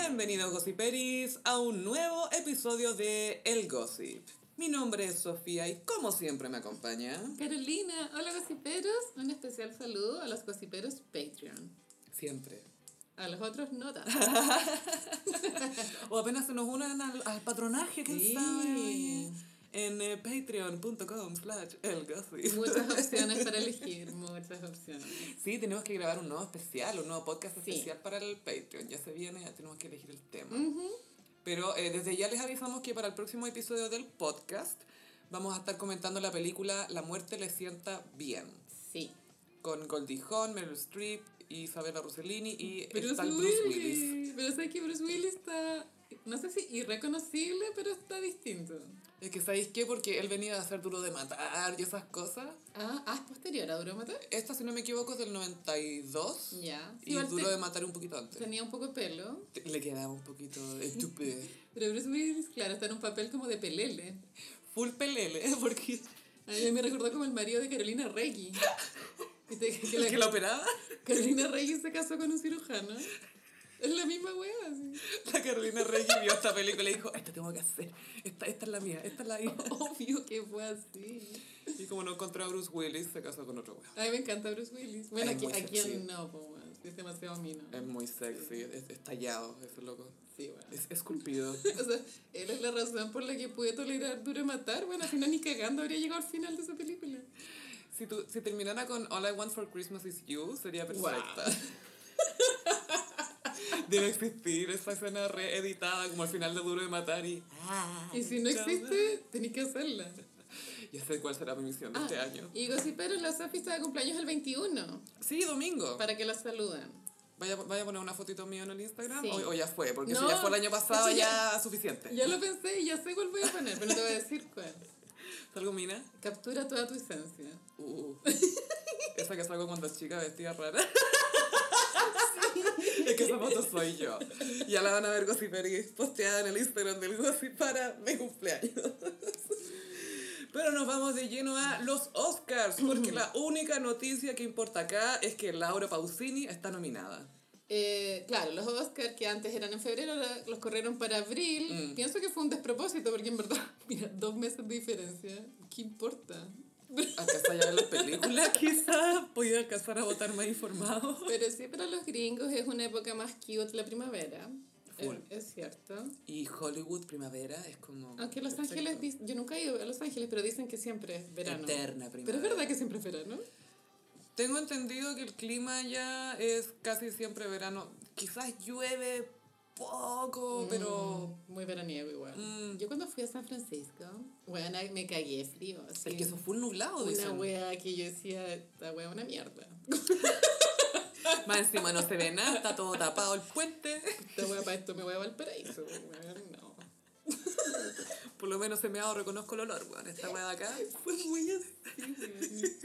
Bienvenidos Gossiperis a un nuevo episodio de El Gossip. Mi nombre es Sofía y como siempre me acompaña... Carolina, hola gossiperos. Un especial saludo a los gossiperos Patreon. Siempre. A los otros no tanto. O apenas se nos unan al, al patronaje, que Sí. sabe? En eh, patreon.com slash el. Muchas opciones para elegir, muchas opciones. Sí, tenemos que grabar un nuevo especial, un nuevo podcast Sí. especial para el Patreon. Ya se viene, ya tenemos que elegir el tema. Ujú. Pero eh, desde ya les avisamos que para el próximo episodio del podcast vamos a estar comentando la película La muerte le sienta bien. Sí. Con Goldie Hawn, Meryl Streep, Isabella Rossellini y Bruce está Willis. Bruce Willis. Pero sabes que Bruce Willis está, no sé si irreconocible, pero está distinto. Es que ¿sabéis qué? Porque él venía a hacer Duro de Matar y esas cosas. Ah, ah, es posterior a Duro de Matar. Esta, si no me equivoco, es del 92. Ya. Y Igual Duro te- de Matar un poquito antes. Tenía un poco de pelo. Le quedaba un poquito estúpido. Pero Bruce Willis, claro, está en un papel como de pelele. Full pelele, porque A mí me recordó como el marido de Carolina Reggi. Que el la- que la operaba, Carolina Reyes se casó con un cirujano. Es la misma wea, así. la Carolina Reggi vio esta película y dijo, esta tengo que hacer, esta, esta es la mía, esta es la mía. Obvio que fue así. Y como no encontró a Bruce Willis, se casó con otro weón. A mí me encanta Bruce Willis. Bueno, Es ¿a, quién no, po? Es demasiado mino. Es muy sexy, es, es tallado, ese loco. Sí, bueno. Es esculpido. O sea, él es la razón por la que pude tolerar Duro Matar. Bueno, al final ni cagando habría llegado al final de esa película. Si, tu, si terminara con All I Want for Christmas is You, sería perfecta. Debe existir esa escena reeditada como al final de Duro de Matar y... Y si no existe, tenéis que hacerla. Ya sé cuál será mi misión de Ah, este año. Y Gossipero, la Sofi está de cumpleaños el 21, Sí, domingo. para que la saluden. Vaya, vaya a poner una fotito mío en el Instagram Sí. o, o ya fue, porque si No, ya fue el año pasado ya, ya- suficiente. Ya lo pensé y ya sé cuál voy a poner, pero no te voy a decir cuál. ¿Salgo mina? Captura toda tu esencia. Uh, esa que salgo cuando es chica vestida rara. Es que esa foto soy yo. Ya la van a ver Gossiperis posteada en el Instagram del Gossip para mi cumpleaños. Pero nos vamos de lleno a los Oscars, porque la única noticia que importa acá es que Laura Pausini está nominada. Eh, claro, los Oscars que antes eran en febrero, los corrieron para abril. Mm. Pienso que fue un despropósito porque en verdad, mira, dos meses de diferencia. ¿Qué importa? Alcanza ya a ver las películas, quizás. Podía alcanzar a votar más informado. Pero sí, para los gringos es una época más cute la primavera. Full. Es, es cierto. Y Hollywood primavera es como... Aunque Los perfecto. Ángeles, yo nunca he ido a Los Ángeles, pero dicen que siempre es verano. Eterna Pero primavera. es verdad que siempre es verano. Tengo entendido que el clima ya es casi siempre verano. Quizás llueve poco, pero... Mm, Muy veraniego igual. Mm. Yo cuando fui a San Francisco, bueno, me cagué frío. Así. Es que eso fue un nublado, Una dicen. wea que yo decía, esta wea es una mierda. Más encima no se ve nada, está todo tapado el puente. Esta wea para esto me voy a Valparaíso, weón, no. Por lo menos se me ha dado, reconozco el olor, weón. Esta weá de acá fue muy así.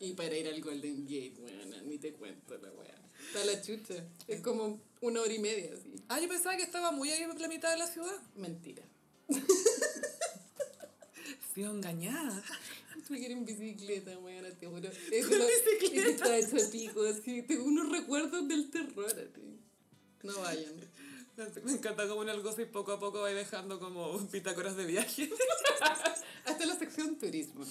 Y para ir al Golden Gate, weón, ni te cuento la wea. Está la chucha. Es como una hora y media, así. Ah, yo pensaba que estaba muy ahí en la mitad de la ciudad. Mentira. Sido engañada. Tuve que ir en bicicleta, weón, te juro. Es que lo- es que estaba hecho pico, así. Tengo unos recuerdos del terror, así. No vayan. Me encanta como en el gossip poco a poco va dejando como bitácoras de viaje. Hasta la sección turismo.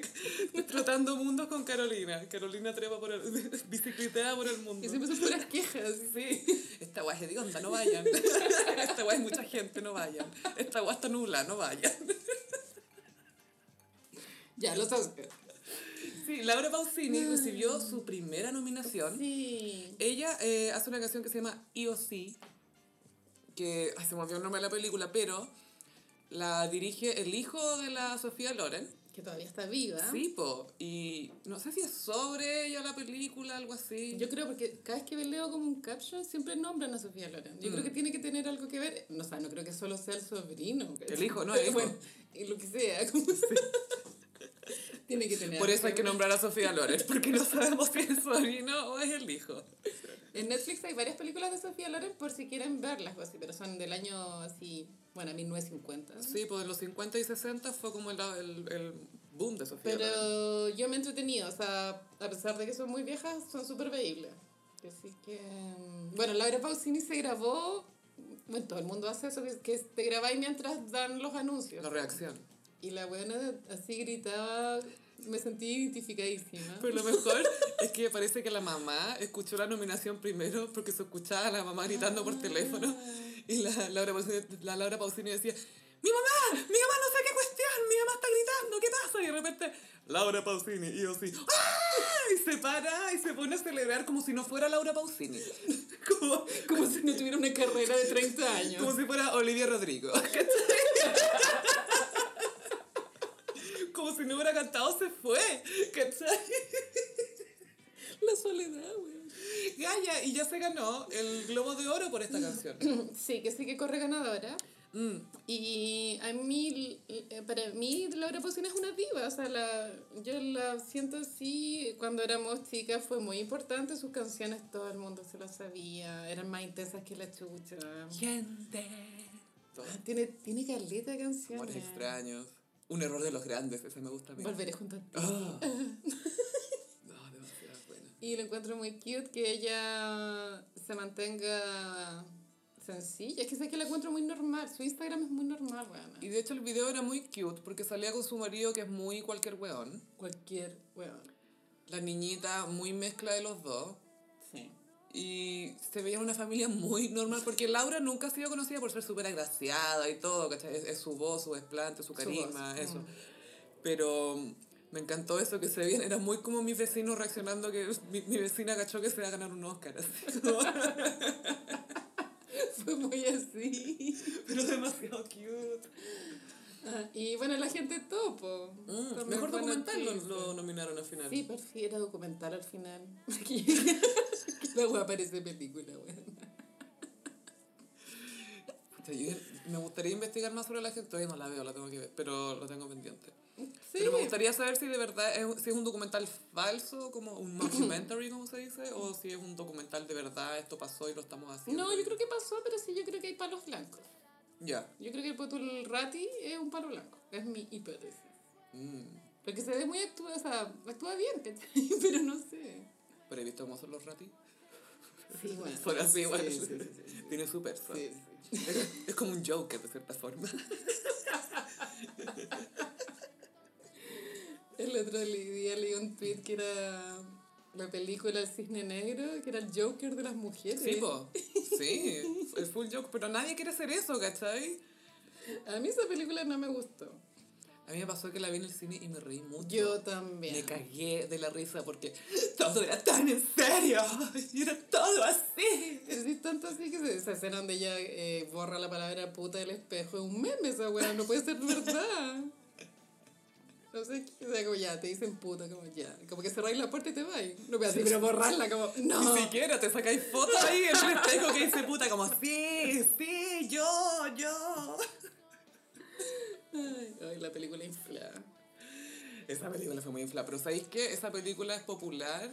Trotando mundos con Carolina. Carolina trepa por el... bicicletea por el mundo. Y siempre son puras quejas. Sí, esta weá es hedionda, no vayan. Esta weá es mucha gente, no vayan. Esta weá está nula, no vayan. Ya, los Oscars. Sí, Laura Pausini recibió su primera nominación. Sí. Ella eh, hace una canción que se llama EOC, que ay, se me olvidó el nombre de la película, pero la dirige el hijo de la Sofía Loren. Que todavía está viva. Sí, po. Y no sé si es sobre ella la película, algo así. Yo creo porque cada vez que leo como un caption siempre nombran a Sofía Loren. Yo Mm. creo que tiene que tener algo que ver. No, o sea, no creo que solo sea el sobrino. El hijo, no, el hijo. Bueno, y lo que sea. como- tiene que tener Por eso hay que nombrar a Sofía Loren, porque no sabemos si es el sobrino o es el hijo. En Netflix hay varias películas de Sofía Loren por si quieren verlas, así, pero son del año así, bueno, 1950. Sí, pues en los 50 y 60 fue como el, el, el boom de Sofía Loren. Pero yo me he entretenido, o sea, a pesar de que son muy viejas, son súper veíbles. Así que. mm, Bueno, Laura Pausini se grabó. Bueno, todo el mundo hace eso, que, que te grabáis mientras dan los anuncios. La reacción. Y la buena así gritaba, me sentí identificadísima. Pero lo mejor es que parece que la mamá escuchó la nominación primero porque se escuchaba a la mamá gritando por teléfono. Y la Laura Pausini, la Laura Pausini decía, ¡Mi mamá! ¡Mi mamá no sé qué cuestión! ¡Mi mamá está gritando! ¿Qué pasa? Y de repente, Laura Pausini. Y yo así, ¡ah! Y se para y se pone a celebrar como si no fuera Laura Pausini. Como, Como si no tuviera una carrera de 30 años. como si fuera Olivia Rodrigo. Como si no hubiera cantado, se fue. ¿Cachai? La soledad, güey. Gaya, y ya se ganó el Globo de Oro por esta canción. Sí, que sí que corre ganadora. Mm. Y a mí, eh, para mí, Laura Pausini es una diva. O sea, la, yo la siento así. Cuando éramos chicas fue muy importante. Sus canciones todo el mundo se las sabía. Eran más intensas que la chucha. Gente. Tiene, tiene caleta de canciones. Amores extraños. Un error de los grandes, ese me gusta a mí. Volveré junto a ti. Ah. No, demasiado. Y lo encuentro muy cute que ella se mantenga sencilla. Es que sé que la encuentro muy normal. Su Instagram es muy normal, weón. Y de hecho el video era muy cute porque salía con su marido que es muy cualquier weón. Cualquier weón. La niñita muy mezcla de los dos. Sí. Y se veía una familia muy normal, porque Laura nunca ha sido conocida por ser súper agraciada y todo, ¿cachai? Es, es su voz, su desplante, su carisma, voz, eso. mm. Pero me encantó eso que se veían, era muy como mis vecinos reaccionando que mi, mi vecina cachó que se iba a ganar un Oscar, así Fue muy así. pero demasiado cute. Ah, y bueno, la gente topo. Mm, mejor documental lo, lo nominaron al final. Sí, prefiero documental al final. la wea parece película, weón. Me gustaría investigar más sobre la gente, todavía no la veo, la tengo que ver, pero lo tengo pendiente. Sí. Pero me gustaría saber si de verdad es, si es un documental falso, como un mockumentary, como se dice, o si es un documental de verdad, esto pasó y lo estamos haciendo. No, yo creo que pasó, pero sí, yo creo que hay palos blancos. Ya. Yo creo que el Potul Rati es un palo blanco. Es mi hipótesis. Mm. Porque se ve muy actúa, o sea, actúa bien, pero no sé. ¿Pero he visto cómo son los ratis? Sí, bueno. Son así, Sí, bueno. sí, sí. Tiene su perso. Sí, Es, es como un Joker, de cierta forma. El otro día leí un tweet que era la película El Cisne Negro, que era el Joker de las mujeres. Sí, po. Sí, es full joke, pero nadie quiere hacer eso, ¿cachai? A mí esa película no me gustó. A mí me pasó que la vi en el cine y me reí mucho. Yo también. Me cagué de la risa porque todo era tan en serio y era todo así. Es tanto así que se- esa escena donde ella eh, borra la palabra puta del espejo es un meme esa weá, no puede ser verdad. No sé o sea, como ya, te dicen puta, como ya, como que cerráis la puerta y te vais. No puedes decir, pero borrarla, como, no. Ni siquiera te sacáis fotos ahí en el espejo que dice puta, como sí, sí, yo, yo. Ay, la película inflada. Esa película fue muy inflada, pero ¿sabéis qué? Esa película es popular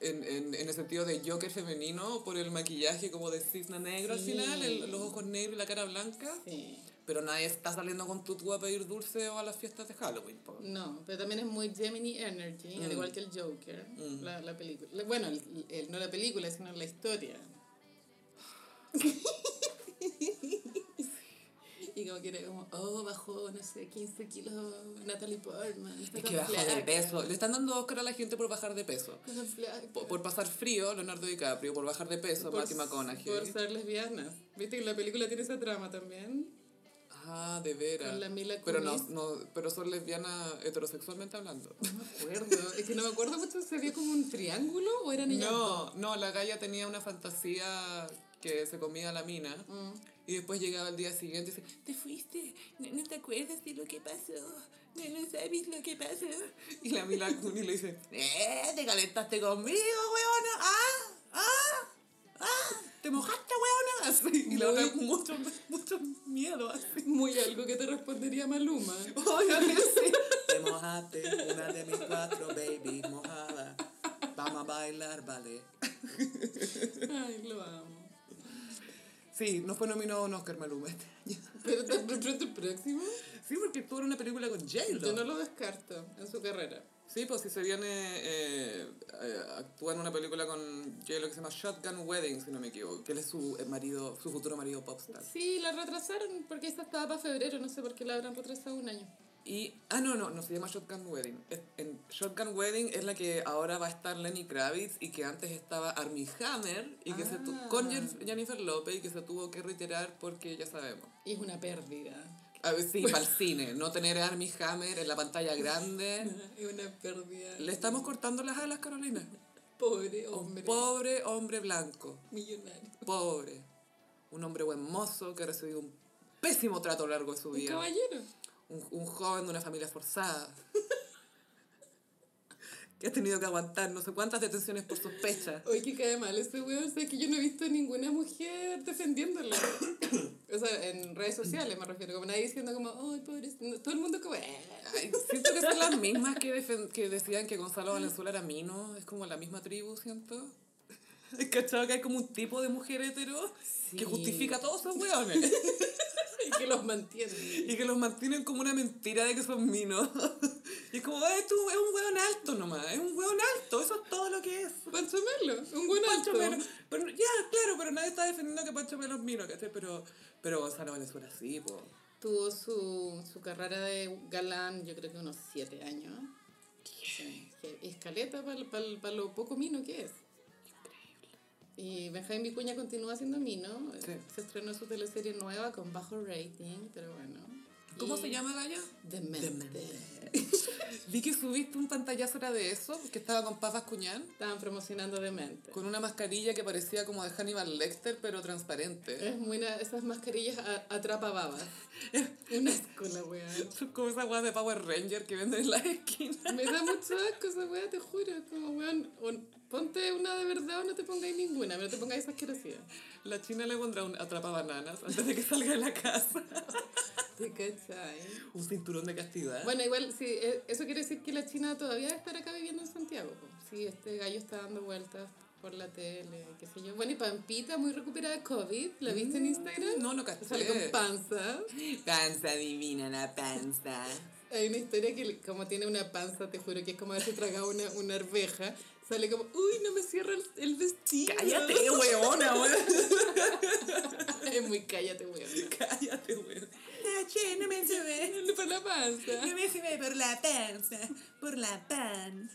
en, en, en el sentido de Joker femenino por el maquillaje como de cisne negro al final, el- los ojos negros y la cara blanca. Sí. Pero nadie está saliendo con tutú a pedir dulce o a las fiestas de Halloween. No, pero también es muy Gemini Energy, al Mm. igual que el Joker, Mm. la, la película. La- Bueno, el- el- no la película, sino la historia. y como que era como, oh, bajó, no sé, 15 kilos Natalie Portman. Es que bajó de peso. Le están dando Oscar a la gente por bajar de peso. Por, por pasar frío, Leonardo DiCaprio. Por bajar de peso, Por- Matthew McConaughey. Por ser lesbianas. ¿Viste que la película tiene esa trama también? Ah, de veras. Con la Mila Pero no, Kunis. no, pero son lesbianas heterosexualmente hablando. No me acuerdo. es que no me acuerdo mucho, ¿se vio como un triángulo o eran ellas? No, no, la galla tenía una fantasía que se comía la mina. Mm. Y después llegaba el día siguiente y dice, te fuiste, no, no te acuerdas de lo que pasó, no, no sabes lo que pasó. Y la Mila Kunis le dice, eh, te calentaste conmigo, weona, ah, ah, ah, te mojaste, weona. Así, y la otra mucho, mucho miedo, así. Muy algo que te respondería Maluma. Óigame, sí. Te mojaste, una de mis cuatro baby mojada. Vamos a bailar, vale. Ay, lo amo. Sí, no fue nominado a un Oscar Maluma este año. Pero de pronto el próximo, Sí, porque estuvo en una película con J-Lo. yo no lo descarto en su carrera. Sí, pues si se viene eh, eh, actúa en una película con J-Lo que se llama Shotgun Wedding, si no me equivoco, que él es su eh, marido, su futuro marido popstar. Sí, la retrasaron porque esta estaba para febrero, no sé por qué la habrán retrasado un año. Y, ah, no, no, no se llama Shotgun Wedding. En Shotgun Wedding es la que ahora va a estar Lenny Kravitz y que antes estaba Armie Hammer y que se tu- Ah. con Jen- Jennifer Lopez y que se tuvo que retirar porque ya sabemos. Y es una pérdida. A ver, sí, para el cine, no tener a Armie Hammer en la pantalla grande. Es una pérdida. Le estamos cortando las alas, Carolina. Pobre Un hombre. pobre hombre blanco, millonario. pobre. Un hombre buen mozo que ha recibido un pésimo trato a lo largo de su Un vida. caballero. Un, un joven de una familia forzada. que ha tenido que aguantar no sé cuántas detenciones por sospecha. Oye, que cae mal ese weón. O sea, que yo no he visto ninguna mujer defendiéndolo. o sea, en redes sociales me refiero. Como nadie diciendo como, ay, pobre. no, Todo el mundo como, "Eh". Ay, siento que son las mismas que, que decían que Gonzalo Valenzuela era mino. Es como la misma tribu, siento. ¿Has cachado que hay como un tipo de mujer hetero que Sí. justifica a todos esos hueones? y que los mantiene. y que los mantienen como una mentira de que son minos. y es como, eh, tú es un hueón alto nomás, es un hueón alto, eso es todo lo que es. Pancho Melo, un Pancho alto. Melo. Pero, ya, claro, pero nadie está defendiendo que Pancho Melo es mino, ¿cachai? Pero, pero Gonzalo Valenzuela sí, po. Tuvo su, su carrera de galán, yo creo que unos siete años. Sí, que escaleta para lo poco mino que es. Y Benjamín Vicuña continúa siendo mino. Sí. Se estrenó su teleserie nueva con bajo rating, pero bueno. ¿Cómo Y- se llama, Gaya? Demente. Vi que subiste un pantallazo era de eso, que estaba con Paz Cuñán, Estaban promocionando Demente. con una mascarilla que parecía como de Hannibal Lecter, pero transparente. Es muy na- esas mascarillas a- atrapa babas. Un asco la wea. Son como esas weas de Power Ranger que venden en la esquina. Me da mucho asco esa wea, te juro. Como weón, ponte una de verdad o no te pongáis ninguna, pero te pongáis esa asquerosidad. La china le pondrá un atrapa bananas antes de que salga de la casa. ¿Te cachai? Un cinturón de castidad. Bueno, igual, sí, eh, eso quiere decir que la China todavía debe estar acá viviendo en Santiago. Sí, este gallo está dando vueltas por la tele, qué sé yo. Bueno, y Pampita, muy recuperada de COVID, ¿la viste en Instagram? no, no caché. Sale con panza. Panza divina la panza. Hay una historia que como tiene una panza, te juro que es como haberse tragado una, una arveja. Sale como, uy, no me cierra el, el vestido. Cállate, weona, weón. Es muy cállate, weón. Cállate, weón. No, che, no me sube. Por la panza. No me sube por la panza, por la pan.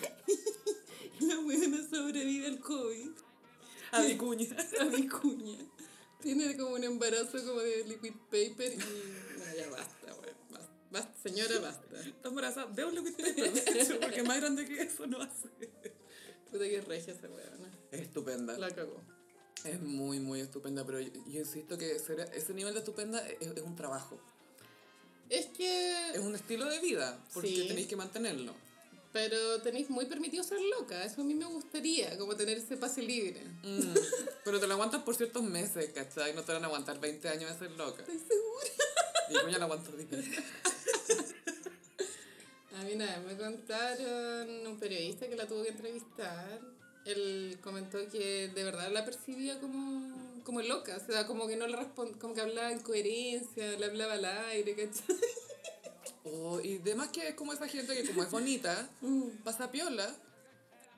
La weona sobrevive al COVID. A mi cuña. A mi cuña. Tiene como un embarazo como de liquid paper y... No, ya basta, weón. Basta, señora, basta. Está embarazada liquid paper, de hecho, porque más grande que eso no hace. Puta que regia esa weona. Es estupenda. La cagó. Es muy, muy estupenda, pero yo, yo insisto que ser- ese nivel de estupenda es, es un trabajo. Es que... Es un estilo de vida, porque Sí. tenéis que mantenerlo. Pero tenéis muy permitido ser loca. Eso a mí me gustaría, como tener ese pase libre. Mm, Pero te lo aguantas por ciertos meses, ¿cachai? No te van a aguantar 20 años de ser loca. Estoy segura. Y coño la aguanto 10. Me contaron un periodista que la tuvo que entrevistar. Él comentó que de verdad la percibía como, como loca, o sea, como que no le respondía, como que hablaba en coherencia, le hablaba al aire, ¿cachai? Oh, y demás que es como esa gente que como es bonita, pasa piola,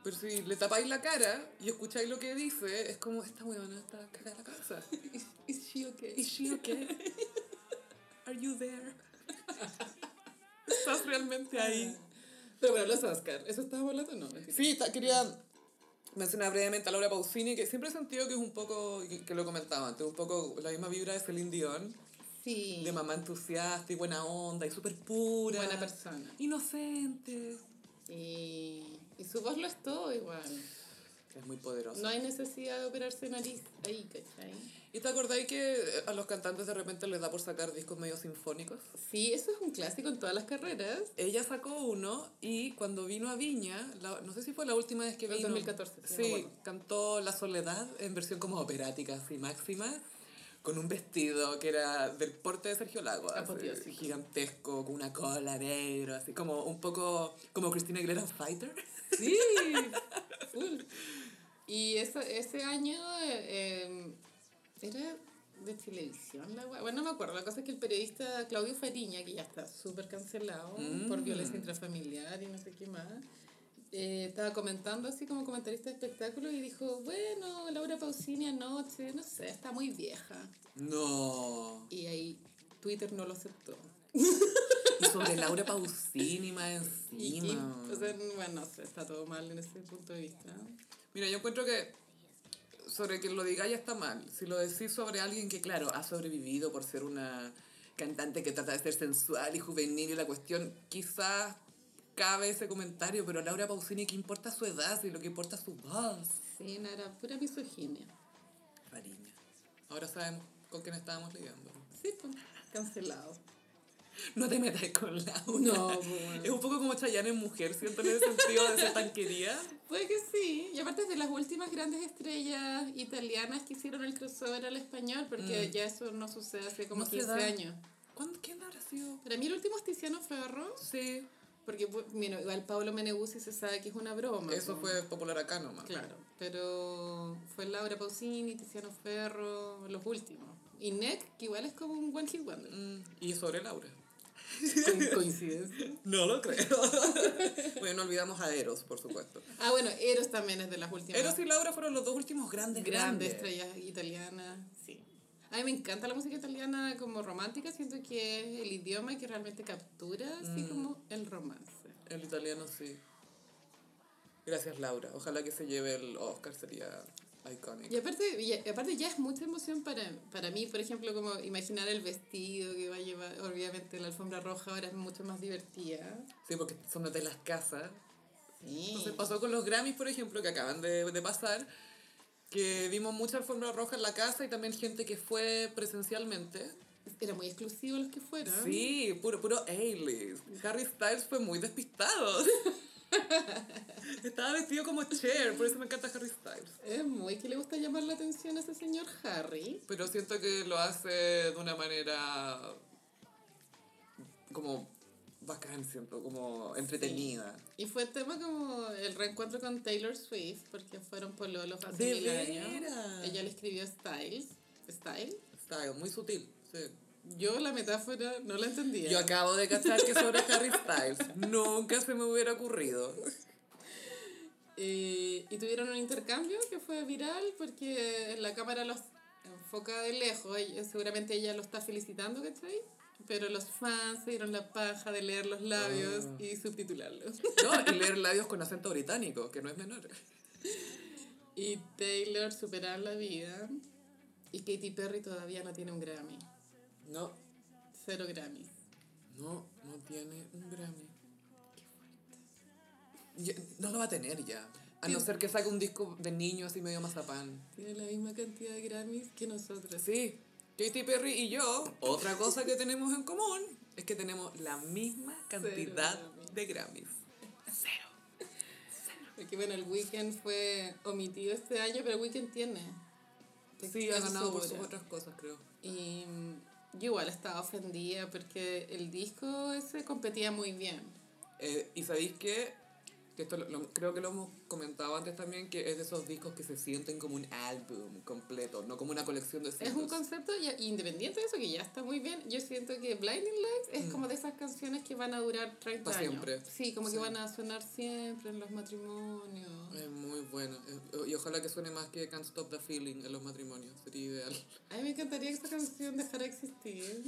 pero si le tapáis la cara y escucháis lo que dice, es como, esta huevona está cagada de la cabeza. Is, is she okay? Is she okay? Are you there? ¿Estás realmente ahí? Pero bueno, los Oscar, ¿eso estábamos hablando no? mentira. Sí, quería mencionar brevemente a Laura Pausini, que siempre he sentido que es un poco, que, que lo comentaba antes, un poco la misma vibra de Celine Dion, Sí, de mamá entusiasta y buena onda y súper pura. buena persona. Inocente. Y, y su voz lo es todo igual. Es muy poderosa. No hay necesidad de operarse nariz ahí, ¿cachai? ¿Y te acordáis que a los cantantes de repente les da por sacar discos medio sinfónicos? Sí, eso es un clásico en todas las carreras. Ella sacó uno y cuando vino a Viña, la- no sé si fue la última vez que El vino. 2014, sí, cantó La Soledad en versión como operática, así máxima, con un vestido que era del porte de Sergio Lago, así, gigantesco, con una cola negro, así como un poco como Cristina Aguilera Fighter. Sí, full. Y eso, ese año eh, era de televisión, la wea. bueno, no me acuerdo, la cosa es que el periodista Claudio Fariña, que ya está súper cancelado por violencia intrafamiliar y no sé qué más, eh, estaba comentando así como comentarista de espectáculo y dijo, bueno, Laura Pausini anoche, no sé, está muy vieja. No. Y ahí Twitter no lo aceptó. Y sobre Laura Pausini más Y, encima. y, o sea, bueno, no sé, está todo mal en ese punto de vista. Mira, yo encuentro que sobre que lo diga ya está mal. Si lo decís sobre alguien que, claro, ha sobrevivido por ser una cantante que trata de ser sensual y juvenil y la cuestión, quizás cabe ese comentario, pero Laura Pausini, ¿qué importa su edad si lo que importa es su voz? Sí, no, era pura misoginia. Mariña. Ahora sabemos con quién estábamos lidiando. Sí, pues, cancelado. No te metas con Laura. No, pues, bueno. Es un poco como Chayanne en mujer, siento en el sentido de ser tan querida. Puede que sí. Y aparte es de las últimas grandes estrellas italianas que hicieron el crossover al español, porque ya eso no sucede hace como Mm. No se 15 da. años. ¿Cuándo, ¿Quién habrá sido? Para mí el último es Tiziano Ferro, Sí. porque, mira, igual Pablo Meneguzzi se sabe que es una broma. Eso fue popular acá nomás. Claro, pero fue Laura Pausini, Tiziano Ferro, los últimos. Y Nick, que igual es como un one hit wonder. Mm, y sobre Laura. Co- Coincidencia. No lo creo. bueno, no olvidamos a Eros, por supuesto. Ah, bueno, Eros también es de las últimas. Eros y Laura fueron los dos últimos grandes, grandes grandes. estrellas italianas, sí. A mí me encanta la música italiana como romántica, siento que es el idioma que realmente captura así Mm. como el romance. El italiano sí. Gracias, Laura. Ojalá que se lleve el Oscar, sería iconic. Y aparte, y aparte ya es mucha emoción para, para mí, por ejemplo, como imaginar el vestido que va a llevar, obviamente la alfombra roja ahora es mucho más divertida. Sí, porque son de las casas. Sí. Entonces pasó con los Grammys, por ejemplo, que acaban de, de pasar, que vimos mucha alfombra roja en la casa y también gente que fue presencialmente. Era muy exclusivo los que fueron. Sí, puro, puro A-list. Harry Styles fue muy despistado. Estaba vestido como Cher, por eso me encanta Harry Styles. Es muy que le gusta llamar la atención a ese señor Harry. Pero siento que lo hace de una manera como bacán, siento, como entretenida. Y fue tema como el reencuentro con Taylor Swift, porque fueron pololos hace ¿De mil años. Ella le escribió Styles. ¿Style? Style, muy sutil. Sí. Yo la metáfora no la entendía. Yo acabo de cachar que sobre Harry Styles nunca se me hubiera ocurrido. Eh, y tuvieron un intercambio que fue viral porque la cámara los enfoca de lejos. y seguramente ella lo está felicitando, ¿cachai? Pero los fans se dieron la paja de leer los labios Ah. y subtitularlos. No, y leer labios con acento británico, que no es menor. Y Taylor superar la vida. Y Katy Perry todavía no tiene un Grammy. No, Cero Grammys. no, no tiene un Grammy. No lo va a tener ya. A no ser que saque un disco de niño así medio mazapán. Tiene la misma cantidad de Grammys que nosotros. Sí, Katy Perry y yo, otra cosa que tenemos en común es que tenemos la misma cantidad de Grammys. Cero. Porque bueno, el Weekend fue omitido este año, pero el Weekend tiene. Sí, ha ganado por sus otras cosas, creo. Y mm, yo igual estaba ofendida porque el disco ese competía muy bien. Eh, y sabéis que, que esto lo- lo- creo que lo hemos comentado antes también, que es de esos discos que se sienten como un álbum completo, no como una colección de Es singles. un concepto, ya, independiente de eso, que ya está muy bien, yo siento que Blinding Lights es como de esas canciones que van a durar 30 Pa' años. siempre. Sí, como Sí. que van a sonar siempre en los matrimonios. Es muy bueno. Es- y ojalá que suene más que Can't Stop the Feeling en los matrimonios. Sería ideal. A mí me encantaría que esta canción dejara de existir.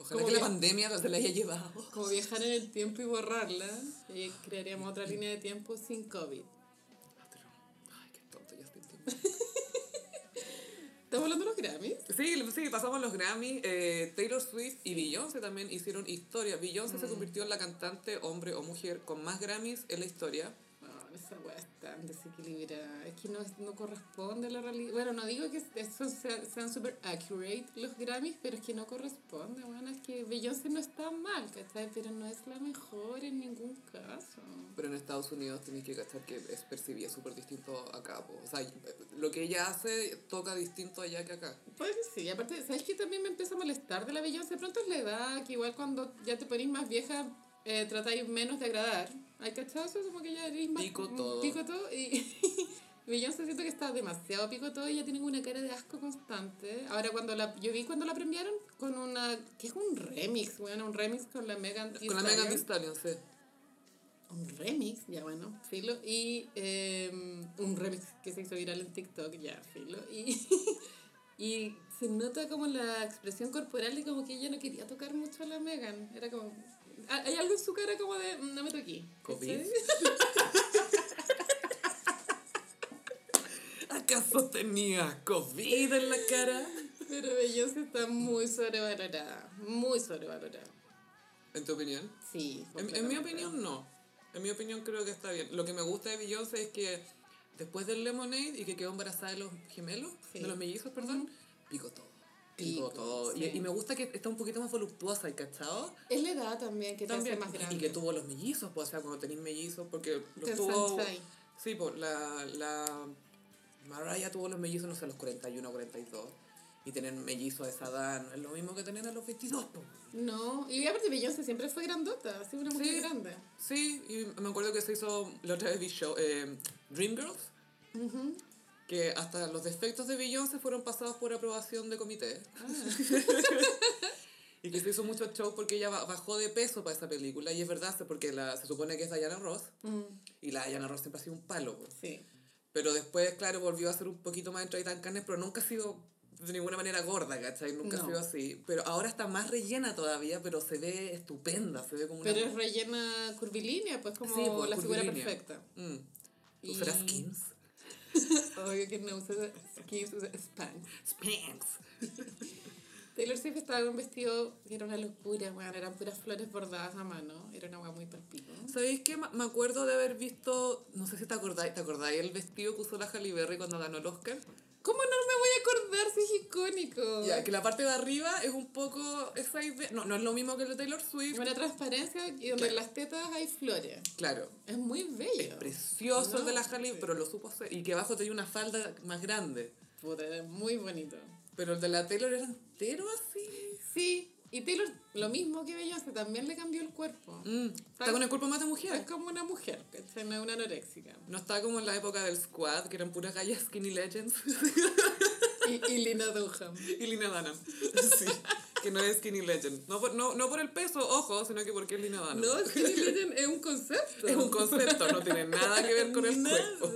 Ojalá. Como que la pandemia se la haya llevado. Como viajar en el tiempo y borrarla. Y crearíamos otra línea de tiempo sin COVID. Ay, qué tonto ya estoy. ¿Estamos hablando de los Grammys? Sí, sí, pasamos los Grammy. Eh, Taylor Swift y Beyoncé también hicieron historia. Beyoncé Mm. se convirtió en la cantante, hombre o mujer, con más Grammys en la historia. Esa weá es tan desequilibrada. Es que no, no corresponde a la realidad. Bueno, no digo que eso sea- sean super accurate los Grammys, pero es que no corresponde. Bueno, es que Beyoncé no está mal, ¿cachai? Pero no es la mejor en ningún caso. Pero en Estados Unidos tenéis que cachar que es percibida súper distinto acá. po. O sea, lo que ella hace toca distinto allá que acá. Pues sí, aparte, ¿sabes qué también me empieza a molestar de la Beyoncé? Pronto es la edad, que igual cuando ya te ponís más vieja, eh, tratáis menos de agradar. ¿Hay cachado eso? Como que ya eres más... Pico todo. Pico todo y... Beyoncé siento que está demasiado pico todo y ya tiene una cara de asco constante. Ahora cuando la... Yo vi cuando la premiaron con una... que es un remix, bueno, un remix con la Megan Thee Con la Megan Thee Stallion. Sí. un remix, ya bueno, filo, y eh, un remix que se hizo viral en TikTok, ya, filo, y, y se nota como la expresión corporal y como que ella no quería tocar mucho a la Megan, era como, hay algo en su cara como de, "Mm, no me toqué. ¿Covid? ¿Acaso tenía COVID en la cara? Pero Beyoncé está muy sobrevalorada, muy sobrevalorada. ¿En tu opinión? Sí. En, en mi opinión, no. En mi opinión, creo que está bien. Lo que me gusta de Beyoncé es que después del Lemonade y que quedó embarazada de los gemelos, Sí. de los mellizos, perdón. Pico, Pico, todo. Y, sí. y me gusta que está un poquito más voluptuosa, ¿y cachado? Es la edad también que te También. hace más grande. Y que tuvo los mellizos, pues, o sea, cuando tenéis mellizos, porque los tuvo. Sí, pues la, la Mariah tuvo los mellizos, no sé, a los 41 o 42. Y tener mellizos a esa edad es lo mismo que tener a los 22, pues. No, y aparte Beyoncé siempre fue grandota, así una mujer Sí. grande. Sí, y me acuerdo que se hizo la otra vez vi show, eh, Dreamgirls, Ujú. Que hasta los defectos de Beyoncé fueron pasados por aprobación de comité. Ah. y que se hizo mucho show porque ella ba- bajó de peso para esa película. Y es verdad, porque la, se supone que es Diana Ross. Mm, Y la Diana Ross siempre ha sido un palo. pues. sí. Pero después, claro, volvió a ser un poquito más entradita en carnes, pero nunca ha sido de ninguna manera gorda, ¿cachai? Nunca ha No. sido así. Pero ahora está más rellena todavía, pero se ve estupenda, se ve como una... Pero es rellena curvilínea, pues como Sí, pues, la figura perfecta. Mm. Y- ¿Usará skins? Obvio que no usa Skims, usa Spanx. Spanks. Taylor Swift estaba con un vestido que era una locura, bueno, eran puras flores bordadas a mano, era una hueá muy palpico. ¿Sabéis? Ma- Me acuerdo de haber visto, no sé si te acordáis, ¿te acordáis el vestido que usó la Halle Berry cuando ganó el Oscar? ¿Cómo no me voy a acordar si es icónico? Ya, que la parte de arriba es un poco esa idea, no, no es lo mismo que el de Taylor Swift, Una transparencia y donde en las tetas hay flores. claro, Es muy bello. es precioso el de la No, Halle, sí. pero lo supo hacer, y que abajo tenía una falda más grande, Puta, es muy bonito. pero el de la Taylor era entero así. Sí, y Taylor, lo mismo que Beyoncé, también le cambió el cuerpo. Mm, está con el cuerpo más de Es mujer. como una mujer, ¿cachai? No es una anoréxica. No está como en la época del squad, que eran puras gallas skinny legends, Y, y Lina Dunham. y Lina Dunham. Sí, que no es skinny legend. No por, no, no por el peso, ojo, sino que porque es Lina Dunham. No, Skinny Legend es un concepto. Es un concepto, no tiene nada que ver con el Nada. cuerpo.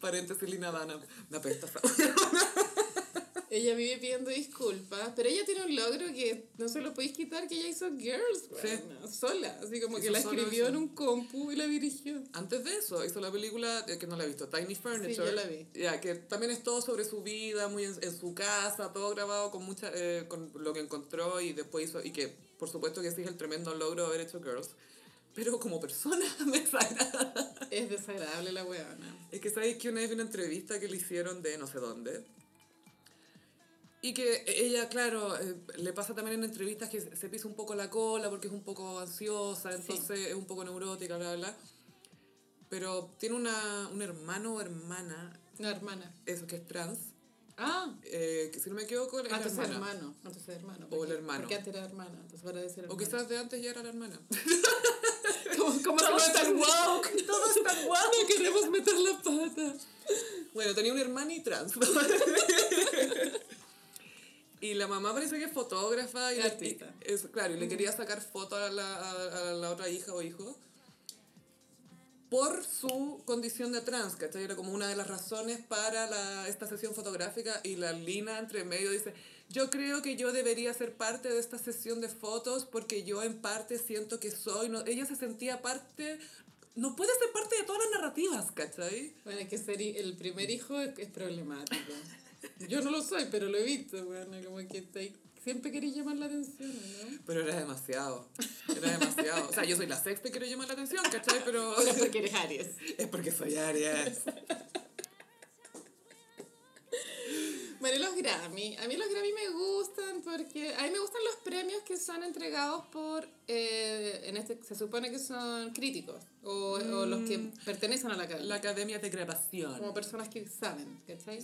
Paréntesis, Lina Dunham. Me apesta Ella vive pidiendo disculpas, pero ella tiene un logro que no se lo podéis quitar, que ella hizo Girls, Sí. bueno, sola. Así como que Hizo la sola escribió eso. en un compu y la dirigió. Antes de eso, hizo la película, eh, que no la he visto, Tiny Furniture. yo la vi. Ya, que también es todo sobre su vida, muy en, en su casa, todo grabado con mucha eh, con lo que encontró y después hizo, y que por supuesto que sí es el tremendo logro de haber hecho Girls. Pero como persona me desagrada. Es desagradable la weona. Es que sabéis que una vez vi una entrevista que le hicieron de no sé dónde. Y que ella, claro, eh, le pasa también en entrevistas que se pisa un poco la cola porque es un poco ansiosa, entonces es un poco neurótica, bla, bla, bla. Pero tiene una, un hermano o hermana, Una hermana. eso que es trans, Ah, eh, que si no me equivoco, es la antes hermana. hermano. Antes hermano. O el porque- hermano. Porque antes era hermana, entonces ahora debe ser O quizás de antes ya era la hermana. como, como Todo se es tan lo- woke, todo es tan woke. No queremos meter la pata. Bueno, tenía un hermano y trans. y la mamá parece que es fotógrafa. Y, Artista. y- es, claro, y le quería sacar fotos a la, a, a la otra hija o hijo por su condición de trans, ¿cachai? Era como una de las razones para la, esta sesión fotográfica y la Lina entre medio dice, yo creo que yo debería ser parte de esta sesión de fotos porque yo en parte siento que soy, no, ella se sentía parte, no puede ser parte de todas las narrativas, ¿cachai? Bueno, es que ser el primer hijo es, es problemático. Yo no lo soy, pero lo he visto, bueno, como que siempre queréis llamar la atención, ¿no? Pero era demasiado. Era demasiado. O sea, yo soy la sexta y quiero llamar la atención, ¿cachai? Pero Pero es porque eres Aries. es porque soy Aries. Bueno, y los Grammy. A mí los Grammy me gustan porque a mí me gustan los premios que son entregados por, eh, en este se supone que son críticos o, o los que pertenecen a la academia. La Academia de Grabación. como personas que saben, ¿cachai?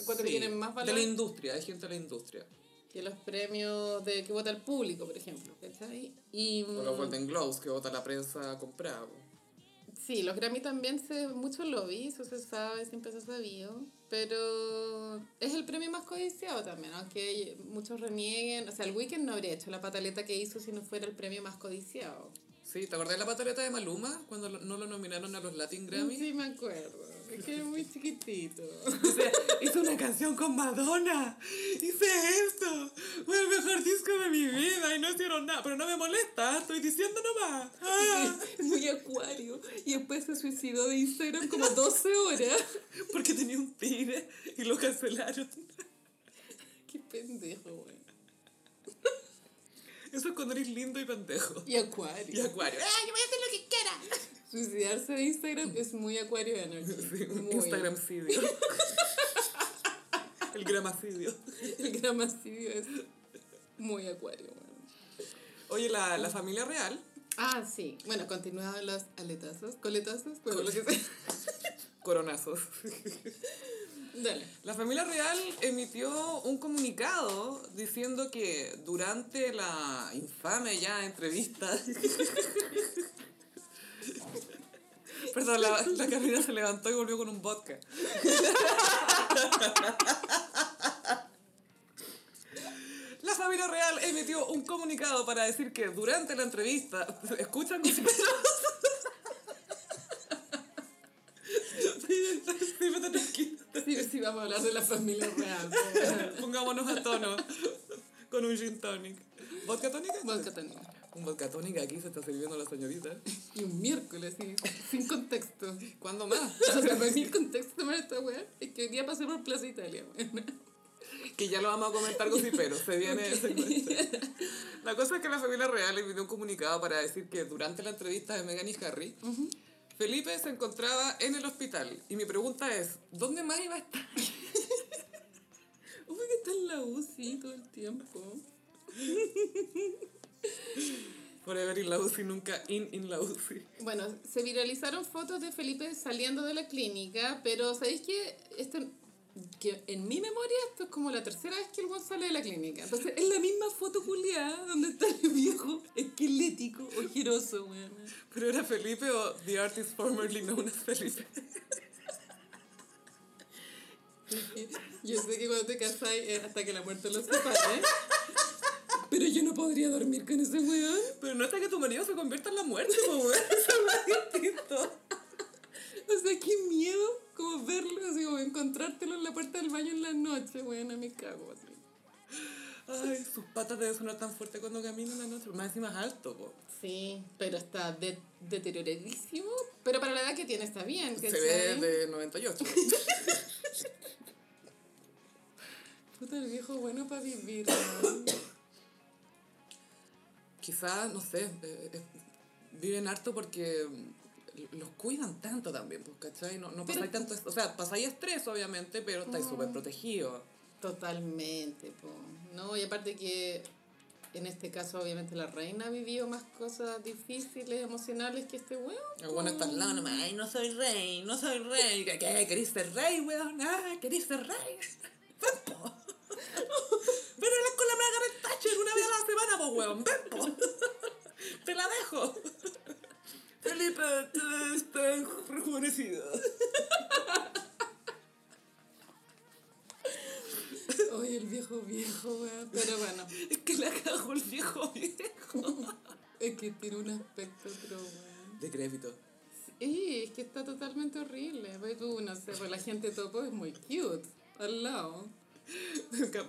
Encuentro Sí, que tienen más De valor la industria, hay gente de la industria. que los premios de que vota el público, por ejemplo, ¿cachai? Y, O los mm, Golden Globes que vota la prensa comprada. Sí, los Grammy también se mucho lobby, eso se sabe, siempre se ha sabido, pero es el premio más codiciado también, aunque muchos renieguen, o sea, el Weekend no habría hecho la pataleta que hizo si no fuera el premio más codiciado. Sí, ¿te acordás de la pataleta de Maluma cuando no lo nominaron a los Latin Grammy? Sí, me acuerdo. Es que es muy chiquitito. O sea, hice una canción con Madonna. Hice esto. Fue el mejor disco de mi vida y no hicieron nada. Pero no me molesta, estoy diciendo nomás. Ah, Muy acuario. Y después se suicidó de Instagram como 12 horas. porque tenía un tigre y lo cancelaron. Qué pendejo, güey. Eso es cuando eres lindo y pendejo. Y acuario. Y acuario. ¡Ah, yo voy a hacer lo que quiera! Suicidarse de Instagram es muy acuario energy. Sí, un Muy. Instagramcidio. El gramacidio. El gramacidio es muy acuario, güey. Oye, la, la familia real Ah, sí. Bueno, continuaban los aletazos, coletazos, pero lo que sea. coronazos. Dale. La familia real emitió un comunicado diciendo que durante la infame ya entrevista... Perdón, la, la Carolina se levantó y volvió con un vodka. La familia real emitió un comunicado para decir que durante la entrevista... ¿Escuchan? Vete Vamos a hablar de la familia real. Pongámonos a tono con un gin tonic. ¿Vodka tónica? Vodka tonic. Un vodka tónic aquí se está sirviendo la señorita. Y un miércoles, sí, sin contexto. ¿Cuándo más? O sea, para mí el contexto tomar esta weá es que hoy día pasé por Plaza Italia, weón. Que ya lo vamos a comentar con pero se viene ese cuento. La cosa es que la familia real emitió un comunicado para decir que durante la entrevista de Meghan y Harry, Felipe se encontraba en el hospital. Y mi pregunta es, ¿dónde más iba a estar? Uy, que está en la UCI todo el tiempo. Forever in la UCI, nunca in in la UCI. Bueno, se viralizaron fotos de Felipe saliendo de la clínica, pero ¿sabéis qué? Esto, que en mi memoria esto es como la tercera vez que el guan sale de la clínica. Entonces, es la misma foto culiada donde está el viejo esquelético, ojeroso, weón. ¿Pero era Felipe o the artist formerly known as Felipe? Yo sé que cuando te casáis es hasta que la muerte los separe. Pero yo no podría dormir con ese weón. Pero no hasta que tu marido se convierta en la muerte, weón. Eso es distinto. O sea, qué miedo como verlo, así como encontrártelo en la puerta del baño en la noche, weón, a mi cago, así. Ay, sus patas deben sonar tan fuerte cuando camina en la noche. Más encima es alto, po. Sí, pero está de- deterioradísimo. Pero para la edad que tiene está bien, Se ve de 98. Puta, el viejo bueno para vivir. ¿no? Quizás, no sé, eh, eh, viven harto porque los cuidan tanto también, pues, ¿cachai? No, no pasáis tanto... O sea, pasáis estrés, obviamente, pero estáis súper protegidos. Totalmente, po. No, y aparte que en este caso, obviamente, la reina ha vivido más cosas difíciles, emocionales que este weón. El bueno está al lado nomás, ay, no soy rey, no soy rey. ¿Qué? ¿Querés ser rey, weón? Ah, ¿querés ser rey? Ven, po. Ven a hablar con la Margaret Thatcher una vez a la semana, po, weón. Ven, po. Te la dejo. Felipe, te estás rejuvenecido. Oye, el viejo viejo, weón. Pero bueno, Es que la cagó el viejo viejo. es que tiene un aspecto otro, weón. Decrépito. Sí, es que está totalmente horrible. Pues tú, no sé, pues la gente topo es muy cute al lado.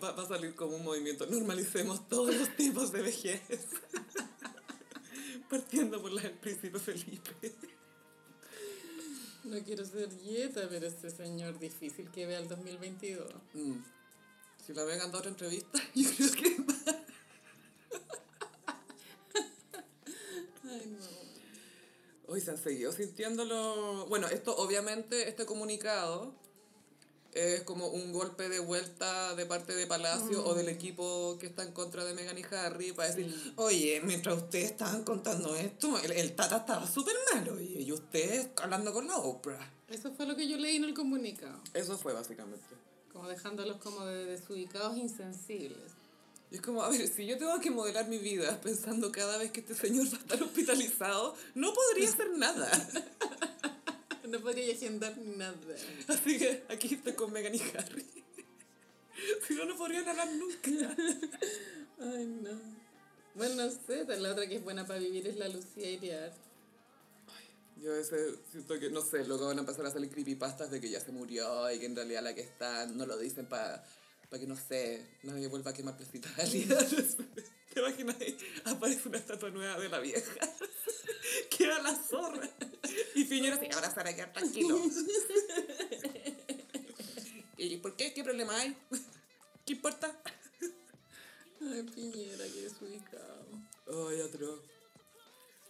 Va a salir como un movimiento. Normalicemos todos los tipos de vejez. Partiendo por la del príncipe Felipe. No quiero ser dieta, pero este señor difícil que vea el 2022. Mm. Si la vean a otra entrevista, yo creo que Ay, no. Hoy se han seguido sintiéndolo. Bueno, esto obviamente, este comunicado es como un golpe de vuelta de parte de Palacio o del equipo que está en contra de Meghan y Harry para decir, oye, mientras ustedes estaban contando esto, el, el Tata estaba súper malo y, y ustedes hablando con la Oprah. Eso fue lo que yo leí en el comunicado. Eso fue básicamente. Como dejándolos como de desubicados insensibles. Y es como, a ver, si yo tengo que modelar mi vida pensando cada vez que este señor va a estar hospitalizado, no podría hacer nada. No podría agendar nada. Así que aquí estoy con Meghan y Harry. Si no, no podrían hablar nunca. Ay, no. Bueno, no sé, la otra que es buena para vivir es la Lucía Iriar. Yo a veces siento que, no sé, luego van a empezar a salir creepypastas de que ya se murió y que en realidad la que está no lo dicen para que, no sé, nadie vuelva a quemar día. ¿Te imaginas? Aparece una estatua nueva de la vieja. Queda la zorra. Y Piñera se abrazar a quedar tranquilo. ¿Y por qué? ¿Qué problema hay? ¿Qué importa? Ay, Piñera, que desubicado. Ay, otro.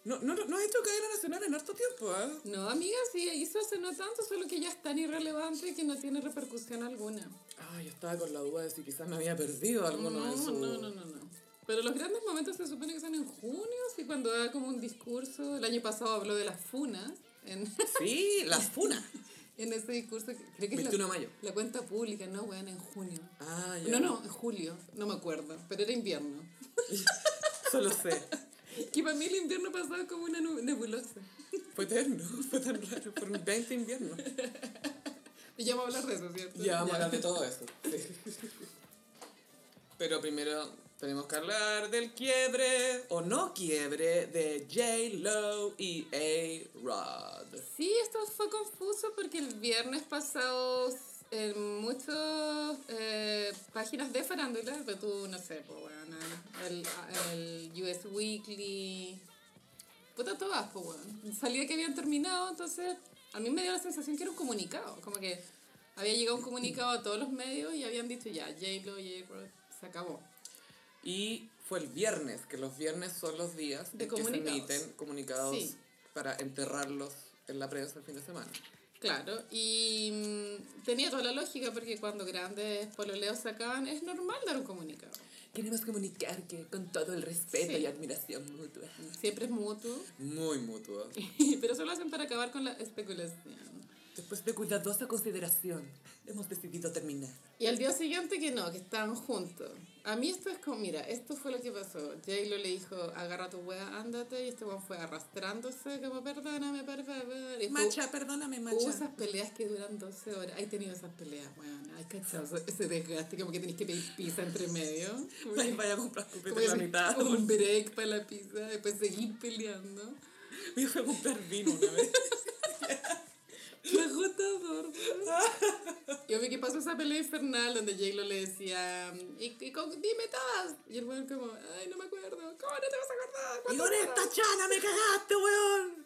No, no, no ha hecho cadena nacional en harto tiempo, ¿eh? No, amiga, sí, hizo hace no tanto, solo que ya es tan irrelevante que no tiene repercusión alguna. Ay, yo estaba con la duda de si quizás me había perdido alguno no, de su... No, no, no, no. Pero los grandes momentos se supone que son en junio, sí, cuando da como un discurso. El año pasado habló de las funas. En... Sí, las funas. en ese discurso, creo que 21 es la, de mayo. la cuenta pública, no, weón, en junio. Ah, ya. No, no, en julio, no me acuerdo, pero era invierno. Solo sé. Que para mí el invierno pasado como una nebulosa. Fue eterno, fue tan raro, fueron 20 inviernos. Y ya vamos a hablar de eso, ¿cierto? Ya vamos a hablar de todo eso. sí. Pero primero tenemos que hablar del quiebre o no quiebre de J-Lo y A-Rod. Sí, esto fue confuso porque el viernes pasado en muchas eh, páginas de farándula, pero tú, no sé, pues bueno, el, el US Weekly, puta todas, pues bueno, salía que habían terminado, entonces a mí me dio la sensación que era un comunicado, como que había llegado un comunicado a todos los medios y habían dicho ya, J-Lo y A-Rod se acabó. Y fue el viernes, que los viernes son los días De en que se emiten comunicados Sí. para enterrarlos en la prensa el fin de semana. Claro, y mm, tenía toda la lógica porque cuando grandes pololeos sacaban es normal dar un comunicado. Queremos comunicar que con todo el respeto Sí. y admiración mutua. Siempre es mutuo, Muy mutuo. pero eso lo hacen para acabar con la especulación. Después de cuidadosa consideración, hemos decidido terminar. Y al día siguiente que no, que estaban juntos. A mí esto es como, mira, esto fue lo que pasó. J-Lo le dijo, agarra tu wea, ándate, y este weón fue arrastrándose como, perdóname, fue- Macha, perdóname, Hubo macha. esas peleas que duran 12 horas. Hay tenido esas peleas, weón. Hay cachado ese- desgaste, como que tenés que pedir pizza entre medio. Como Vaya, a comprar cupete la mitad. Un break para la pizza, después seguir peleando. Me fui a comprar vino una vez. ¡Qué agotador! Yo vi que pasó esa pelea infernal donde J-Lo le decía, y, y con- dime todas. Y el weón como, ay, no me acuerdo. ¿Cómo no te vas a acordar? ¡Y ¿Cuántas con horas?" esta chana me cagaste, weón!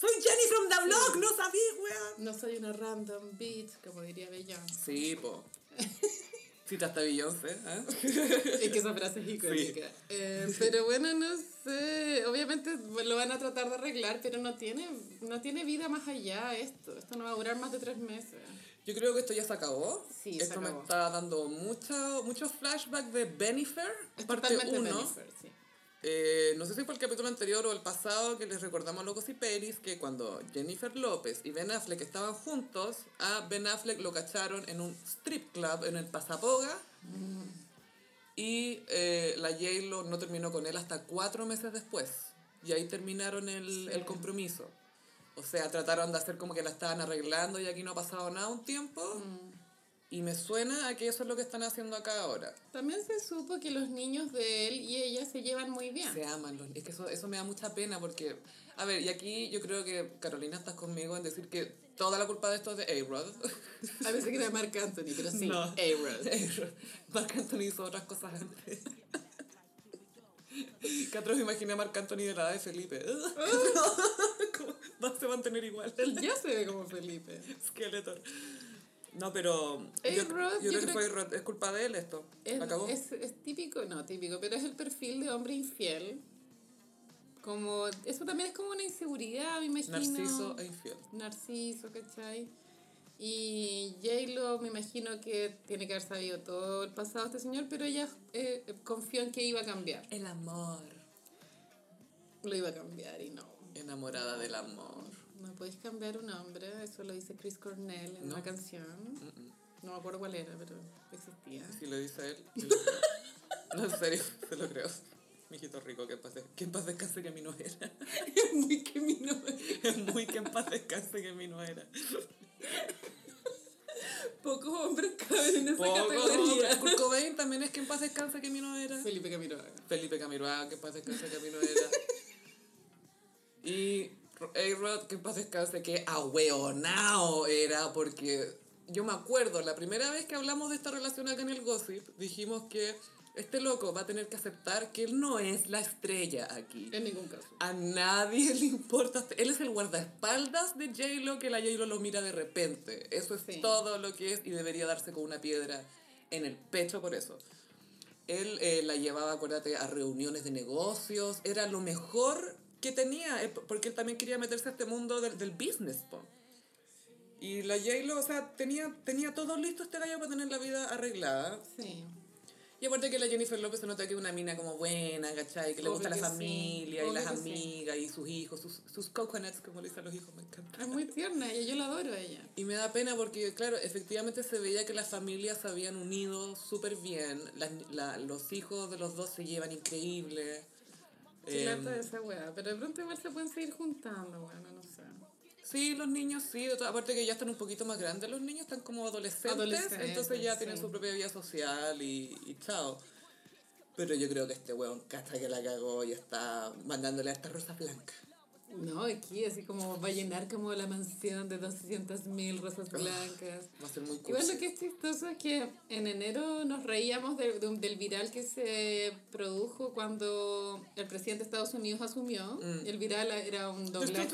¡Soy Jenny from the block! ¡No sabí, weón! No soy una random bitch, como diría Beyoncé. Sí, po. Cita hasta Beyoncé, ¿eh? Es que esa frase es icónica. Eh, pero bueno, no sé. Obviamente lo van a tratar de arreglar, pero no tiene, no tiene vida más allá esto. Esto no va a durar más de tres meses. Yo creo que esto ya se acabó. Sí, se esto me acabó. está dando mucho, muchos flashbacks de Benifer, Es parte totalmente 1. Benifer, sí. Eh, no sé si fue el capítulo anterior o el pasado que les recordamos a Locos y Peris que cuando Jennifer López y Ben Affleck estaban juntos, a Ben Affleck lo cacharon en un strip club en el Pasapoga y eh, la J-Lo no terminó con él hasta cuatro meses después. Y ahí terminaron el, Sí. el compromiso. O sea, trataron de hacer como que la estaban arreglando y aquí no ha pasado nada un tiempo. Y me suena a que eso es lo que están haciendo acá ahora. También se supo que los niños de él y ella se llevan muy bien. Se aman. Los, es que eso, eso me da mucha pena porque... A ver, y aquí yo creo que Carolina estás conmigo en decir que toda la culpa de esto es de A-Rod. A veces que era Marc Anthony, pero sí, No. A-Rod. Marc Anthony hizo otras cosas antes. Que otros me imaginé a Marc Anthony de la edad de Felipe. ¿Cómo va a se mantener igual? Él ya se ve como Felipe. Skeletor. No, pero yo, A-Rod, yo yo creo que creo fue A-Rod. Es culpa de él esto. Es, Acabó. es, es típico, no típico, pero es el perfil de hombre infiel. Como, eso también es como una inseguridad, me imagino. Narciso e infiel. Narciso, ¿cachai? Y J-Lo me imagino que tiene que haber sabido todo el pasado de este señor, pero ella eh, confió en que iba a cambiar. El amor. Lo iba a cambiar y no. Enamorada del amor. No podéis cambiar un hombre, eso lo dice Chris Cornell en No. una canción. Mm-mm. No me acuerdo cuál era, pero existía. Si lo dice él. yo lo creo. No, en serio, se lo creo. Mijito rico, que en paz, que en paz descanse que mi no era. Es muy que mi nombre. Es muy que en paz descanse que mi no era. Pocos hombres caben en esa Poco, categoría. Kurt Cobain también es que en paz descanse que no era. Felipe Camiroaga. Felipe Camiroaga, que en paz descanse que no era. Y A-Rod, que en paz descanse que ahueonao era, porque yo me acuerdo, la primera vez que hablamos de esta relación acá en el Gossip, dijimos que este loco va a tener que aceptar que él no es la estrella aquí. En ningún caso. A nadie le importa. Él es el guardaespaldas de J-Lo que la J-Lo lo mira de repente. Eso es Sí. todo lo que es y debería darse con una piedra en el pecho por eso. Él eh, la llevaba, acuérdate, a reuniones de negocios. Era lo mejor que tenía, eh, porque él también quería meterse a este mundo del, del business. po. Y la J-Lo, o sea, tenía, tenía todo listo este gallo para tener la vida arreglada. Sí. Y aparte que la Jennifer López se nota que es una mina como buena, ¿cachai? Que le Obvio gusta la que sí, familia y obvio las que sí. amigas y sus hijos, sus, sus coconuts, como le dicen los hijos, me encanta. Es muy tierna y yo la adoro a ella. Y me da pena porque, claro, efectivamente se veía que las familias se habían unido súper bien, las- la- los hijos de los dos se llevan increíble. Qué Em, lata de esa weá. Pero de pronto igual se pueden seguir juntando, bueno, no sé. Sí, los niños sí, de todas- aparte que ya están un poquito más grandes los niños, están como adolescentes, Adolescentes, entonces ya tienen su propia vida social y, y chao. Pero yo creo que este weón cacha que la cagó y está mandándole a esta rosa blanca. No, aquí así como va a llenar como la mansión de 200.000 rosas blancas. Va a ser muy Igual cursi. lo que es chistoso es que en enero nos reíamos de- de del viral que se produjo cuando el presidente de Estados Unidos asumió. El viral era un doblaje.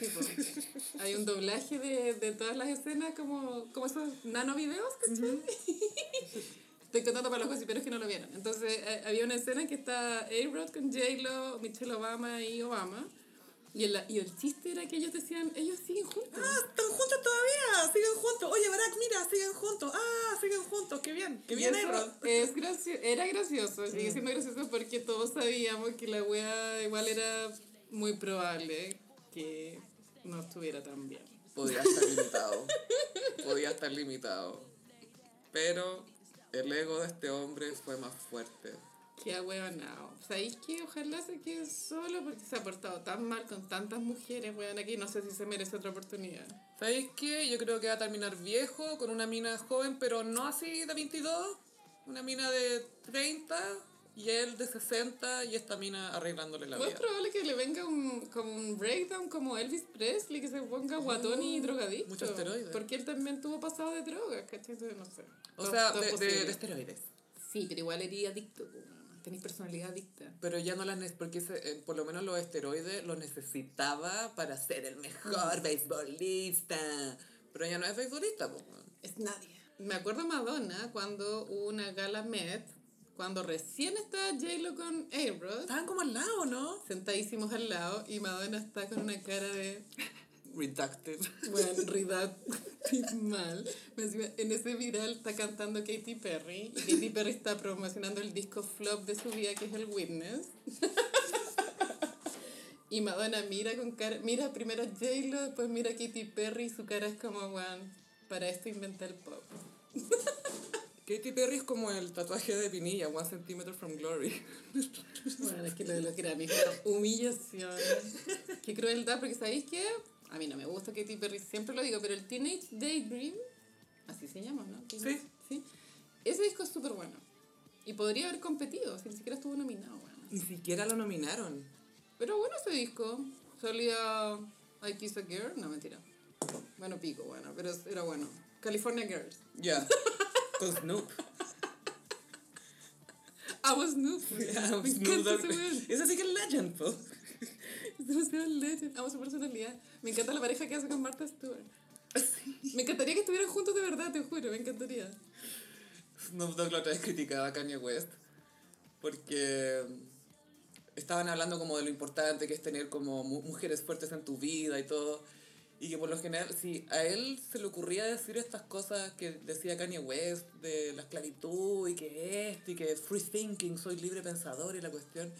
Sí, pues. Hay un doblaje de, de todas las escenas como, como esos nano videos, ¿cachai? Estoy contando para los gossiperos que no lo vieron. Entonces, eh, había una escena que está A-Rod con J-Lo, Michelle Obama y Obama. Y el, y el chiste era que ellos decían, ellos siguen juntos. Ah, están juntos todavía, siguen juntos. Oye, Barack, mira, siguen juntos. Ah, siguen juntos, qué bien, qué Y bien, eso es gracio era gracioso, sigue siendo gracioso porque todos sabíamos que la wea igual era muy probable que no estuviera tan bien. Podía estar limitado. Podía estar limitado. Pero el ego de este hombre fue más fuerte. Qué ahueonado. ¿Sabéis que ojalá se quede solo porque se ha portado tan mal con tantas mujeres, weón, aquí? No sé si se merece otra oportunidad. ¿Sabéis qué? Yo creo que va a terminar viejo, con una mina joven, pero no así de 22. Una mina de 30 y él de 60 y esta mina arreglándole la vida. probable que le venga un, como un breakdown como Elvis Presley, que se ponga guatón y drogadicto. mucho esteroide. Porque él también tuvo pasado de drogas, ¿cachai? Entonces, no sé. O Todo- sea, todo es de, de, de esteroides. Sí, pero igual eres adicto, po, tenés personalidad adicta. Pero ya no las necesitaba, porque ese- eh, por lo menos los esteroides los necesitaba para ser el mejor beisbolista. Pero ella no es beisbolista, pues. Es nadie. Me acuerdo Madonna cuando hubo una gala Met, cuando recién estaba J-Lo con A-Rod, Estaban como al lado, ¿no? sentadísimos al lado, y Madonna está con una cara de, Redacted. bueno, ridad mal. En ese viral está cantando Katy Perry, y Katy Perry está promocionando el disco flop de su vida, que es el Witness. Y Madonna mira con cara, mira primero a J-Lo, después mira a Katy Perry y su cara es como, weón, para esto inventé el pop. Katy Perry es como el tatuaje de Pinilla, One Centimeter from Glory. Bueno, es que lo de los Grammys humillación. Qué crueldad, porque ¿sabéis qué? A mí no me gusta Katy Perry, siempre lo digo, pero el Teenage Daydream, así se llama, ¿no? Teenage- sí. Ese disco es súper bueno. Y podría haber competido, si ni siquiera estuvo nominado, bueno. Ni siquiera lo nominaron. Pero bueno ese disco. Salía I Kiss a Girl, no mentira. Bueno, pico, bueno, pero era bueno. California Girls. Ya. Con Snoop. I was Snoop. Ya, me Snoop. Ese sí que es legend, po. Es demasiado legend. Amo su personalidad. Me encanta la pareja que hace con Martha Stewart. Me encantaría que estuvieran juntos de verdad, te juro, me encantaría. Snoop Dogg la otra vez criticaba a Kanye West porque estaban hablando como de lo importante que es tener como mu- mujeres fuertes en tu vida y todo. Y que por lo general, si a él se le ocurría decir estas cosas que decía Kanye West de la esclavitud y que esto y que free thinking, soy libre pensador y la cuestión,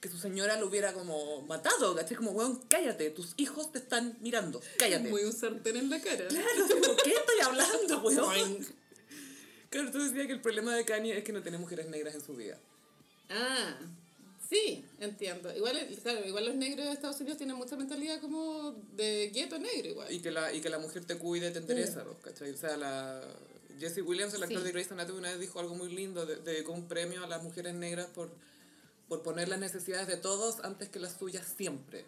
que su señora lo hubiera como matado, ¿cachai? Como, weón, cállate, tus hijos te están mirando, cállate. Muy un sartén en la cara. Claro, como, ¿qué estoy hablando, weón? Claro, tú decías que el problema de Kanye es que no tiene mujeres negras en su vida. Ah, Sí, entiendo. Igual, claro, igual los negros de Estados Unidos tienen mucha mentalidad como de gueto negro igual. Y que la, y que la mujer te cuide, te interesa. ¿cachai? O sea, la... Jesse Williams, el actor Sí. de Grey's Anatomy, una vez dijo algo muy lindo, de- dedicó un premio a las mujeres negras por, por poner las necesidades de todos antes que las suyas siempre.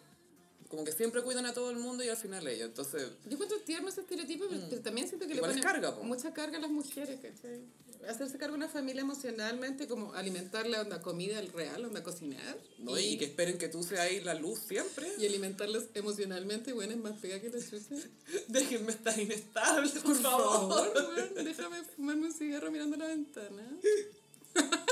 Como que siempre cuidan a todo el mundo y al final ellos. Entonces, Yo encuentro tierno ese estereotipo, pero, pero también siento que Mm. Le ponen carga, po. mucha carga a las mujeres, ¿cachai? Hacerse cargo de una familia emocionalmente, como alimentarle onda comida al real, onda cocinar. ¿no? y, que esperen que tú seas ahí la luz siempre. y alimentarlos emocionalmente, bueno, es más pega que la chucha. Déjenme estar inestable, por, Por favor. favor, weón, déjame fumarme un cigarro mirando la ventana.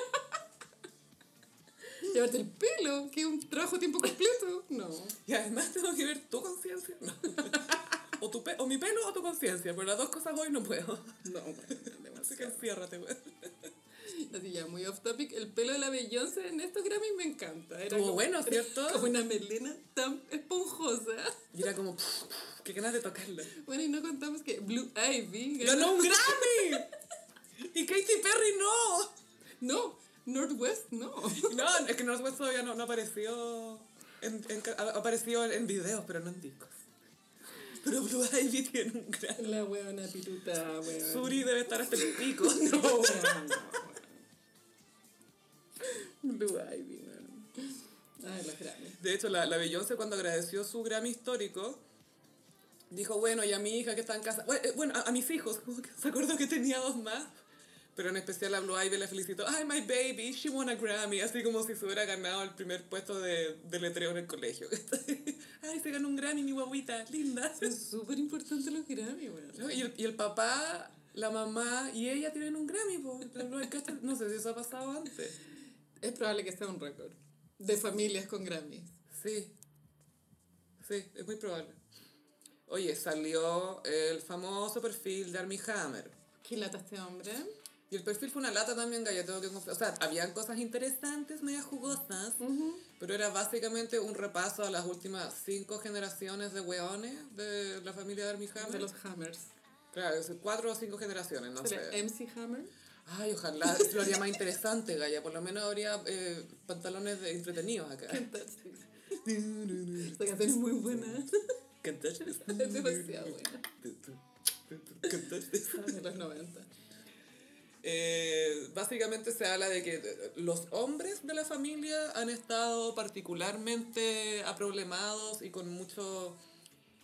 Llevarte el pelo, que es un trabajo tiempo completo. No. Y además tengo que ver tu conciencia. No. O, tu pe- o mi pelo o tu conciencia, pero las dos cosas hoy no puedo. No, weón, Así que enciérrate, güey. Así ya, muy off topic. El pelo de la Beyoncé en estos Grammys me encanta. Era como- bueno, ¿cierto? Como una melena tan esponjosa. Y era como, qué ganas de tocarla. Bueno, y no contamos que Blue Ivy ¡Ganó un Grammy! Y Katy Perry no. No, Northwest no. No, es que Northwest todavía no, no apareció. En, en apareció en videos, pero no en discos. Pero Blue Ivy tiene un Grammy. La weona pituta, weón. Suri debe estar hasta el pico. No, no, weón. Blue Ivy, weón. Ay, los Grammys. De hecho, la, la Beyoncé cuando agradeció su Grammy histórico, dijo, bueno, y a mi hija que está en casa, bueno, eh, bueno, a, a mis hijos, como que se acordó que tenía dos más, pero en especial a Blue Ivy le felicitó, ay, my baby, she won a Grammy, así como si se hubiera ganado el primer puesto de, de letreo en el colegio. ay, se ganó un Grammy, mi guaguita, linda. Son súper importantes los Grammys, weón. ¿No? Y, el, y el papá, la mamá y ella tienen un Grammy, po. no sé si eso ha pasado antes. Es probable que sea un récord de familias con Grammys. Sí. Sí, es muy probable. Oye, salió el famoso perfil de Armie Hammer. ¿Qué lata este hombre? Y el perfil fue una lata también, Gaya, tengo que confesar. O sea, habían cosas interesantes, medias jugosas, pero era básicamente un repaso a las últimas cinco generaciones de weones de la familia de Armie Hammer. De los Hammers. Claro, cuatro o cinco generaciones, no sé. ¿Sale MC Hammer? Ay, ojalá lo haría más interesante, Gaya. Por lo menos habría eh, pantalones de entretenidos acá. Esta canción es muy buena. Es demasiado buena. De los 90. Eh, básicamente se habla de que eh, los hombres de la familia han estado particularmente aproblemados y con mucho...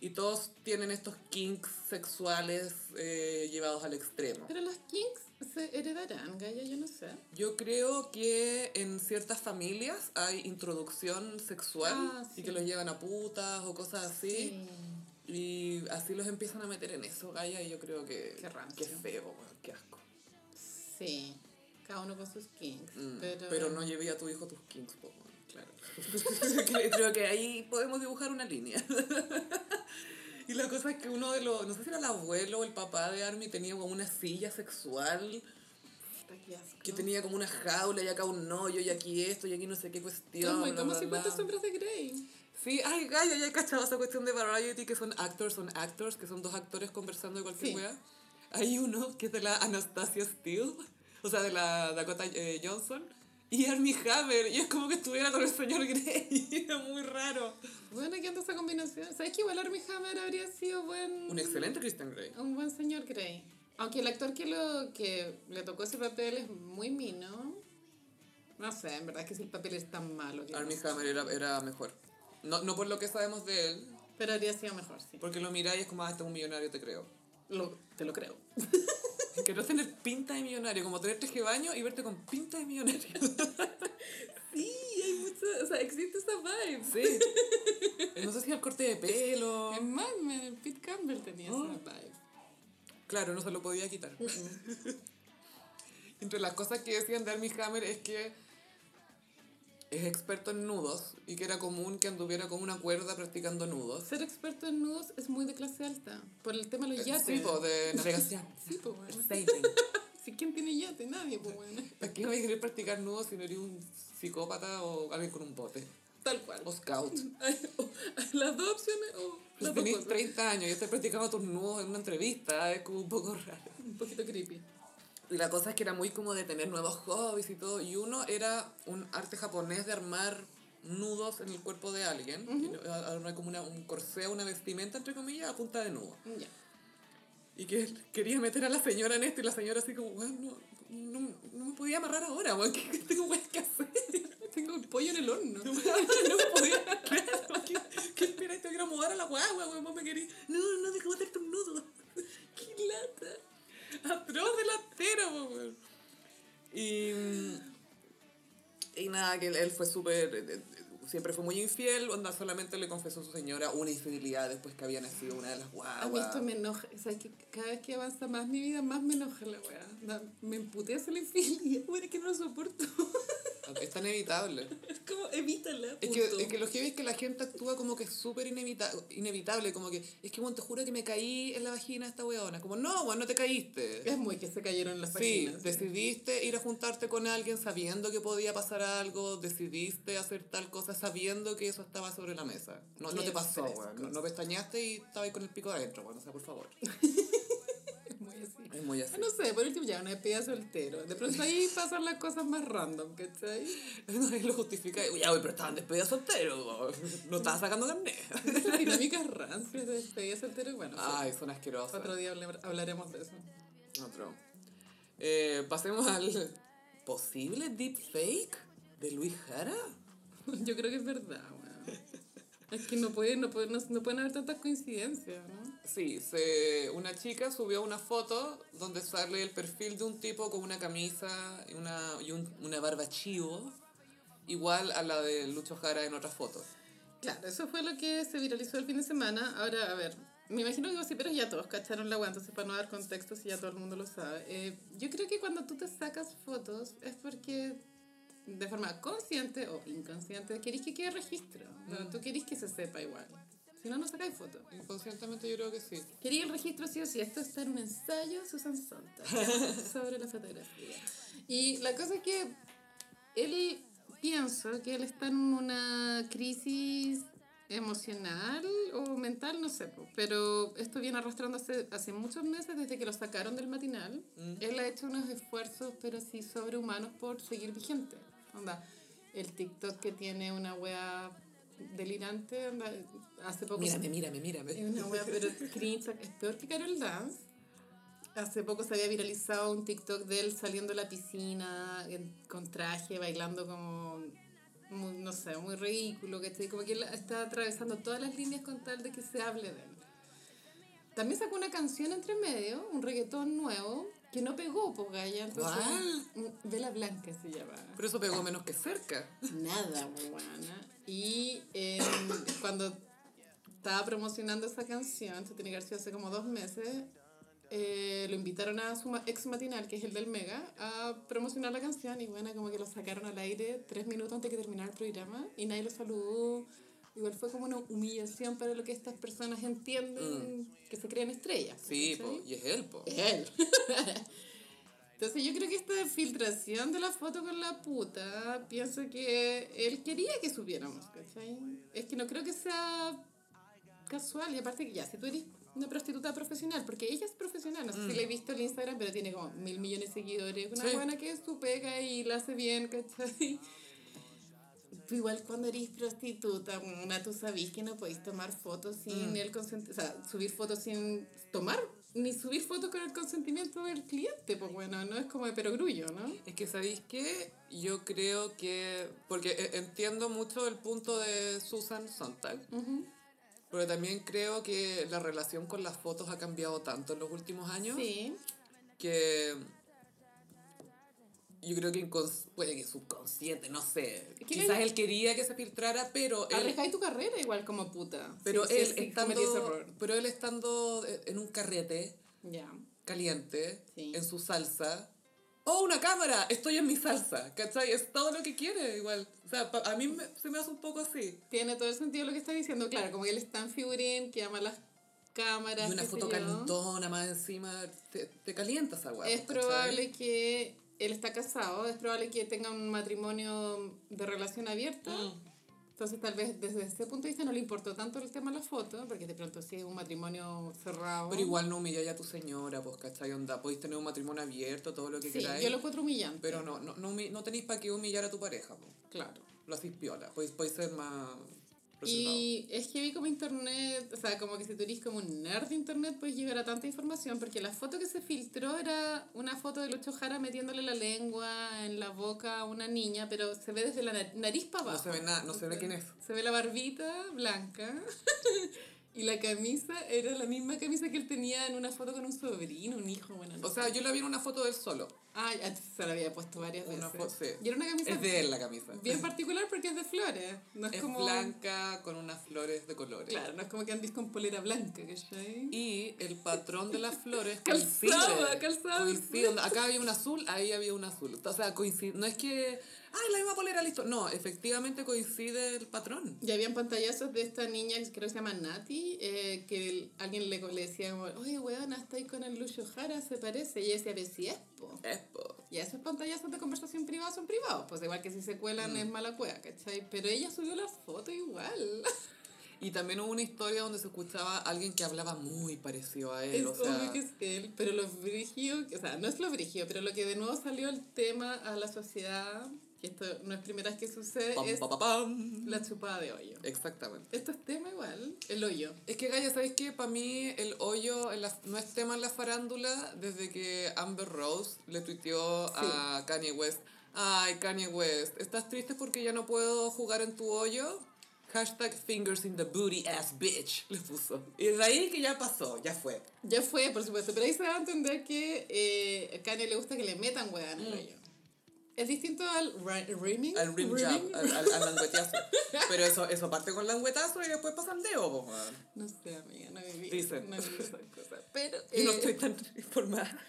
Y todos tienen estos kinks sexuales eh, llevados al extremo. Pero los Kings se heredarán, Gaya, yo no sé. Yo creo que en ciertas familias hay introducción sexual Ah, y que los llevan a putas o cosas así. Y así los empiezan a meter en eso, Gaya, y yo creo que... Qué rancio. Qué feo, qué asco. Sí. Cada uno con sus Kings. Mm, pero... Pero no llevé a tu hijo tus kinks, po. Claro. Creo que ahí podemos dibujar una línea. Y la cosa es que uno de los, no sé si era el abuelo o el papá de Army, tenía como una silla sexual que tenía como una jaula y acá un hoyo y aquí esto y aquí no sé qué cuestión. Como, como bla, 50 bla. sombras de Grey. Sí, ay, Gaya, ya he cachado esa cuestión de Variety que son actors, son actors, que son dos actores conversando de cualquier Sí. wea. Hay uno que es de la Anastasia Steele, o sea, de la Dakota eh, Johnson, y Armie Hammer, y es como que estuviera con el señor Grey, es muy raro. Bueno, ¿qué onda esa combinación? ¿Sabes que igual Armie Hammer habría sido buen... Un excelente Christian Grey. Un buen señor Grey. Aunque el actor que, lo, que le tocó ese papel es muy mino. No sé, en verdad es que si el papel es tan malo. Armie no. Hammer era, era mejor. No, no por lo que sabemos de él, Pero habría sido mejor, sí. porque lo miráis y es como, ah, este es un millonario, te creo. Lo, te lo creo. Que no tener pinta de millonario, como tener traje de baño y verte con pinta de millonario. Sí, hay mucho... O sea, existe esa vibe. Sí. No sé si el corte de pelo. Mad Men, Pete Campbell tenía Oh. esa vibe. Claro, no se lo podía quitar. Entre las cosas que decían de Armie Hammer es que es experto en nudos y que era común que anduviera con una cuerda practicando nudos. Ser experto en nudos es muy de clase alta. Por el tema de los yates. Sí, po, de navegación. Sí, pues bueno. ¿quién tiene yate? Nadie, pues bueno. ¿Para qué vais a querer practicar nudos si no eres un psicópata o alguien con un bote? Tal cual. O scout. Las dos opciones o Si las dos tenés cosas. 30 años y estás practicando tus nudos en una entrevista, es como un poco raro. Un poquito creepy. Y la cosa es que era muy como de tener nuevos hobbies y todo. Y uno era un arte japonés de armar nudos en el cuerpo de alguien. y armar como una, un corsé, una vestimenta, entre comillas, a punta de nudo. Ya. Y que él quería meter a la señora en esto y la señora así como, "Weón, no, no, no me podía amarrar ahora, weón, ¿qué, qué tengo weón, que hacer? Tengo el pollo en el horno. No me podía, ¿qué, qué esperas? Te quiero mudar a la guagua, weón, me querís. No, no, deja meterte un nudo. ¡Qué lata! Atroz delantero, weón. Y, y nada, que él, fue súper, eh, eh, siempre fue muy infiel, onda solamente le confesó a su señora una infidelidad después que había nacido una de las A mí guaguas. esto me enoja. O sea, que cada vez que avanza más mi vida, más me enoja la weá. Me emputece la infidelidad. Bueno, es que no lo soporto. Es tan inevitable. Es como, evítala. Es que, es que lo que veo es que la gente actúa como que es súper inevita inevitable, como que, es que, bueno, te juro que me caí en la vagina de esta weona. Como, no, weón, no te caíste. Es muy que se cayeron las Sí, páginas. decidiste ir a juntarte con alguien sabiendo que podía pasar algo, decidiste hacer tal cosa sabiendo que eso estaba sobre la mesa. No, no te pasó, weón. No, no pestañaste y estabas ahí con el pico adentro, weón. O sea, por favor. Es muy así. No sé, por último ya, una despedida soltero. De pronto ahí pasan las cosas más random, ¿cachai? No, lo justifica. Ya, pero estaban despedidos solteros. weón. No estaba sacando carnet. Las dinámicas rancias de despedida soltero, bueno. Ay, son asquerosas. otro día habla- hablaremos de eso. Otro. Eh, pasemos al posible deepfake de Luis Jara. Yo creo que es verdad. Es que no, puede, no, puede, no, no pueden haber tantas coincidencias, ¿no? Sí, se, una chica subió una foto donde sale el perfil de un tipo con una camisa y una, y un- una barba chivo, igual a la de Lucho Jara en otras fotos. Claro, eso fue lo que se viralizó el fin de semana. Ahora, a ver, me imagino que sí, pero ya todos cacharon la weá, entonces para no dar contexto, si ya todo el mundo lo sabe. Eh, yo creo que cuando tú te sacas fotos es porque de forma consciente o inconsciente querés que quede registro. ¿no? Tú querés que se sepa igual. Si no, no sacáis fotos. Inconscientemente yo creo que sí. Quería el registro sí o sí. Esto está en un ensayo Susan Sontag sobre la fotografía. Y la cosa es que él, pienso que él está en una crisis emocional o mental, no sé, pero esto viene arrastrando hace, hace muchos meses desde que lo sacaron del matinal. Él ha hecho unos esfuerzos, pero sí sobrehumanos por seguir vigente. Onda, el TikTok que tiene una wea delirante, onda, hace poco... Mírame, mírame, mírame. Es una wea, pero cringe, es peor que Carol Dance. Hace poco se había viralizado un TikTok de él saliendo de la piscina con traje, bailando como, muy, no sé, muy ridículo, que Como que él está atravesando todas las líneas con tal de que se hable de él. También sacó una canción entre medio, un reggaetón nuevo, que no pegó, pues Gaya. Entonces, mm, Vela Blanca se llama. Pero eso pegó menos que cerca. Nada, buena. Y eh, cuando estaba promocionando esa canción, se tiene que haber sido hace como dos meses, eh, lo invitaron a su ex matinal, que es el del Mega, a promocionar la canción y bueno, como que lo sacaron al aire tres minutos antes de que terminara el programa y nadie lo saludó. Igual fue como una humillación para lo que estas personas entienden que se creen estrellas. Sí, po, y es él, po. Es él. Entonces yo creo que esta filtración de la foto con la puta, pienso que él quería que supiéramos, ¿cachai? Es que no creo que sea casual y aparte que ya, si tú eres una prostituta profesional, porque ella es profesional, no sé si le he visto el Instagram, pero tiene como mil millones de seguidores, una Sí. buena que es su pega y la hace bien, ¿cachai? Tú igual cuando eres prostituta, una, tú sabís que no podéis tomar fotos sin el consentimiento, o sea, subir fotos sin tomar, ni subir fotos con el consentimiento del cliente, pues bueno, no es como de perogrullo, ¿no? Es que, ¿sabéis qué? Yo creo que... Porque eh, entiendo mucho el punto de Susan Sontag. Pero también creo que la relación con las fotos ha cambiado tanto en los últimos años Sí, que... Yo creo que puede que subconsciente, no sé. Quizás él quería que se filtrara, pero él, arriesgáis tu carrera igual como puta. pero Sí, él sí, estando, pero él estando en un carrete Ya. caliente, Sí. en su salsa. ¡Oh, una cámara! Estoy en mi salsa, ¿cachai? Es todo lo que quiere, igual. O sea, a mí me- se me hace un poco así. Tiene todo el sentido lo que está diciendo, claro, como que él es tan figurín que ama las cámaras. Y una foto calentona más encima, te, te calienta esa weá. Es ¿cachai? probable que él está casado, es probable que tenga un matrimonio de relación abierta. Mm. Entonces tal vez desde ese punto de vista no le importó tanto el tema de la foto, porque de pronto sí es un matrimonio cerrado. Pero igual no humilláis a tu señora, pues, ¿cachai? Onda, podéis tener un matrimonio abierto, todo lo que Sí, queráis. yo lo encuentro humillante. Pero no, no, no, no tenéis para qué humillar a tu pareja, pues. Claro. Lo hacéis piola, podéis, podéis ser más Y es que vi como internet, o sea, como que si tú eres como un nerd de internet, puedes llegar a tanta información, porque la foto que se filtró era una foto de Lucho Jara metiéndole la lengua en la boca a una niña, pero se ve desde la na- nariz para No abajo. se ve nada, no se ve quién es. Se ve la barbita blanca y la camisa era la misma camisa que él tenía en una foto con un sobrino, un hijo, bueno, no O sea, yo la vi en una foto de él solo. Ah, ya se la había puesto varias Una veces. sí. Y era una camisa Es de él la camisa. bien particular porque es de flores. No es, Es como... blanca con unas flores de colores. Claro, no es como que andes con polera blanca, ¿cachai? Y el patrón de las flores Calzaba, calzaba. Acá había un azul, ahí había un azul. O sea, coincide. No es que. ¡Ay, la misma polera, listo! No, efectivamente coincide el patrón. Y habían pantallazos de esta niña que creo que se llama Nati, eh, que el- alguien le, le decía, como, oye, weona, está ahí con el Lucio Jara, se parece. Y ella decía, pero si es, po. Es po. Y esos pantallazos de conversación privada son privados, pues igual que si se cuelan Mm. es mala cueva, ¿cachai? Pero ella subió la foto igual. Y también hubo una historia donde se escuchaba a alguien que hablaba muy parecido a él. Es o sea, obvio que es él, pero lo brigio, o sea, no es lo brigio, pero lo que de nuevo salió el tema a la sociedad, que esto no es primera vez que sucede, pam, es pa, pa, pam. la chupada de hoyo. Exactamente. Esto es tema igual, el hoyo. Es que, Gaya, ¿sabes qué? Para mí el hoyo en la- no es tema en la farándula desde que Amber Rose le tuiteó a Kanye West. Ay, Kanye West, ¿estás triste porque ya no puedo jugar en tu hoyo? Hashtag fingers in the booty ass bitch, le puso. Y de ahí que ya pasó, ya fue. Ya fue, por supuesto, pero ahí se va a entender que eh, a Kanye le gusta que le metan hueá en el hoyo. Es distinto al ri- rimming. Mm. Al rim jab, al, al, al languetazo. Pero eso, eso parte con languetazo y después pasa el dedo, po. No sé, amiga, no viví. Dicen. No viví esas cosas. Pero Yo no eh, estoy tan informada.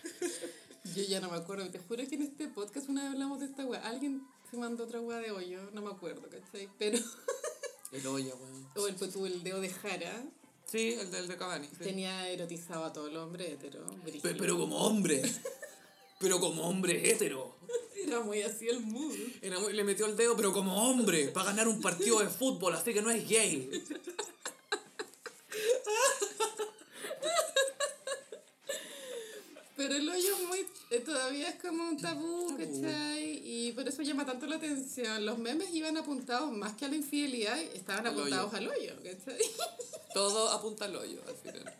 yo ya no me acuerdo. Te juro que en este podcast una vez hablamos de esta hueá. Alguien se mandó otra hueá de hoyo, no me acuerdo, ¿cachai? Pero. El hoyo, weón. O el, tuvo el dedo de Jara. Sí, el del de Cavani. sí. Tenía erotizado a todo el hombre hetero. Pe- brígido. Pero como hombre. Pero como hombre hétero. Era muy así el mood. Era muy- le metió el dedo, pero como hombre, para ganar un partido de fútbol, así que no es gay. Pero el hoyo es muy, eh, todavía es como un tabú. ¿cachai? Y por eso llama tanto la atención. Los memes iban apuntados más que a la infidelidad, estaban Al apuntados al hoyo, ¿cachai? Todo apunta al hoyo, al final.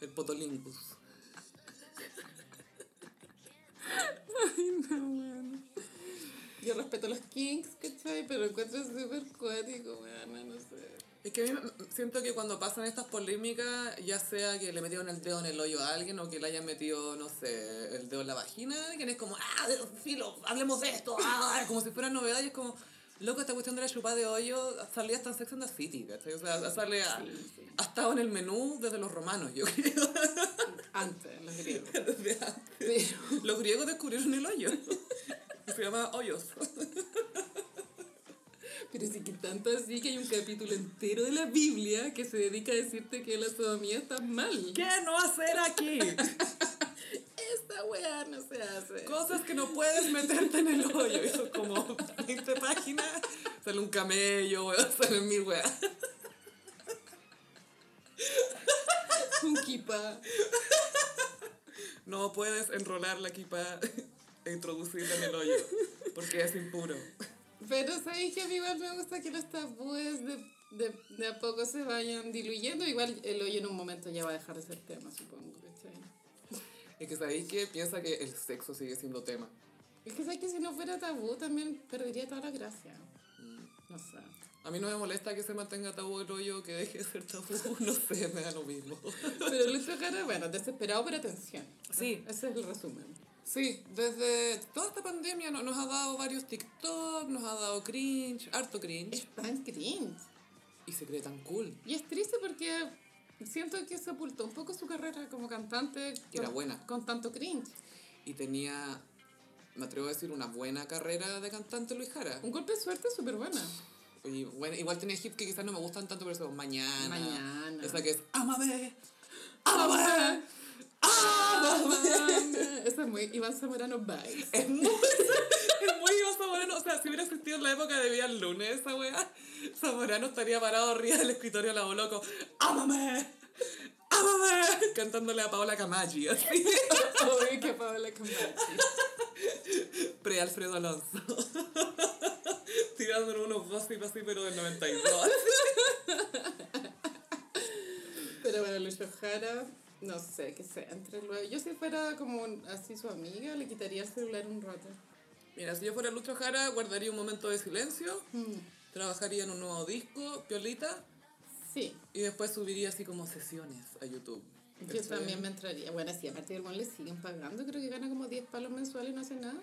El potolingus. Ay, no, bueno. Yo respeto los kinks, ¿cachai? Pero encuentro súper cuático, bueno, no sé. Es que a mí siento que cuando pasan estas polémicas, ya sea que le metieron el dedo en el hoyo a alguien o que le hayan metido, no sé, el dedo en la vagina, que es como, ah, filo, hablemos de esto, ah, como si fuera novedad y es como, loco, esta cuestión de la chupada de hoyo salía hasta en Sex and the City, ¿cachai? O sea, sale Sí, sí. ha estado en el menú desde los romanos, yo creo. Antes, los griegos. Desde antes. Pero, Los griegos descubrieron el hoyo. Se llama hoyos. pero sí que tanto así que hay un capítulo entero de la Biblia que se dedica a decirte que la sodomía está mal. ¿Qué no hacer aquí? Esta weá no se hace. Cosas que no puedes meterte en el hoyo. Y son como 20 páginas. Sale un camello, weón. Salen mil weas. Un kipa. No puedes enrolar la equipa e introducirla en el hoyo. Porque es impuro. Pero sabéis que a mí igual me gusta que los tabúes de, de, de a poco se vayan diluyendo. Igual el hoyo en un momento ya va a dejar de ser tema, supongo. ¿cachai? Es que sabéis que piensa que el sexo sigue siendo tema. Es que sabéis que si no fuera tabú también perdería toda la gracia. No sé. A mí no me molesta que se mantenga tabú el hoyo, que deje de ser tabú. No sé, me da lo mismo. Pero Lucho Jara, bueno, desesperado por atención. Sí. Ese es el resumen. Sí, desde toda esta pandemia no- nos ha dado varios TikTok, nos ha dado cringe, harto cringe. Es tan cringe. Y se cree tan cool. Y es triste porque siento que sepultó un poco su carrera como cantante. Que era con- buena. Con tanto cringe. Y tenía, me atrevo a decir, una buena carrera de cantante Luis Jara. Un golpe de suerte súper buena. Y bueno, igual tenía hits que quizás no me gustan tanto, pero eso, Mañana. Mañana. Esa que es, Amame, Amame, Amame. Esa es muy Iván Zamorano vibes. Es muy, es muy Iván Zamorano, o sea, si hubiera existido en la época de Vía el lunes esa weá, Zamorano estaría parado arriba del escritorio a la loco, ¡Ámame! Cantándole a Paola Camaggi, así, Obvio que Paola Camachi. pre-Alfredo Alonso. Tirándole unos gossip así, pero del 92. Pero bueno, Lucho Jara, no sé, qué sé, entre luego. Yo si fuera como así su amiga, le quitaría el celular un rato. Mira, si yo fuera Lucho Jara, guardaría un momento de silencio, trabajaría en un nuevo disco, piolita, Sí, y después subiría así como sesiones a YouTube. yo también me entraría. Bueno, sí, aparte del le siguen pagando, creo que gana como 10 palos mensuales y no hace nada.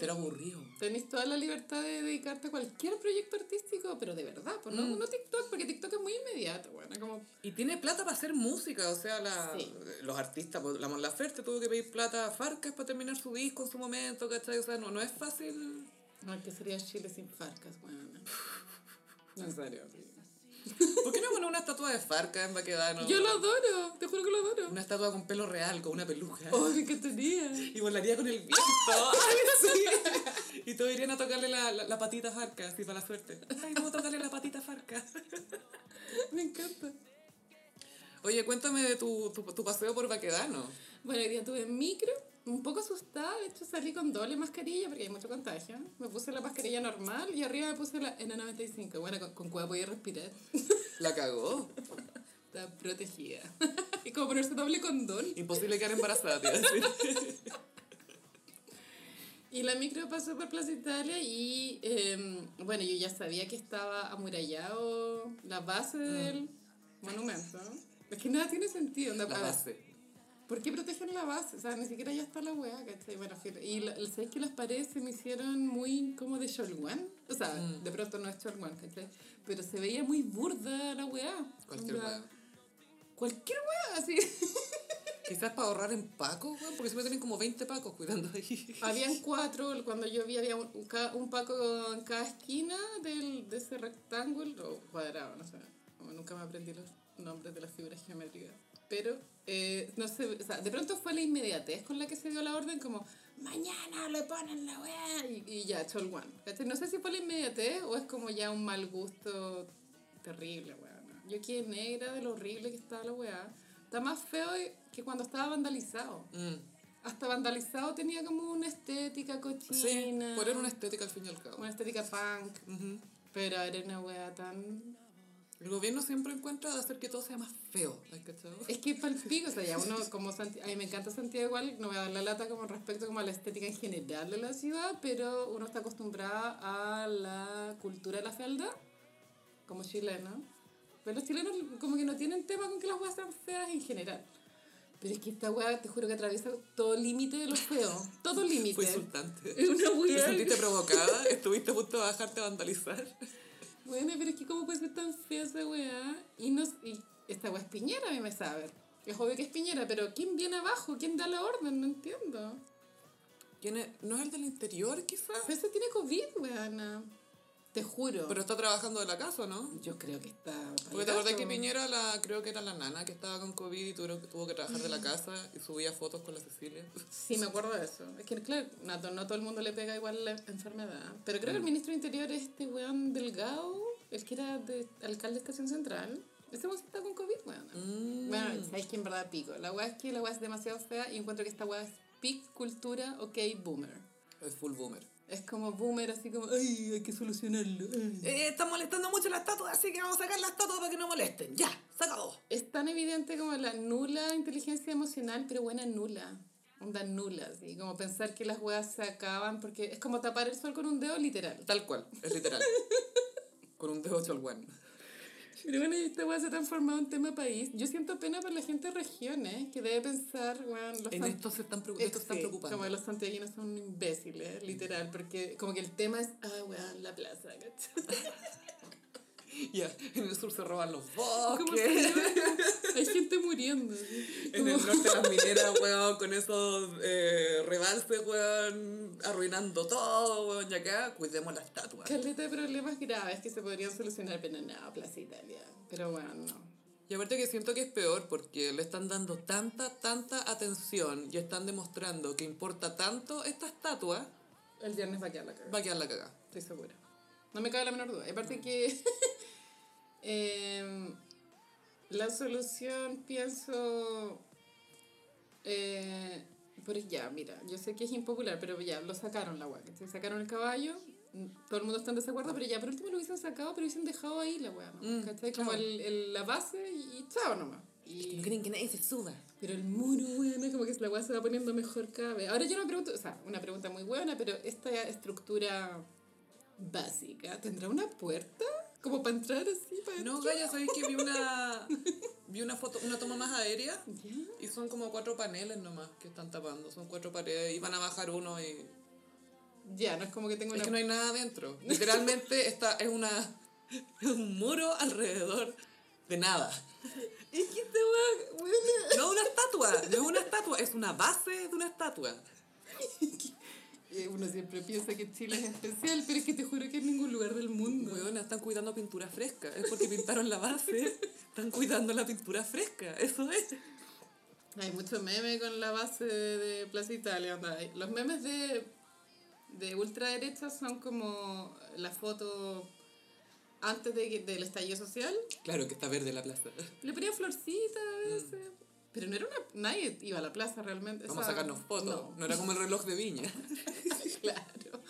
Pero aburrido. Tenés toda la libertad de dedicarte a cualquier proyecto artístico, pero de verdad, pues no, no TikTok, porque TikTok es muy inmediato, bueno, como... Y tiene plata para hacer música, o sea, la, Sí. los artistas, pues, la Mon Laferte tuvo que pedir plata a Farcas para terminar su disco en su momento, ¿cachai? O sea, no, no es fácil. No, que sería Chile sin farcas, bueno. No, en serio. ¿Por qué no poner una estatua de Farcas en Baquedano? Yo lo adoro, te juro que lo adoro. Una estatua con pelo real, con una peluca. Oh, me encantaría. Y volaría con el viento. Ay, sí. Y todos irían a tocarle la, la, la patita a Farcas, así para la suerte. Ay, vamos a tocarle la patita a Farcas. Me encanta. Oye, cuéntame de tu, tu, tu paseo por Baquedano. Bueno, hoy día tuve micro, un poco asustada, de hecho salí con doble mascarilla porque hay mucho contagio. Me puse la mascarilla normal y arriba me puse la N95. Bueno, con, con cueva podía respirar. La cagó. Está protegida. y como ponerse doble condón. Imposible quedar embarazada, te iba a decir. Y la micro pasó por Plaza Italia y em, bueno, yo ya sabía que estaba amurallado la base del monumento. Es que nada tiene sentido. onda, La base. ¿Por qué protegen la base? O sea, ni siquiera ya está la weá, ¿cachai? Bueno, y la- ¿sabes que las paredes se me hicieron muy como de Cholguán? O sea, de pronto no es Cholguán, ¿cachai? Pero se veía muy burda la weá. Cualquier Onda, weá. Cualquier weá, así. Quizás para ahorrar en Paco, weón, porque siempre tienen como 20 Pacos cuidando ahí. Habían cuatro, cuando yo vi había un, un paco en cada esquina del, de ese rectángulo, o cuadrado, no sé. Nunca me aprendí los nombres de las figuras geométricas. Pero, eh, no sé, o sea, de pronto fue la inmediatez con la que se dio la orden, como, mañana le ponen la weá, y, y ya, Cholguán. ¿cachai? No sé si fue la inmediatez o es como ya un mal gusto terrible, weá. ¿no? Yo quedé negra de lo horrible que estaba la weá. Está más feo que cuando estaba vandalizado Mm. hasta vandalizado tenía como una estética Sí, cochina. poner una estética al fin y al cabo. una estética punk. Ujú. Pero era una wea tan. El gobierno siempre encuentra de hacer que todo sea más feo, ¿has cachado? Es que palpico, o sea, ya uno como Santi- A mí me encanta Santiago igual, no voy a dar la lata como respecto como a la estética en general de la ciudad, pero uno está acostumbrada a la cultura de la fealdad, como chileno. Pero los chilenos como que no tienen tema con que las weas sean feas en general. Pero es que esta wea, te juro que atraviesa todo límite de lo feo. Todo límite. Fue insultante. Es una ¿Te wea. sentiste provocada? ¿Estuviste a punto de bajarte a vandalizar? Bueno, pero es que cómo puede ser tan fea esa weá. Y, no, y esta weá es Piñera, a mí me sabe. Es obvio que es Piñera, pero ¿quién viene abajo? ¿Quién da la orden? No entiendo. ¿Quién es? ¿No es el del interior, quizás? Pero ese tiene COVID, weana. Te juro. Pero está trabajando de la casa, ¿no? yo creo que está... Porque te acordás que. Piñera, la, creo que era la nana que estaba con COVID y tuvo, tuvo que trabajar de la casa y subía fotos con la Cecilia. Sí, me acuerdo de eso. Es que, claro, no, no todo el mundo le pega igual la enfermedad. Pero creo que el ministro de Interior es este weón Delgado, el que era de alcalde de Estación Central. Ese weón está con COVID, weón. Mm. Bueno, sabéis que en verdad pico. La weá es que la weá es demasiado fea y encuentro que esta weá es pic cultura, ok, boomer. Es full boomer. Es como boomer, así como, ay, hay que solucionarlo. ay". Eh, está molestando mucho la estatua, así que vamos a sacar la estatua para que no molesten. Ya, sacado. Es tan evidente como la nula inteligencia emocional, pero buena nula. Onda nula, así como pensar que las weas se acaban porque es como tapar el sol con un dedo literal. Tal cual, es literal. con un dedo cholguán. Pero bueno, y esta wea se ha transformado en tema país. Yo siento pena por la gente de regiones que debe pensar, weón, los En esto se están, preocup- Eh, esto están sí, preocupando. Como los santiaguinos son imbéciles, literal, porque como que el tema es, ah, weón, la plaza, ¿cachai? Ya, en el sur se roban los bosques. Así. En el norte las mineras, weón, con esos eh, rebalses, weón, arruinando todo, weón. Y acá, cuidemos la estatua. Caleta de problemas graves que se podrían solucionar, pero no, Plaza Italia. Pero bueno, no. Y aparte que siento que es peor porque le están dando tanta, tanta atención y están demostrando que importa tanto esta estatua El viernes va a quedar la cagada. Va a quedar la cagada. Estoy segura. No me cabe la menor duda. Y aparte que em, la solución, pienso... Eh, pero ya, mira, yo sé que es impopular, pero ya, lo sacaron la weá. ¿cachai? Sacaron el caballo, todo el mundo está en desacuerdo, pero ya, por último lo hubiesen sacado, pero hubiesen dejado ahí la weá, ¿no? Mm, ¿Cachai? Como claro. el, el- la base y, y chao nomás. Y, quieren que nadie se suba. pero el muro, weón, como que la weá se va poniendo mejor cada vez. Ahora yo me pregunto, o sea, una pregunta muy buena, pero esta estructura básica, ¿tendrá una puerta? Como para entrar así, para No? Gaya, ¿sabéis que vi una, vi una foto, una toma más aérea? Ya. Y son como cuatro paneles nomás que están tapando. Son cuatro paredes y van a bajar uno y... Ya, no es como que tengo Es una... que no hay nada adentro. Literalmente esta es una... Es un muro alrededor de nada. Es que weón, No una estatua, no es una estatua, es una base de una estatua. Eh, Uno siempre piensa que Chile es especial, pero es que te juro que en ningún lugar del mundo. Están cuidando pintura fresca. Es porque pintaron la base, están cuidando la pintura fresca. Eso es. Hay mucho meme con la base de, Plaza Italia. Los memes de, de ultraderecha son como la foto antes de, que- del estallido social. Claro que está verde la plaza. Le ponían florcitas a veces. Pero no era una... Nadie iba a la plaza realmente. Vamos a sacarnos fotos. No, No. era como el reloj de viña. claro.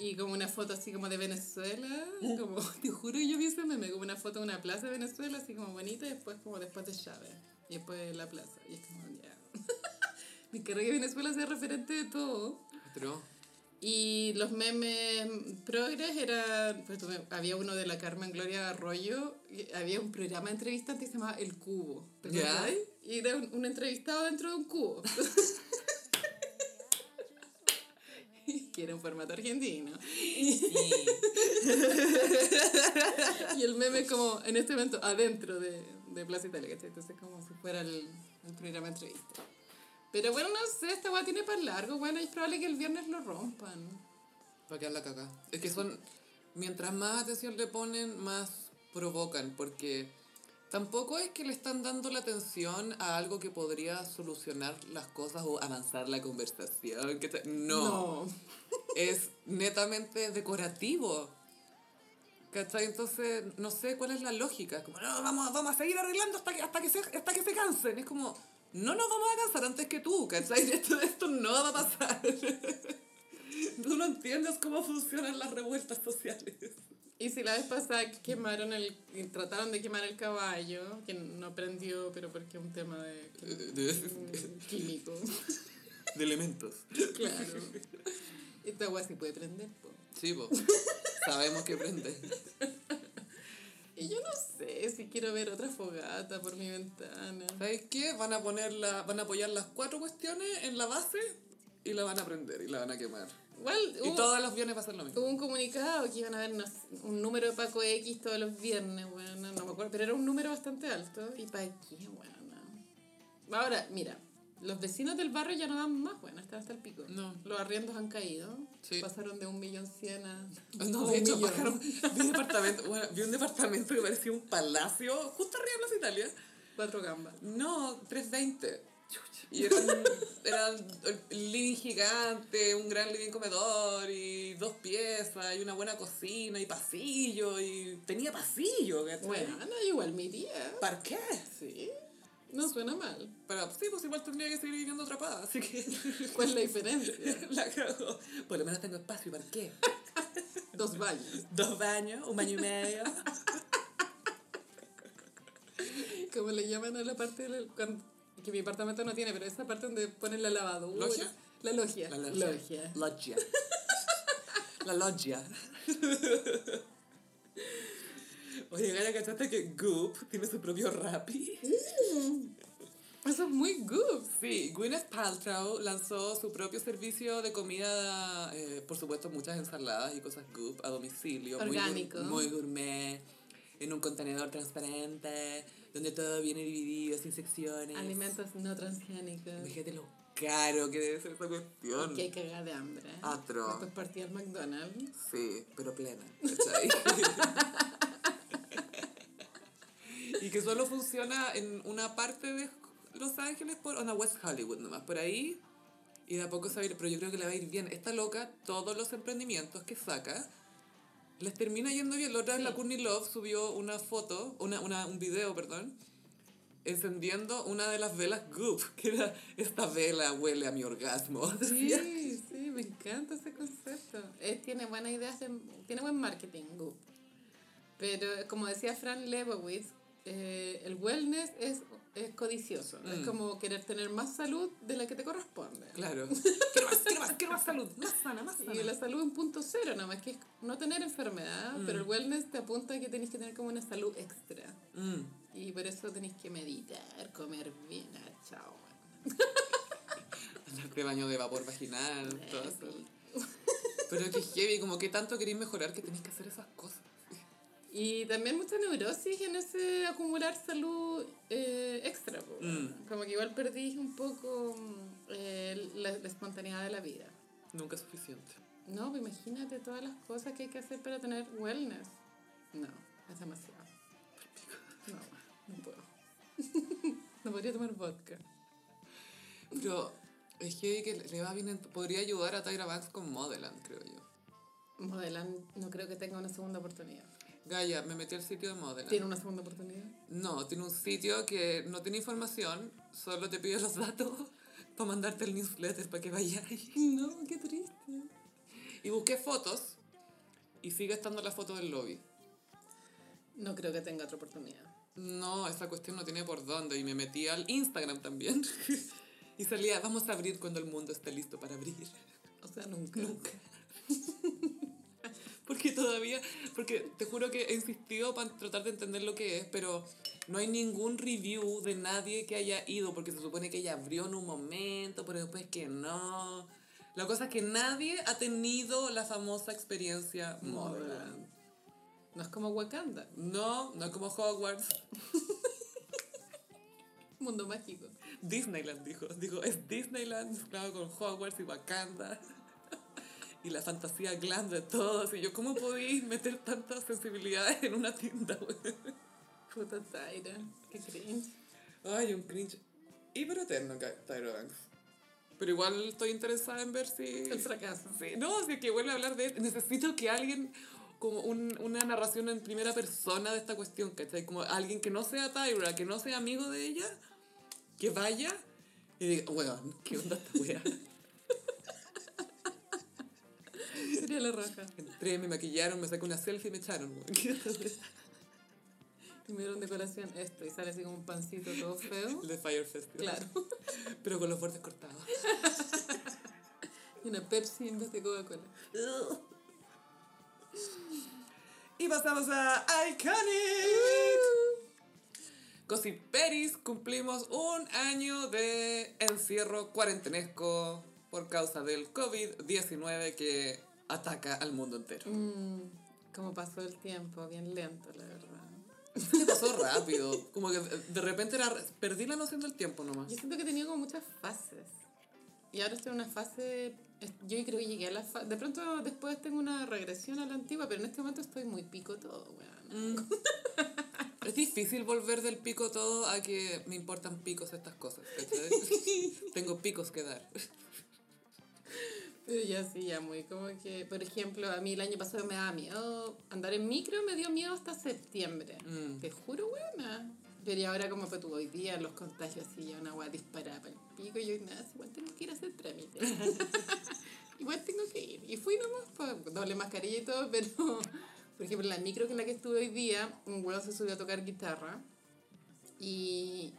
Y como una foto así como de Venezuela, como, te juro que yo vi ese meme, como una foto de una plaza de Venezuela, así como bonita, y después como después de Chávez, y después la plaza, y es como, ya. Me encargo que Venezuela sea referente de todo. Pero, Y los memes progres eran, pues, había uno de la Carmen Gloria Arroyo, había un programa de entrevistas que se llamaba El Cubo. ¿te ¿Ya? Y era un, un entrevistado dentro de un cubo. que era un formato argentino. Y el meme como en este momento adentro de, de Plaza Italia, ¿cachai? Entonces como si fuera el, el programa de entrevista. Pero bueno, no sé, esta weá tiene para largo, bueno, es probable que el viernes lo rompan. va a quedar la caca. Es que son. Mientras más atención le ponen, más provocan. Porque tampoco es que le están dando la atención a algo que podría solucionar las cosas o avanzar la conversación. que te- no. es netamente decorativo. ¿Cachai? Entonces, no sé cuál es la lógica. Como, no, vamos, vamos a seguir arreglando hasta que, hasta, que se, hasta que se cansen. Es como, no nos vamos a cansar antes que tú, ¿cachai? Esto, esto no va a pasar. Tú no entiendes cómo funcionan las revueltas sociales. Y si la vez pasada quemaron el, trataron de quemar el caballo, que no prendió, pero porque es un tema de, De, mm, químico. de elementos. Claro. Esta agua sí puede prender, po. Sí, po. Sabemos que prende. Y yo no sé si quiero ver otra fogata por mi ventana. ¿Sabes qué? Van a poner la, van a apoyar las cuatro cuestiones en la base y la van a prender y la van a quemar. Igual Y hubo, todos los viernes va a ser lo mismo. hubo un comunicado que iban a sé, un número de Paco X todos los viernes, bueno, no me acuerdo, pero era un número bastante alto. ¿Y para qué, bueno? Ahora, mira, los vecinos del barrio ya no dan más, bueno, están hasta el pico. No. Los arriendos han caído. Sí. Pasaron de un millón cien a... No, de un hecho, millón. bajaron- vi un departamento, bueno, vi un departamento que parecía un palacio justo arriba de Plaza Italia. Cuatro gambas. No, 320. Y eran, eran el living gigante, un gran living comedor y dos piezas y una buena cocina y pasillo y tenía pasillo, ¿cachai? Bueno, no, igual mi tía. ¿Para qué? Sí. No suena mal. Pero sí, pues igual tendría que seguir viviendo atrapada, así que ¿Cuál es la diferencia? la cago. Por lo menos tengo espacio, ¿para qué? Dos baños. Dos baños, un baño y medio. Como le llaman a la parte del, que mi apartamento no tiene, pero esa parte donde ponen la lavadora. ¿Logia? La logia. La logia. Logia. Loggia. La loggia. Oye, Gaya, ¿cachaste que Goop tiene su propio Rappi? Eso es muy good. Sí, Gwyneth Paltrow lanzó su propio servicio de comida, eh, por supuesto muchas ensaladas y cosas Goop a domicilio. muy Orgánico. Muy, gourmet, en un contenedor transparente, donde todo viene dividido, sin secciones. Alimentos no transgénicos. Fíjate lo caro que debe ser esa cuestión. Que hay cagada de hambre. Atro. Después partí al McDonald's. Sí, pero plena. y que solo funciona en una parte de Los Ángeles, por onda West Hollywood nomás. Por ahí Y de a poco se va a ir, pero yo creo que le va a ir bien. Esta loca, todos los emprendimientos que saca, les termina yendo bien. La otra vez la Courtney Love subió una foto, una, una, un video, perdón, encendiendo una de las velas Goop, que era, esta vela huele a mi orgasmo. Sí, sí, me encanta ese concepto. Eh, tiene buenas ideas, de- tiene buen marketing, Goop. Pero como decía Fran Lebowitz, eh, el wellness es, es codicioso. Es como querer tener más salud de la que te corresponde. Claro. Quiero más, quiero más, quiero más salud. Más sana, más sana. Y la salud en punto cero, nada más que es no tener enfermedad, pero el wellness te apunta a que tenés que tener como una salud extra. Mm. Y por eso tenés que meditar, comer bien, ah, chao. Andarte baño de vapor vaginal, todo eso. Pero que heavy, como que tanto queréis mejorar que tenéis que hacer esas cosas. Y también mucha neurosis en ese acumular salud eh, extra. Mm. Como que igual perdís un poco mm, eh, la, la espontaneidad de la vida. Nunca es suficiente. No, pues imagínate todas las cosas que hay que hacer para tener wellness. No, es demasiado. No, no puedo. no podría tomar vodka. Pero es que le va bien, en- podría ayudar a Tyra Banks con Modeland, creo yo. Modelan no creo que tenga una segunda oportunidad. Gaia, me metí al sitio de Modeland. ¿Tiene una segunda oportunidad? No, tiene un sitio que no tiene información, solo te pide los datos para mandarte el newsletter para que vayas. No, qué triste. Y busqué fotos y sigue estando la foto del lobby. No creo que tenga otra oportunidad. No, esa cuestión no tiene por dónde. Y me metí al Instagram también. y salía, vamos a abrir cuando el mundo esté listo para abrir. O sea, nunca. Nunca. Porque todavía, porque te juro que he insistido para tratar de entender lo que es, pero no hay ningún review de nadie que haya ido, porque se supone que ella abrió en un momento, pero después que no. La cosa es que nadie ha tenido la famosa experiencia Modeland. No es como Wakanda, No, no es como Hogwarts. mundo mágico. Disneyland dijo. Dijo, es Disneyland mezclado con Hogwarts y Wakanda. Y la fantasía glam de todos. Y yo, ¿cómo podéis meter tantas sensibilidades en una tienda, güey? Puta Tyra, qué cringe. Ay, un cringe hiper eterno, Tyra Banks. Pero igual estoy interesada en ver si... El fracaso. Sí, no, si es que vuelve a hablar de... Necesito que alguien, como un- una narración en primera persona de esta cuestión, ¿cachai? Como alguien que no sea Tyra, que no sea amigo de ella, que vaya y diga, weón, ¿qué onda esta wea? Sería la raja. Entré, me maquillaron, me saqué una selfie y me echaron. Y me dieron decoración esto y sale así como un pancito todo feo. El de Fire Festival. Claro. Pero con los bordes cortados. Y una Pepsi en vez de Coca-Cola. Y pasamos a Iconic. Gossip Peris, cumplimos un año de encierro cuarentenesco por causa del COVID-19 que ataca al mundo entero. Mm, como pasó el tiempo, bien lento, la verdad. Se pasó rápido, como que de repente era, perdí la noción del tiempo nomás. Yo siento que tenido como muchas fases. Y ahora estoy en una fase. Yo creo que llegué a la fase. De pronto después tengo una regresión a la antigua, pero en este momento estoy muy pico todo, weón. Es difícil volver del pico todo a que me importan picos estas cosas. Tengo picos que dar. Pero ya sí, ya muy como que. Por ejemplo, a mí el año pasado me daba miedo. Andar en micro me dio miedo hasta septiembre. Mm. Te juro, weona. Pero y ahora como fue tu hoy día, los contagios así, ya una weá disparada para el pico. Y yo, nada, igual tengo que ir a hacer trámite. igual tengo que ir. Y fui nomás, pues, doble mascarilla y todo, pero... Por ejemplo, en la micro que en la que estuve hoy día, un weón se subió a tocar guitarra. Y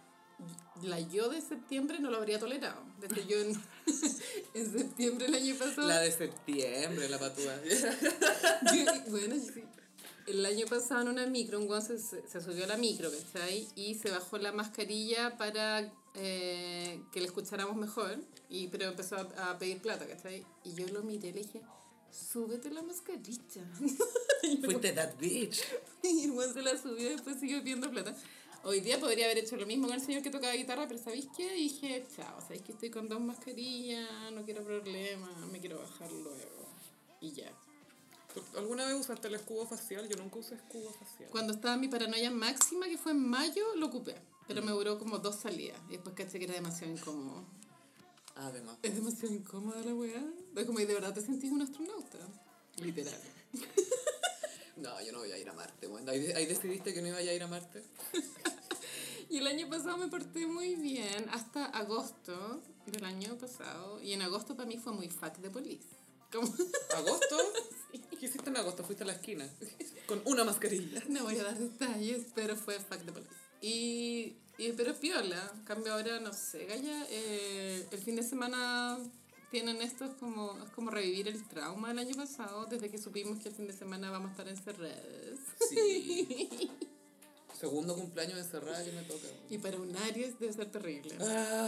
la yo de septiembre no lo habría tolerado. Desde yo en, en septiembre el año pasado... La de septiembre, la patúa. Yo- bueno, sí. El año pasado en una micro, un guan se, se subió a la micro, ¿cachai? Y se bajó la mascarilla para eh, que le escucháramos mejor, y, pero empezó a, a pedir plata, ¿cachai? Y yo lo miré y le dije, súbete la mascarilla. Fuiste that bitch. y el guan se la subió y después siguió pidiendo plata. Hoy día podría haber hecho lo mismo con el señor que tocaba guitarra, pero ¿sabéis qué? dije, chao, ¿sabéis que estoy con dos mascarillas? No quiero problemas, me quiero bajar luego. Y ya. ¿Alguna vez usaste el escudo facial? Yo nunca usé escudo facial. Cuando estaba mi paranoia máxima, que fue en mayo, lo ocupé. Pero me duró como dos salidas. Y después caché que era demasiado incómodo. Además. Es demasiado incómoda la weá. Es como, y de verdad te sentís un astronauta. Literal. No, yo no voy a ir a Marte, bueno. ¿Ahí, ahí decidiste que no iba a ir a Marte? Y el año pasado me porté muy bien hasta agosto del año pasado. Y en agosto para mí fue muy fuck de police. Como, ¿Agosto? ¿Qué hiciste en agosto? Fuiste a la esquina. Con una mascarilla. no voy a dar detalles, pero fue fuck de police. Y, y pero piola. Cambio ahora, no sé, Gaya, eh, el fin de semana tienen esto, es como, es como revivir el trauma del año pasado, desde que supimos que el fin de semana vamos a estar encerrados. Sí. Segundo cumpleaños de cerrada que me toca. Y para un Aries debe ser terrible. Ah,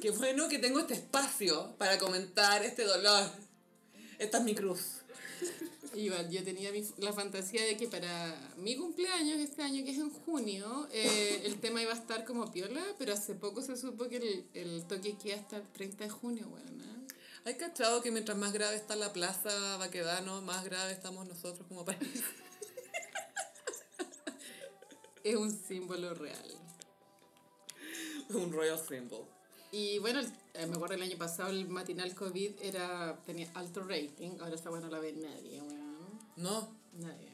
qué bueno que tengo este espacio para comentar este dolor. Esta es mi cruz. Igual, yo tenía mi- la fantasía de que para mi cumpleaños este año, que es en junio, eh, el tema iba a estar como piola, pero hace poco se supo que el, el toque queda hasta el 30 de junio, bueno. ¿Hay cachado que mientras más grave está la plaza Baquedano, más grave estamos nosotros como país? Es un símbolo real. Un royal symbol. Y bueno, eh, me acuerdo el año pasado el matinal COVID era, tenía alto rating, ahora esta bueno no la ve nadie. No, Nadie.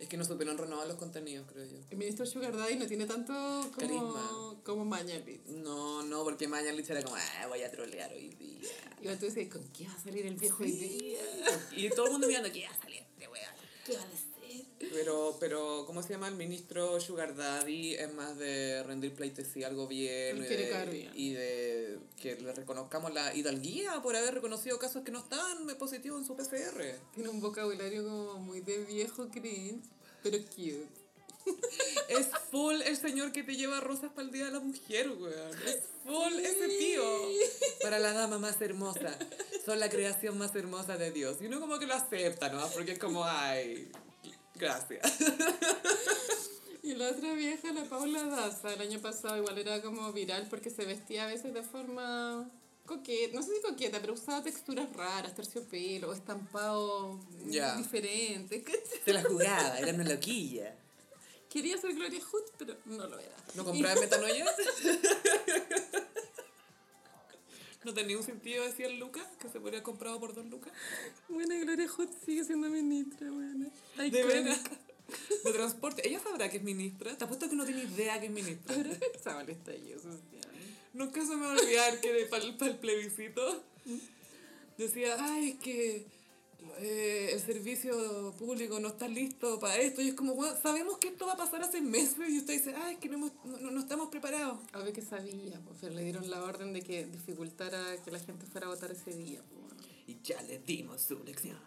es que no supieron renovar los contenidos, creo yo. El ministro Sugar Daddy no tiene tanto como, Carisma. como Mañalit. No, no, porque Mañalich era como, ah, voy a trolear hoy día. Y tú dices, ¿con qué va a salir el viejo hoy día? Y todo el mundo mirando, ¿qué va a salir este weón? ¿Qué va a decir? Pero, pero, ¿cómo se llama? El ministro Sugar Daddy es más de rendir pleitesía al gobierno. Y de- bien. Y de que le reconozcamos la hidalguía por haber reconocido casos que no estaban positivos en su PCR. Tiene un vocabulario como muy de viejo cringe, pero cute. Es full el señor que te lleva rosas para el Día de la Mujer, weón. Es full ese tío. Para la dama más hermosa. Son la creación más hermosa de Dios. Y uno como que lo acepta, ¿no? Porque es como, ay, gracias. Y la otra vieja, la Paula Daza, el año pasado igual era como viral porque se vestía a veces de forma coqueta, no sé si coqueta, pero usaba texturas raras, terciopelo, estampado Ya. diferentes. ¿cachai? Se la jugaba, era una loquilla. Quería ser Gloria Hood, pero no lo era. ¿No compraba metanoia? ¿No tenía un sentido decir el Lucas? Que se podría comprado por dos lucas. Bueno, Gloria Hood sigue siendo ministra, bueno. De veras. De transporte. Ella sabrá que es ministra. Te apuesto que no tiene idea que es ministra. Pensaba el estallido social. Nunca se me va a olvidar que para el, plebiscito decía, ay, es que eh, el servicio público no está listo para esto. Y es como, "Bueno, sabemos que esto va a pasar hace meses. Y usted dice, ay, es que no, hemos- no, no- estamos preparados. Obvio que sabía, pues, pero le dieron la orden de que dificultara que la gente fuera a votar ese día. pues. Y ya le dimos su lección.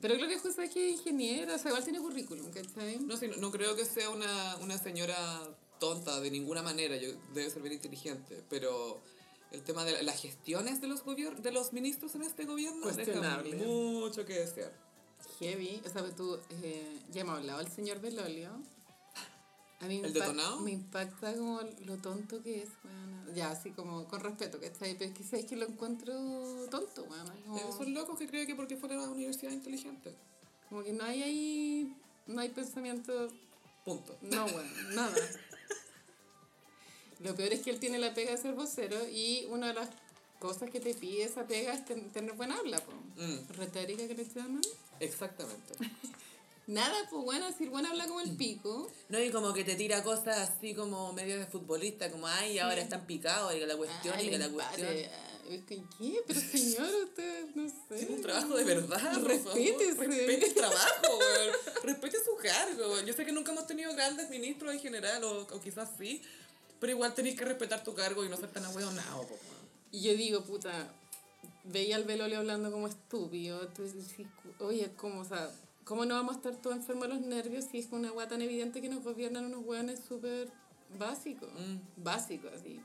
Pero Gloria Hood es que es ingeniera, o sea, igual tiene currículum, ¿cachai? No, sí, no, no creo que sea una, una señora tonta de ninguna manera, yo, debe ser bien inteligente, pero el tema de la- las gestiones de los, de los ministros en este gobierno deja Cuestionable. mucho que desear. Heavy, o sea, tú, eh, ya hemos hablado del señor Belolio. A mí me ¿El detonado? Me impacta como lo tonto que es, weón. Ya, así como con respeto, ¿cachai? Pero es que sabes que lo encuentro tonto, weón. Como, Esos locos que creen que porque fuera a la universidad inteligente. como que no hay ahí, no hay pensamiento, Punto. no, weón, nada. Lo peor es que él tiene la pega de ser vocero y una de las cosas que te pide esa pega es ten- tener buena habla. Mm, Retórica que le llaman. exactamente. Nada, pues bueno, decir buena habla como el pico. No, y como que te tira cosas así como medio de futbolista, como, ay, ahora están picados, y que la cuestión, y que la empate. cuestión. Es que, ¿Qué? Pero señor, usted, no sé. Es un trabajo de verdad. favor. Respete el trabajo. Respete su cargo. Yo sé que nunca hemos tenido grandes ministros en general, o, o quizás sí, pero igual tenés que respetar tu cargo y no ser tan ahueonado, po. Y yo digo, puta, veía al Belolio hablando como estúpido. Entonces, oye, ¿cómo, o sea, ¿cómo no vamos a estar todos enfermos los nervios si es una guata tan evidente que nos gobiernan unos hueones súper básicos? Mm. Básicos, así.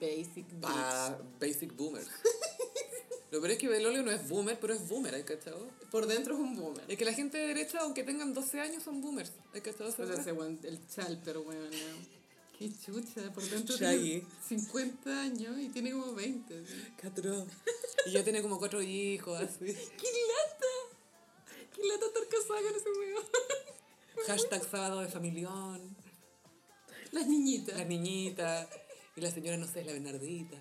Basic. Ba- basic boomers. Lo peor es que Belolio no es boomer, pero es boomer, ¿hay cachado? Por dentro es un boomer. Es que la gente de derecha, aunque tengan 12 años, son boomers. ¿Hay cachado? esa O sea, weá? ese el chalper, weón. ¿no? Qué chucha, por dentro Shaggy. tiene 50 años y tiene como 20. así. Catro. Y ya tiene como cuatro hijos, así. ¡Qué lata! ¡Qué lata estar casada con ese weón! Hashtag sábado de familión. Las niñitas. La niñita. Y la señora, no sé, la Bernardita.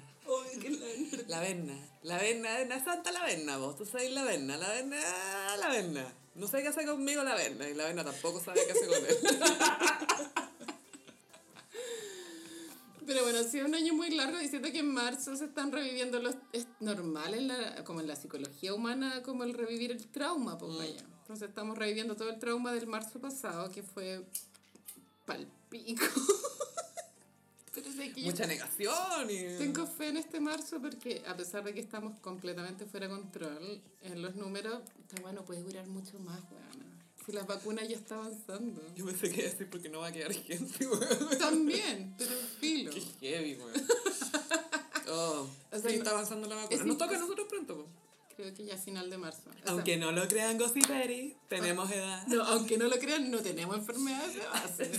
¿Qué es la averna? La verna. La verna, la santa la verna, vos. Tú sabes la verna, la verna, la verna. No sé qué hace conmigo la verna y la verna tampoco sabe qué hace con él. Pero bueno, ha sido un año muy largo y siento que en marzo se están reviviendo los... Es normal en la, como en la psicología humana como el revivir el trauma, pues vaya. Entonces estamos reviviendo todo el trauma del marzo pasado que fue palpico. Pero que Mucha negación y... tengo fe en este marzo porque a pesar de que estamos completamente fuera de control en los números, esta weá no puede durar mucho más, weón. Si las vacunas ya están avanzando. Yo pensé que iba a decir porque no va a quedar gente, weón. También, pero filo. Qué heavy, weón. Oh, O sea, sí, no- está avanzando la vacuna. Nos toca a nosotros pronto, po. Creo que ya final de marzo. O sea, Aunque no lo crean, Gossiperi, tenemos edad. no, aunque no lo crean, no tenemos enfermedades de base.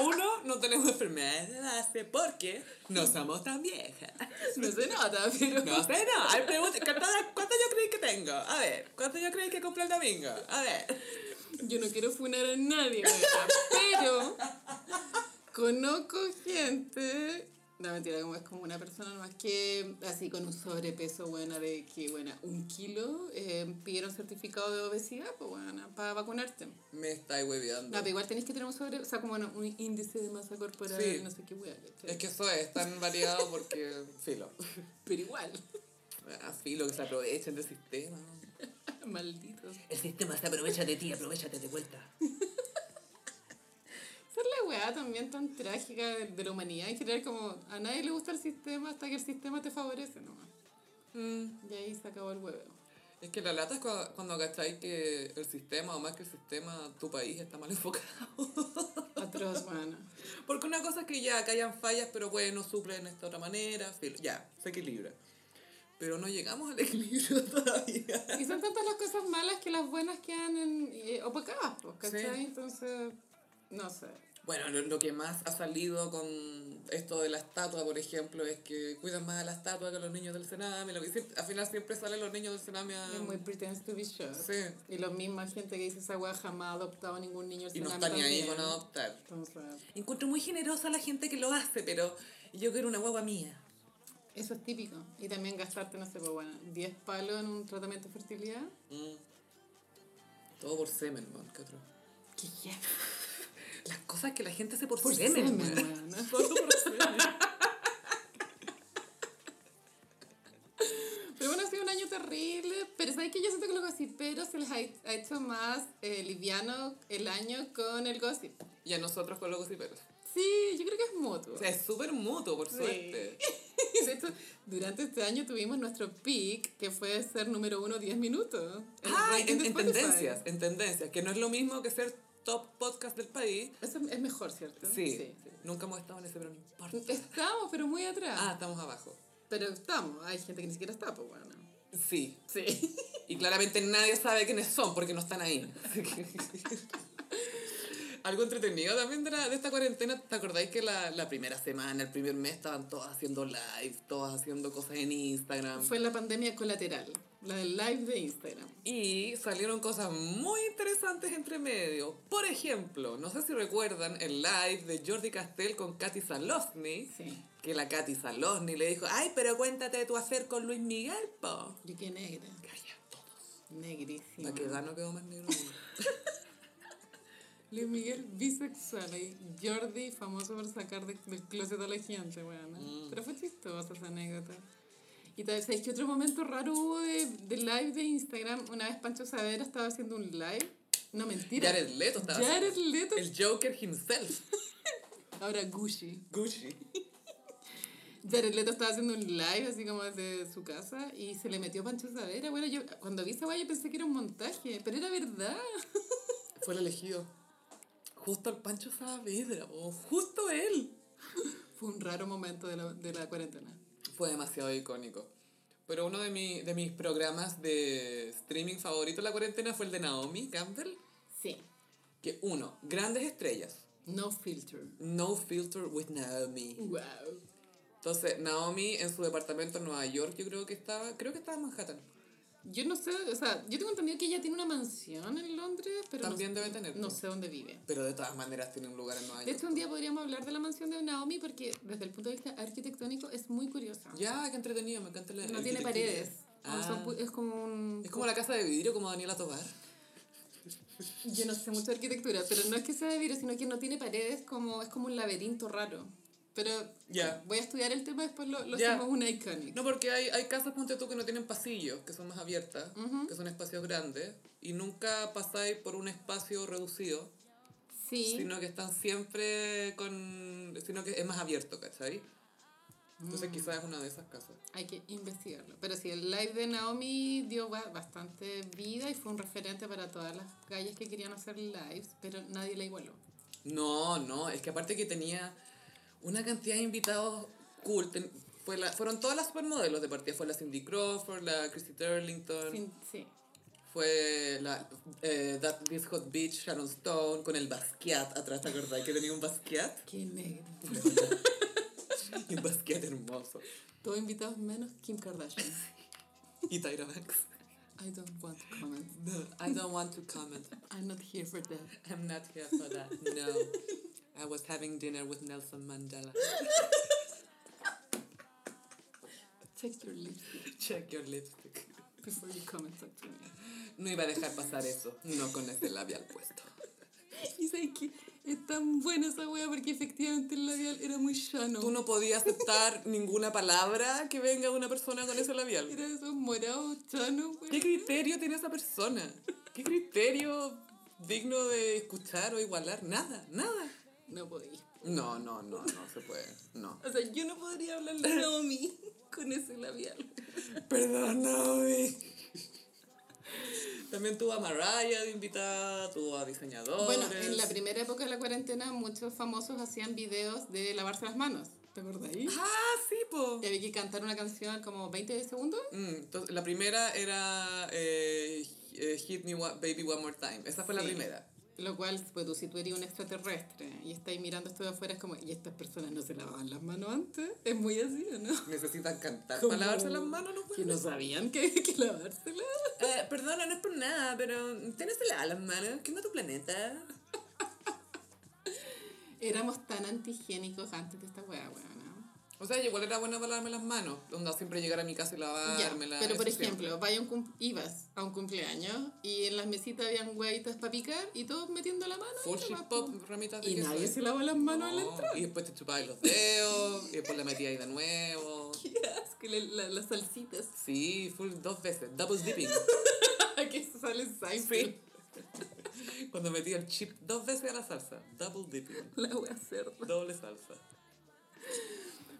Uno, no tenemos enfermedades de base porque no somos tan viejas. No se nota, pero... No sé, no. Ay, pregunta, ¿cuánto, yo creí que tengo? A ver, ¿cuánto yo creí que compré el domingo? A ver. Yo no quiero funar a nadie, pero conozco gente... No, mentira, como es como una persona más que así con un sobrepeso, buena, de que, bueno, un kilo, eh, pidieron certificado de obesidad, pues, bueno, para vacunarte. Me estáis hueveando. No, pero igual tenés que tener un sobre, o sea, como bueno, un índice de masa corporal, Sí. no sé qué ¿cachai? Es que eso es tan variado porque, filo. Pero igual, Ah, filo, que se aprovechen del sistema. malditos. El sistema se aprovecha de ti, aprovechate de vuelta. Es la weá también tan trágica de, de la humanidad en general, como a nadie le gusta el sistema hasta que el sistema te favorece nomás. Mm. Y ahí se acabó el huevo. Es que la lata es cua- cuando cacháis que el sistema, o más que el sistema, tu país está mal enfocado. Atroz, bueno. Porque una cosa es que ya, que hayan fallas, pero bueno, suplen de esta otra manera, ya, se equilibra. Pero no llegamos al equilibrio todavía. Y son tantas las cosas malas que las buenas quedan en, eh, opacadas, pues, ¿cachai? Sí. Entonces, no sé. Bueno, lo, lo que más ha salido con esto de la estatua, por ejemplo, es que cuidan más a la estatua que a los niños del Sename. Lo que siempre- al final siempre salen los niños del Sename a... Es muy pretends to be sure. Sí. Y la misma gente que dice esa weá jamás ha adoptado ningún niño al Y no Sename está ni ahí con adoptar. Entonces, Encuentro muy generosa la gente que lo hace, pero yo quiero una guagua mía. eso es típico. Y también gastarte, no sé, pues bueno, 10 palos en un tratamiento de fertilidad. Mm. Todo por semen, man, ¿qué otro? ¿Qué ya? Las cosas que la gente hace por, Por semen, weón, ¿no? Por semen. Pero bueno, ha sido un año terrible. Pero sabes que yo siento que los gossiperos se les ha, hecho más eh, liviano el año con el gossip. Y a nosotros con los gossiperos. Sí, yo creo que es mutuo. O sea, es súper mutuo, por Sí. suerte. De hecho, durante este año tuvimos nuestro peak, que fue ser número uno 10 minutos. Ah, en, en tendencias, en tendencias. Que no es lo mismo que ser top podcast del país. Eso es mejor, ¿cierto? Sí. Nunca hemos estado en ese, pero no importa. Estamos, pero muy atrás. Ah, estamos abajo. Pero estamos. Hay gente que ni siquiera está, pues bueno. Sí. Sí. Y claramente nadie sabe quiénes son porque no están ahí. Algo entretenido también de, la- de esta cuarentena. ¿Te acordáis que la, la primera semana, el primer mes, estaban todos haciendo live, todos haciendo cosas en Instagram? Fue la pandemia colateral, la del live de Instagram. Y salieron cosas muy interesantes entre medio. Por ejemplo, no sé si recuerdan el live de Jordi Castell con Katy Salosny. Sí. Que la Katy Salosny le dijo, ay, pero cuéntate de tu hacer con Luis Miguel, po. Yo qué negra. Calla, todos. Negrísima. La que no quedó más negro. Luis Miguel bisexual y Jordi famoso por sacar de- del closet a la gente, bueno. Mm. Pero fue chistosa esa anécdota. Y tal ¿sabes qué otro momento raro hubo de, de live de Instagram? Una vez Pancho Savera estaba haciendo un live. No, mentira. Jared Leto estaba Jared haciendo- Leto. El Joker himself. Ahora Gucci. Gucci. Jared Leto estaba haciendo un live así como desde su casa y se le metió Pancho Savera. Bueno, yo cuando vi esa guay yo pensé que era un montaje, pero era verdad. Fue el elegido. Justo el Pancho Saavedra, po. justo él. Fue un raro momento de la, de la cuarentena. Fue demasiado icónico. Pero uno de, mi, de mis programas de streaming favorito en la cuarentena fue el de Naomi Campbell. Sí. Que uno, grandes estrellas. No filter. No filter with Naomi. Wow. Entonces, Naomi en su departamento en Nueva York, yo creo que estaba, creo que estaba en Manhattan. Yo no sé, o sea, yo tengo entendido que ella tiene una mansión en Londres, pero También no, debe tener, no pues. sé dónde vive. Pero de todas maneras tiene un lugar en Nueva De York. hecho, un día podríamos hablar de la mansión de Naomi porque desde el punto de vista arquitectónico es muy curiosa. Ya, qué entretenido, me encanta la no tiene paredes. Ah. Es como un... Es como la casa de vidrio, como Daniela Tobar. Yo no sé mucho de arquitectura, pero no es que sea de vidrio, sino que no tiene paredes, como, es como un laberinto raro. Pero Ya. voy a estudiar el tema, después lo, lo Ya. hacemos una iconic. No, porque hay, hay casas, ponte tú, que no tienen pasillos, que son más abiertas, que son espacios grandes, y nunca pasáis por un espacio reducido, sí, sino que están siempre con... sino que es más abierto, ¿cachai? Entonces quizás es una de esas casas. hay que investigarlo. Pero sí, el live de Naomi dio ba- bastante vida y fue un referente para todas las gallas que querían hacer lives, pero nadie la igualó. No, no, es que aparte que tenía una cantidad de invitados cool. ten- fue la- fueron todas las supermodelos de partida. Fue la Cindy Crawford, la Christy Turlington, sí. fue la eh, That This Hot Bitch, Sharon Stone, con el Basquiat atrás, ¿te acordás? Que tenía un Basquiat. Qué negro. Un Basquiat hermoso. Todos invitados menos Kim Kardashian. Y Tyra Banks. I don't want to comment. No, I don't want to comment. I'm not here for that. I'm not here for that. No. I was having dinner with Nelson Mandela. Check your lipstick Check your lipstick. before you comment back to me. No iba a dejar pasar eso, no con ese labial puesto. Y sabes que es tan buena esa wea porque efectivamente el labial era muy llano. Tú no podías aceptar ninguna palabra que venga de una persona con ese labial. Era esos morados chanos, ¿Qué criterio tiene esa persona? ¿Qué criterio digno de escuchar o igualar? Nada, nada. No podía. No, no, no, no se puede. No. O sea, yo no podría hablarle a Naomi con ese labial. Perdón, Naomi. También tuvo a Mariah de invitada, tuvo a diseñadores. Bueno, en la primera época de la cuarentena muchos famosos hacían videos de lavarse las manos. ¿Te acordáis? Ah, sí, po. Y había que cantar una canción como 20 segundos. Mm, entonces, la primera era eh, eh, Hit Me Baby One More Time. Esa fue la Sí. primera. Lo cual, pues tú, si tú eres un extraterrestre y estáis mirando esto de afuera, es como, ¿y estas personas no se lavaban las manos antes? Es muy así, ¿o no? Necesitan cantar para lavarse las manos, ¿no? Que no sabían que, que lavárselas. Eh, perdona, no es por nada, pero tienes que lavar las manos. ¿Qué onda tu planeta? Éramos tan antigénicos antes de esta weá, weá, ¿no? O sea, igual era buena para lavarme las manos. Onda, siempre llegar a mi casa y Ya, lavármelas. pero por ejemplo, vaya un ibas a un cumpleaños y en las mesitas habían huevitas para picar y todos metiendo la mano. y Full po. pop, ramitas de Y queso. nadie se lava las manos a No, entrada. Y después te chupabas los dedos, y después la metías ahí de nuevo. Qué asco, la- la- las salsitas. Sí, full dos veces, double dipping. que sale Seinfeld. Cuando metía el chip dos veces a la salsa, double dipping. La wea cerda. Doble salsa.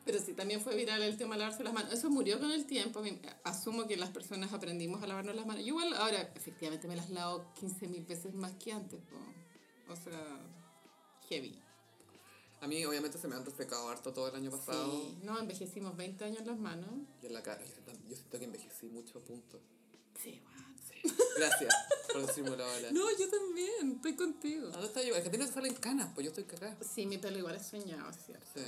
Pero sí, también fue viral el tema de lavarse las manos. Eso murió con el tiempo. Asumo que las personas aprendimos a lavarnos las manos. Yo igual ahora, efectivamente, me las lavo 15 mil veces más que antes. po. O sea, heavy. A mí, obviamente, se me han resecado harto todo el año pasado. Sí, no, envejecimos 20 años en las manos. Y en la cara, yo, siento que envejecí mucho, punto. Sí, bueno. Sí. Gracias por decírmelo ahora. No, yo también, estoy contigo. ¿Dónde está yo? Es que a ti no te salen canas, pues yo estoy cagada. Sí, mi pelo igual es soñado, cierto. Sí.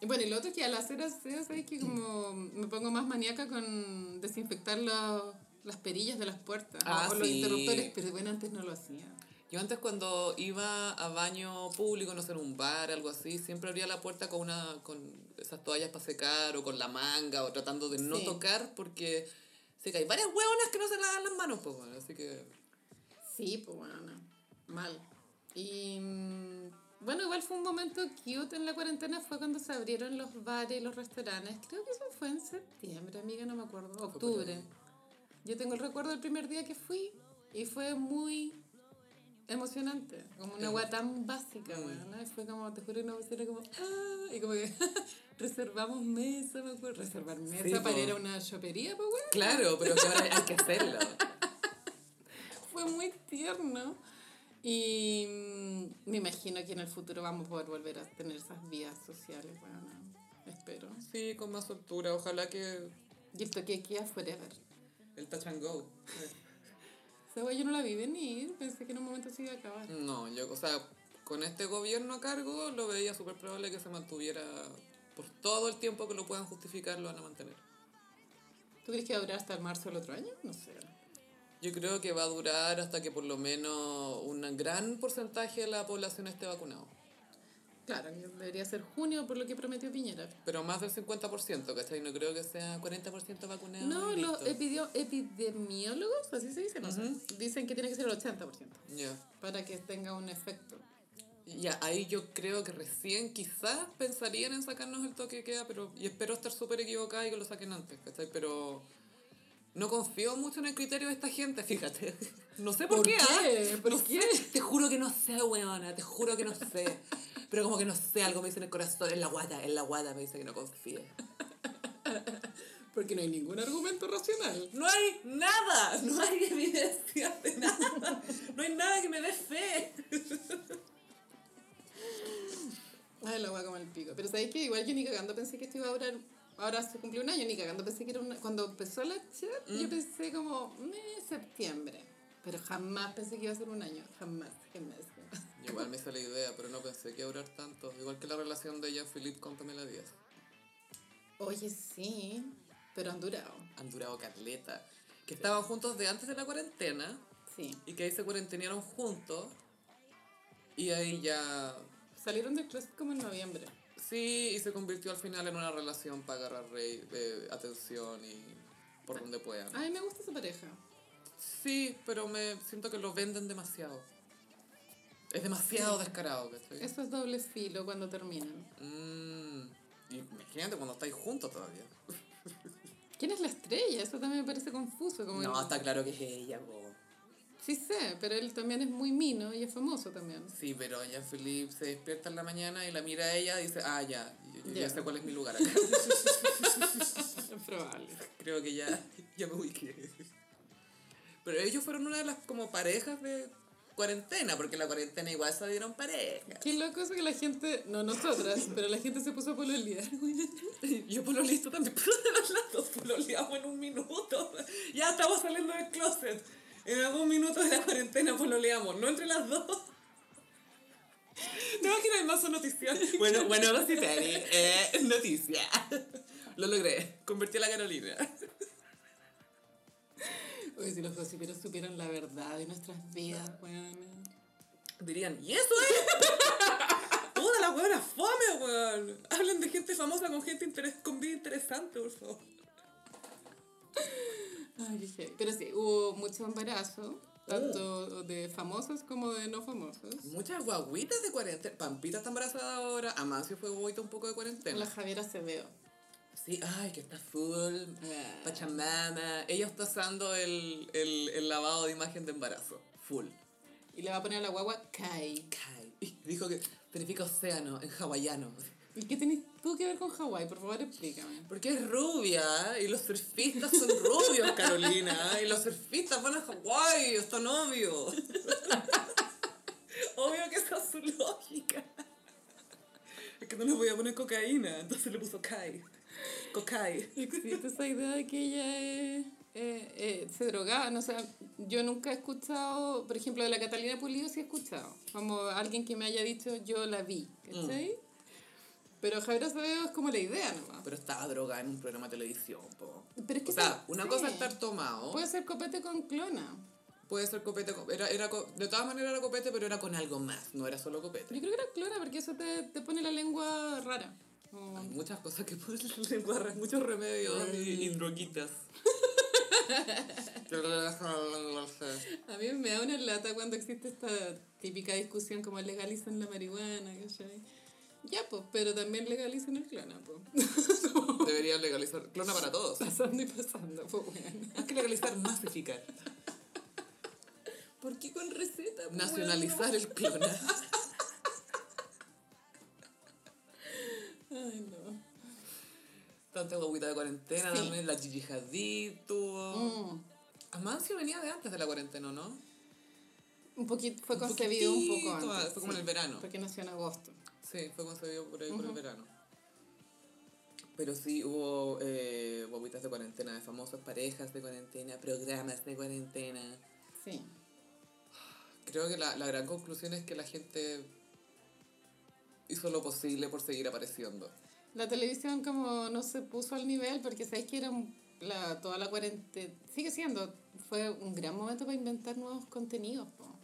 Y bueno, y lo otro es que al hacer aseo, ¿sabes? Que como me pongo más maníaca con desinfectar los- las perillas de las puertas Ah, o los sí. interruptores, pero bueno, antes no lo hacía. Yo antes cuando iba a baño público, no sé, en un bar, algo así, siempre abría la puerta con una con esas toallas para secar o con la manga o tratando de no Sí. tocar porque sé que hay varias hueonas que no se lavan las manos, pues bueno, así que Sí, pues bueno, no. mal. Y mm, bueno, igual fue un momento cute en la cuarentena, fue cuando se abrieron los bares y los restaurantes. Creo que eso fue en septiembre, amiga, no me acuerdo. Octubre. Yo tengo el recuerdo del primer día que fui y fue muy emocionante, como una agua tan básica, Mm. weón, ¿no? Fue como, te juro, una vez era como, ah, y como que reservamos mesa, me acuerdo, reservar mesa Sí, para po. ir a una chopería, pues weón. claro, pero que ahora hay que hacerlo. Fue muy tierno. Y mm, me imagino que en el futuro vamos a poder volver a tener esas vías sociales, bueno, espero. Sí, con más soltura, ojalá que Y el toque queda forever. el touch and go. Esa yo no la vi venir, pensé que en un momento se iba a acabar. No, yo, o sea, con este gobierno a cargo lo veía súper probable que se mantuviera por todo el tiempo que lo puedan justificar, lo van a mantener. ¿Tú crees que va a durar hasta el marzo del otro año? No sé. Yo creo que va a durar hasta que por lo menos un gran porcentaje de la población esté vacunado. Claro, debería ser junio por lo que prometió Piñera. Pero más del 50%, ¿cachai? No creo que sea 40% vacunado. No, los epidemiólogos, así se dice, no sé, dicen que tiene que ser el 80% Ya. para que tenga un efecto. Ya, ahí yo creo que recién quizás pensarían en sacarnos el toque de queda, pero y espero estar súper equivocada y que lo saquen antes, ¿cachai? Pero no confío mucho en el criterio de esta gente, fíjate. No sé por, ¿Por qué. qué? ¿Por No qué? sé, te juro que no sé, weona, te juro que no sé. Pero como que no sé, algo me dice en el corazón, en la guata, en la guata me dice que no confíe. Porque no hay ningún argumento racional. No hay nada, no hay evidencia de nada. No hay nada que me dé fe. Ay, la voy como el pico. Pero sabéis que igual yo ni cagando pensé que esto iba a durar. Ahora se cumplió un año, ni cagando pensé que era una. Cuando empezó la chat, yo pensé como, "Meh, septiembre. Pero jamás pensé que iba a ser un año. Jamás, jamás. jamás. Igual me hice la idea, pero no pensé que iba a durar tanto. Igual que la relación de Jean-Philippe con Pamela Díaz. Oye, sí, pero han durado. Han durado Carleta. Que estaban juntos de antes de la cuarentena Sí. y que ahí se cuarentenearon juntos. Y ahí ya. Salieron del closet como en noviembre. Sí, y se convirtió al final en una relación para agarrar rey, eh, atención y por donde puedan. Ay, me gusta esa pareja. Sí, pero me siento que lo venden demasiado. Es demasiado descarado, ¿cachai? Eso es doble filo cuando terminan. Mm, imagínate cuando estáis juntos todavía. ¿Quién es la estrella? Eso también me parece confuso. Como No, que- está claro que es ella, po. Sí sé, pero él también es muy mino y es famoso también. Sí, pero Jean-Philippe se despierta en la mañana y la mira a ella y dice, ah, ya, yo, yo Ya. ya sé cuál es mi lugar acá. Es probable. Creo que ya, ya me ubiqué. Pero ellos fueron una de las como parejas de cuarentena, porque en la cuarentena igual se dieron pareja. Qué loco eso que la gente, no nosotras, pero la gente se puso a pololear. Yo por lo listo también, pero de verdad las dos pololeamos en un minuto. Ya estamos saliendo del closet. En algún minuto de la cuarentena pololeamos, no entre las dos. No, que no hay más noticias. Bueno, bueno, Gossiperi, eh, noticia. Lo logré, convertí a la Carolina. Oye, si los gossiperos supieran la verdad de nuestras vidas, weón. Dirían, ¿y eso es? Toda la buena fome, weón. Hablen de gente famosa con gente interes con vida interesante, por favor. Ay, qué. Pero sí, hubo mucho embarazo, tanto de famosos como de no famosos. Muchas guaguitas de cuarentena. Pampita está embarazada ahora. Amancio fue guaguita un poco de cuarentena. La Javiera Acevedo. Sí, ay, que está full. Ah. Pachamama. Ella está usando el, el, el lavado de imagen de embarazo. Full. Y le va a poner a la guagua Kai. Kai. Y Dijo que significa océano en hawaiano. ¿Y qué tenés tú que ver con Hawái? Por favor, explícame. Porque es rubia y los surfistas son rubios, Carolina. Y los surfistas van a Hawái, está novio. Obvio que esa es su lógica. Es que no le voy a poner cocaína, entonces le puso Kai. Cocai. Existe esa idea de que ella es, eh, eh, se drogaba. No, o sea, yo nunca he escuchado, por ejemplo, de la Catalina Pulido sí he escuchado. Como alguien que me haya dicho, yo la vi. ¿Cachai? Pero Javier Acevedo es como la idea nomás. Pero estaba drogada en un programa de televisión, po. Pero es que O sea, una sí. cosa es estar tomado. Puede ser copete con clona. Puede ser copete. con- Era, era, de todas maneras era copete, pero era con algo más. No era solo copete. Yo creo que era clona porque eso te, te pone la lengua rara. Como- Hay muchas cosas que ponen en la lengua, muchos remedios y, y droguitas. A mí me da una lata cuando existe esta típica discusión como legalizan la marihuana, ¿cachai? Ya, pues, pero también legalicen el clona, pues. Deberían legalizar. Clona para todos. Pasando y pasando, pues, bueno. Más que legalizar, masificar. ¿Por qué con receta? po, Nacionalizar el clona. Ay, no. Tanta guaguita de cuarentena Sí. también. La Gigi Hadid tuvo. Mm. Amancio venía de antes de la cuarentena, ¿no? Un poquito, fue Un concebido un poco antes. fue como en el verano. Porque nació en agosto. Sí, fue concebido por ahí por el verano. Pero sí hubo eh, guaguitas de cuarentena de famosas parejas de cuarentena, programas de cuarentena. Sí. Creo que la, la gran conclusión es que la gente hizo lo posible por seguir apareciendo. La televisión como no se puso al nivel porque sabéis que era un la, toda la cuarentena, sigue siendo, fue un gran momento para inventar nuevos contenidos, po.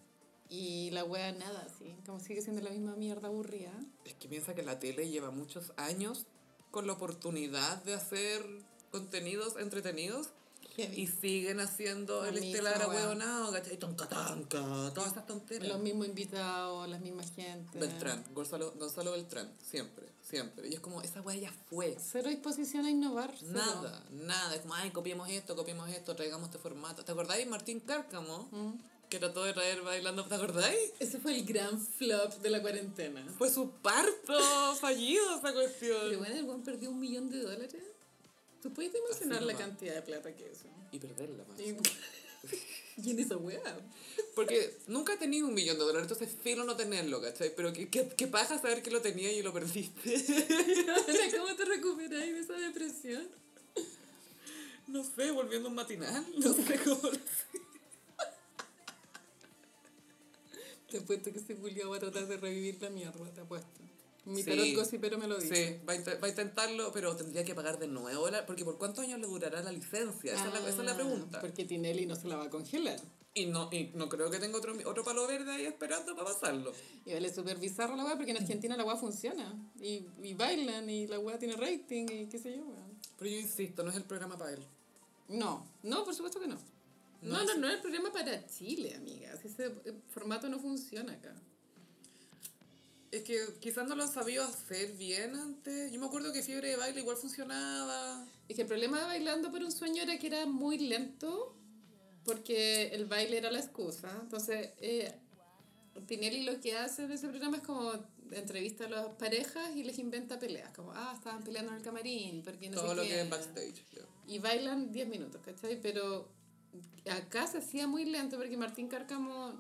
Y la wea nada, sí, como sigue siendo la misma mierda aburrida. Es que piensa que la tele lleva muchos años con la oportunidad de hacer contenidos entretenidos y siguen haciendo La el estelar ahueonado, ¿cachai? Tonca tanca, todas estas tonteras. Los mismos invitados, las mismas gente. Beltrán, Gonzalo, Gonzalo Beltrán, siempre, siempre. Y es como, esa wea ya fue. Cero disposición a innovar. cero. Nada, nada. Es como, ay, copiemos esto, copiemos esto, traigamos este formato. ¿Te acordáis Martín Cárcamo? Mm. Que trató de traer bailando, ¿te acordáis? Ese fue el gran flop de la cuarentena. Fue su parto fallido esa cuestión. Pero bueno, el buen perdió un millón de dólares. ¿Tú puedes dimensionar la cantidad de plata que es eso? Y perderla más. Y, y en esa weá. Porque nunca he tenido un millón de dólares, entonces filo no tenerlo, ¿cachai? Pero qué, qué, qué paja saber que lo tenía y lo perdiste. ¿Cómo te recuperáis de esa depresión? No sé, volviendo un matinal. No sé cómo lo Te apuesto que ese Julio va a tratar de revivir la mierda, te apuesto. Mi Sí. tarot gossipero me lo dice. Sí, va a, va a intentarlo, pero tendría que pagar de nuevo, la- porque ¿por cuántos años le durará la licencia? Esa, es, la, esa es la Ah, pregunta. Porque Tinelli no se la va a congelar. Y no, y no creo que tenga otro, otro palo verde ahí esperando para pasarlo. Y vale súper bizarro la weá, porque en Argentina la weá funciona. Y, y bailan, y la weá tiene rating, y qué sé yo, weón. Pero yo insisto, no es el programa para él. No, no, por supuesto que no. No, No, no, es el programa para Chile, amiga. Si ese eh, formato no funciona acá. Es que quizás no lo han sabido hacer bien antes. Yo me acuerdo que Fiebre de Baile igual funcionaba. Es que el problema de Bailando por un Sueño era que era muy lento, porque el baile era la excusa. Entonces, eh, Tinelli lo que hace en ese programa es como entrevista a las parejas y les inventa peleas. Como, ah, estaban peleando en el camarín, porque no todo sé lo qué. que es backstage. ya. Y bailan 10 minutos, ¿cachai? Pero acá se hacía muy lento porque Martín Cárcamo,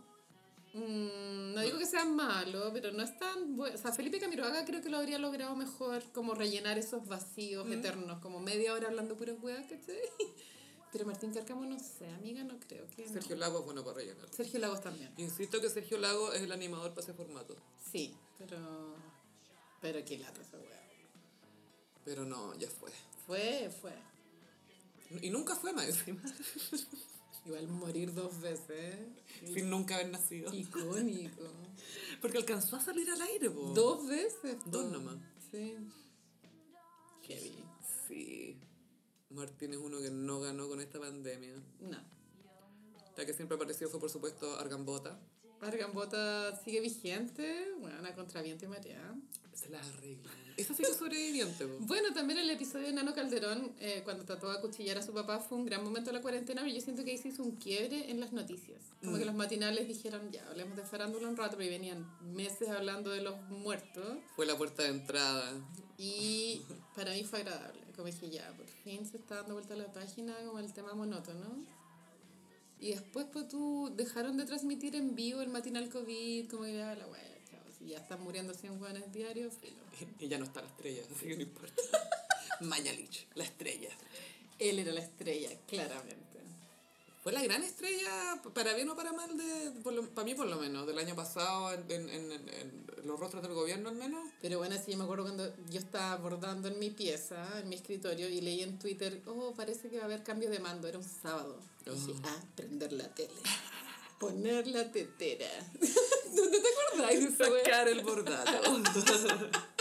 mm, no digo que sea malo, pero no es tan bueno. O sea, Felipe Camiroaga creo que lo habría logrado mejor, como rellenar esos vacíos eternos, como media hora hablando puras weas, ¿cachai? Pero Martín Cárcamo, no sé, amiga, no creo que. no. Sergio Lago es bueno para rellenar. Sergio Lagos también. Insisto que Sergio Lago es el animador para ese formato. Sí, pero. Pero qué lata esa wea. Pero no, ya fue. Fue, fue. Y nunca fue más encima. Igual morir dos veces. Sin nunca haber nacido. Icónico. Porque alcanzó a salir al aire, po. Dos veces. Dos po. nomás. Sí. Heavy. Sí. Martín es uno que no ganó con esta pandemia. No. La que siempre apareció fue, por supuesto, Argambota. Argambota sigue vigente. Bueno, una contra viento y marea. Se las arregla. Esa es sobreviviente. Bueno, también el episodio de Nano Calderón, eh, cuando trató de acuchillar a su papá, fue un gran momento de la cuarentena, pero yo siento que ahí se hizo un quiebre en las noticias. Como que los matinales dijeron, ya, hablemos de farándula un rato, pero venían meses hablando de los muertos. Fue la puerta de entrada. Y para mí fue agradable. Como dije, ya, por fin se está dando vuelta a la página como el tema monótono. Y después, pues tú, dejaron de transmitir en vivo el matinal COVID, como que ya, la wea. Si ya están muriendo 100 hueones diarios, filo. Ya no está la estrella, así que no importa. Mañalich, la estrella. Él era la estrella, claramente. Fue la gran estrella, para bien o para mal, de, por lo- para mí por lo menos, del año pasado, en, en, en- los rostros del gobierno al menos. Pero bueno, sí, me acuerdo cuando yo estaba bordando en mi pieza, en mi escritorio, y leí en Twitter, oh, parece que va a haber cambio de mando. Era un sábado. Y dije, Oh. ah, prender la tele. Poner la tetera. ¿No, te wea? Sacar el bordado.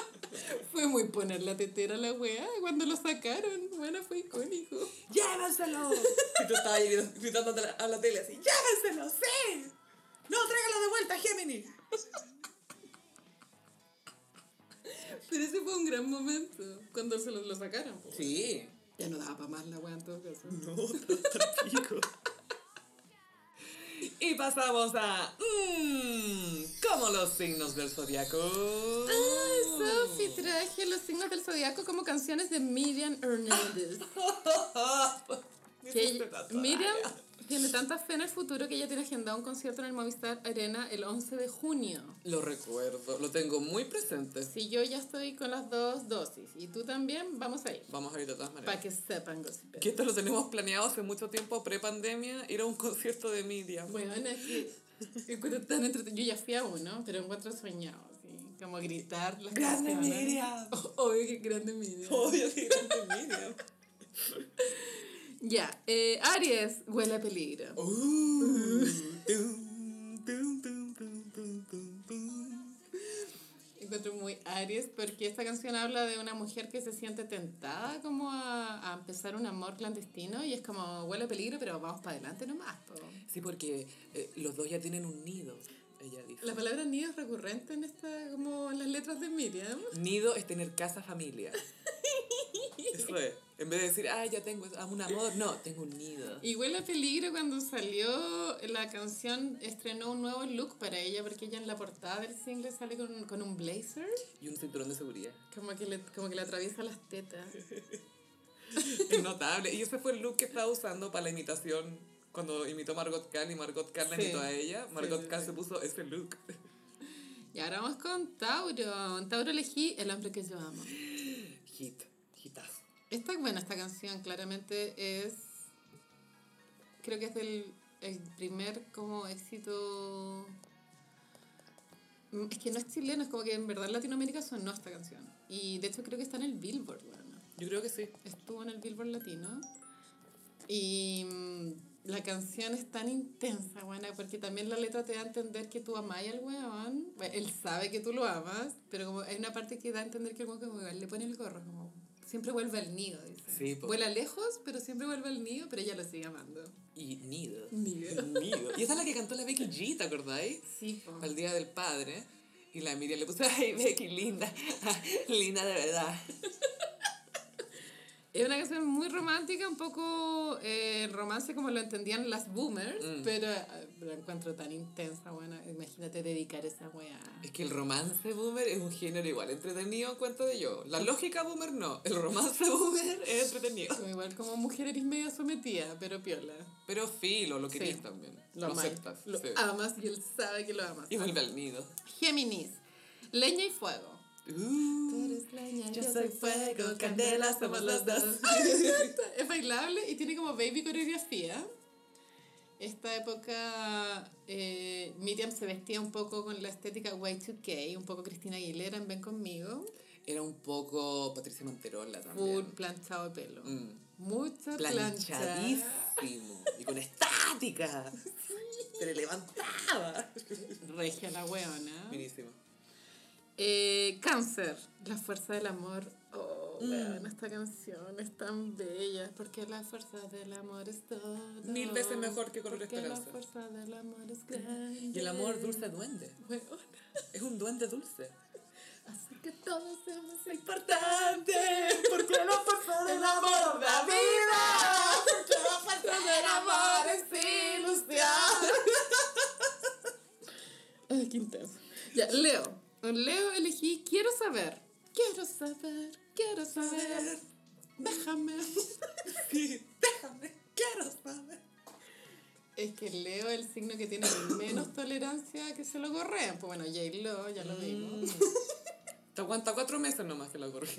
Fue muy poner la tetera a la wea cuando lo sacaron. Bueno, fue icónico. ¡Llévenselo! Y tú estabas gritando a la, a la tele así, ¡llévenselo, sí! ¡No, tráigalo de vuelta, Gemini! Pero ese fue un gran momento, cuando se lo, lo sacaron. po. Sí. Ya no daba para más la wea en todo caso. No, pico. Y pasamos a... Mmm, como los signos del zodiaco. Ay, Sophie, traje los signos del zodiaco como canciones de Miriam Hernández. Que ella- Miriam tiene tanta fe en el futuro que ella tiene agendado un concierto en el Movistar Arena el 11 de junio. Lo recuerdo, lo tengo muy presente. Si yo ya estoy con las dos dosis y tú también, vamos a ir. Vamos a ir de todas maneras. Para que sepan, gossiperos. Que esto lo tenemos planeado hace mucho tiempo, pre-pandemia, ir a un concierto de Miriam. Bueno, es que encuentro tan entretenido. Yo ya fui a uno, pero encuentro soñado, así. Como gritar las ¡Grande. Miriam! Obvio que grande Miriam. Obvio que grande Miriam. Ya, eh, Aries, huele a peligro. Uh. Encuentro muy Aries porque esta canción habla de una mujer que se siente tentada como a, a empezar un amor clandestino y es como huele a peligro, pero vamos para adelante nomás. po. Sí, porque eh, los dos ya tienen un nido, ella dice. La palabra nido es recurrente en esta, como en las letras de Miriam. Nido es tener casa familia. Eso es. En vez de decir, ah, ya tengo un amor, no, tengo un nido. Huele a peligro cuando salió la canción, estrenó un nuevo look para ella, porque ella en la portada del single sale con, con un blazer, Y un cinturón de seguridad. como que, le, como que le atraviesa las tetas. Es notable. Y ese fue el look que estaba usando para la imitación cuando imitó Margot Khan y Margot Khan la Sí. imitó a ella. Margot sí, sí. se puso ese look. Y ahora vamos con Tauro. Tauro elegí El hombre que yo amo. Hit, hitazo. Esta, bueno, esta canción claramente es. Creo que es del el primer como éxito. Mm, Es que no es chileno, es como que en verdad en Latinoamérica sonó esta canción. Y de hecho creo que está en el Billboard, bueno. Yo creo que sí. Estuvo en el Billboard Latino. Y mm, la canción es tan intensa, buena, porque también la letra te da a entender que tú amas al weón. Bueno, él sabe que tú lo amas, pero como hay una parte que da a entender que el weón como igual le pone el gorro, como siempre vuelve al nido, dice. Sí. Vuela lejos, pero siempre vuelve al nido, pero ella lo sigue amando. Y nido. Nido. Nido. Y esa es la que cantó la Becky G, ¿te acordáis? Sí, po. Para el Día del Padre. Y la Miriam le puso, ay, Becky, linda. linda de verdad. Es una canción muy romántica, un poco eh, el romance como lo entendían las boomers, Mm. pero eh, la encuentro tan intensa, bueno, imagínate dedicar esa weá. Es que el romance boomer es un género igual entretenido, cuento de yo. La lógica boomer no. El romance boomer es entretenido. Como igual como mujer eres media sometida, pero piola. Pero filo, lo querís Sí. también. Lo, Lo, aceptas. lo sí. amas y él sabe que lo amas. Y vuelve al nido. Géminis, leña y fuego. Uh, eres leña, yo soy fuego, candela, somos los dos. es bailable y tiene como baby coreografía. Esta época eh, Miriam se vestía un poco con la estética Y2K, un poco Cristina Aguilera en Ven Conmigo. Era un poco Patricia Manterola Full también. planchado de pelo. Mm. Mucha plancha. Planchadísimo. Y con estática. Se le levantaba. Regia la weona. Buenísimo. Eh, cáncer, la fuerza del amor. Oh, Mm. weón, esta canción es tan bella. Porque la fuerza del amor es todo. Mil veces mejor que Color Porque Esperanza. la fuerza del amor es grande. Y el amor dulce duende. Weona, Es un duende dulce. Así que todos seamos Importante, porque la fuerza del amor da vida. Porque la fuerza del amor es ilusión. Ay, qué intenso. Ya, Leo. Leo elegí Quiero saber. Quiero saber, quiero saber. Déjame. Sí, déjame, quiero saber. Es que Leo es el signo que tiene menos tolerancia a que se lo correan. Pues bueno, J-Lo, ya lo vimos. Te aguanta cuatro meses nomás que la corrí.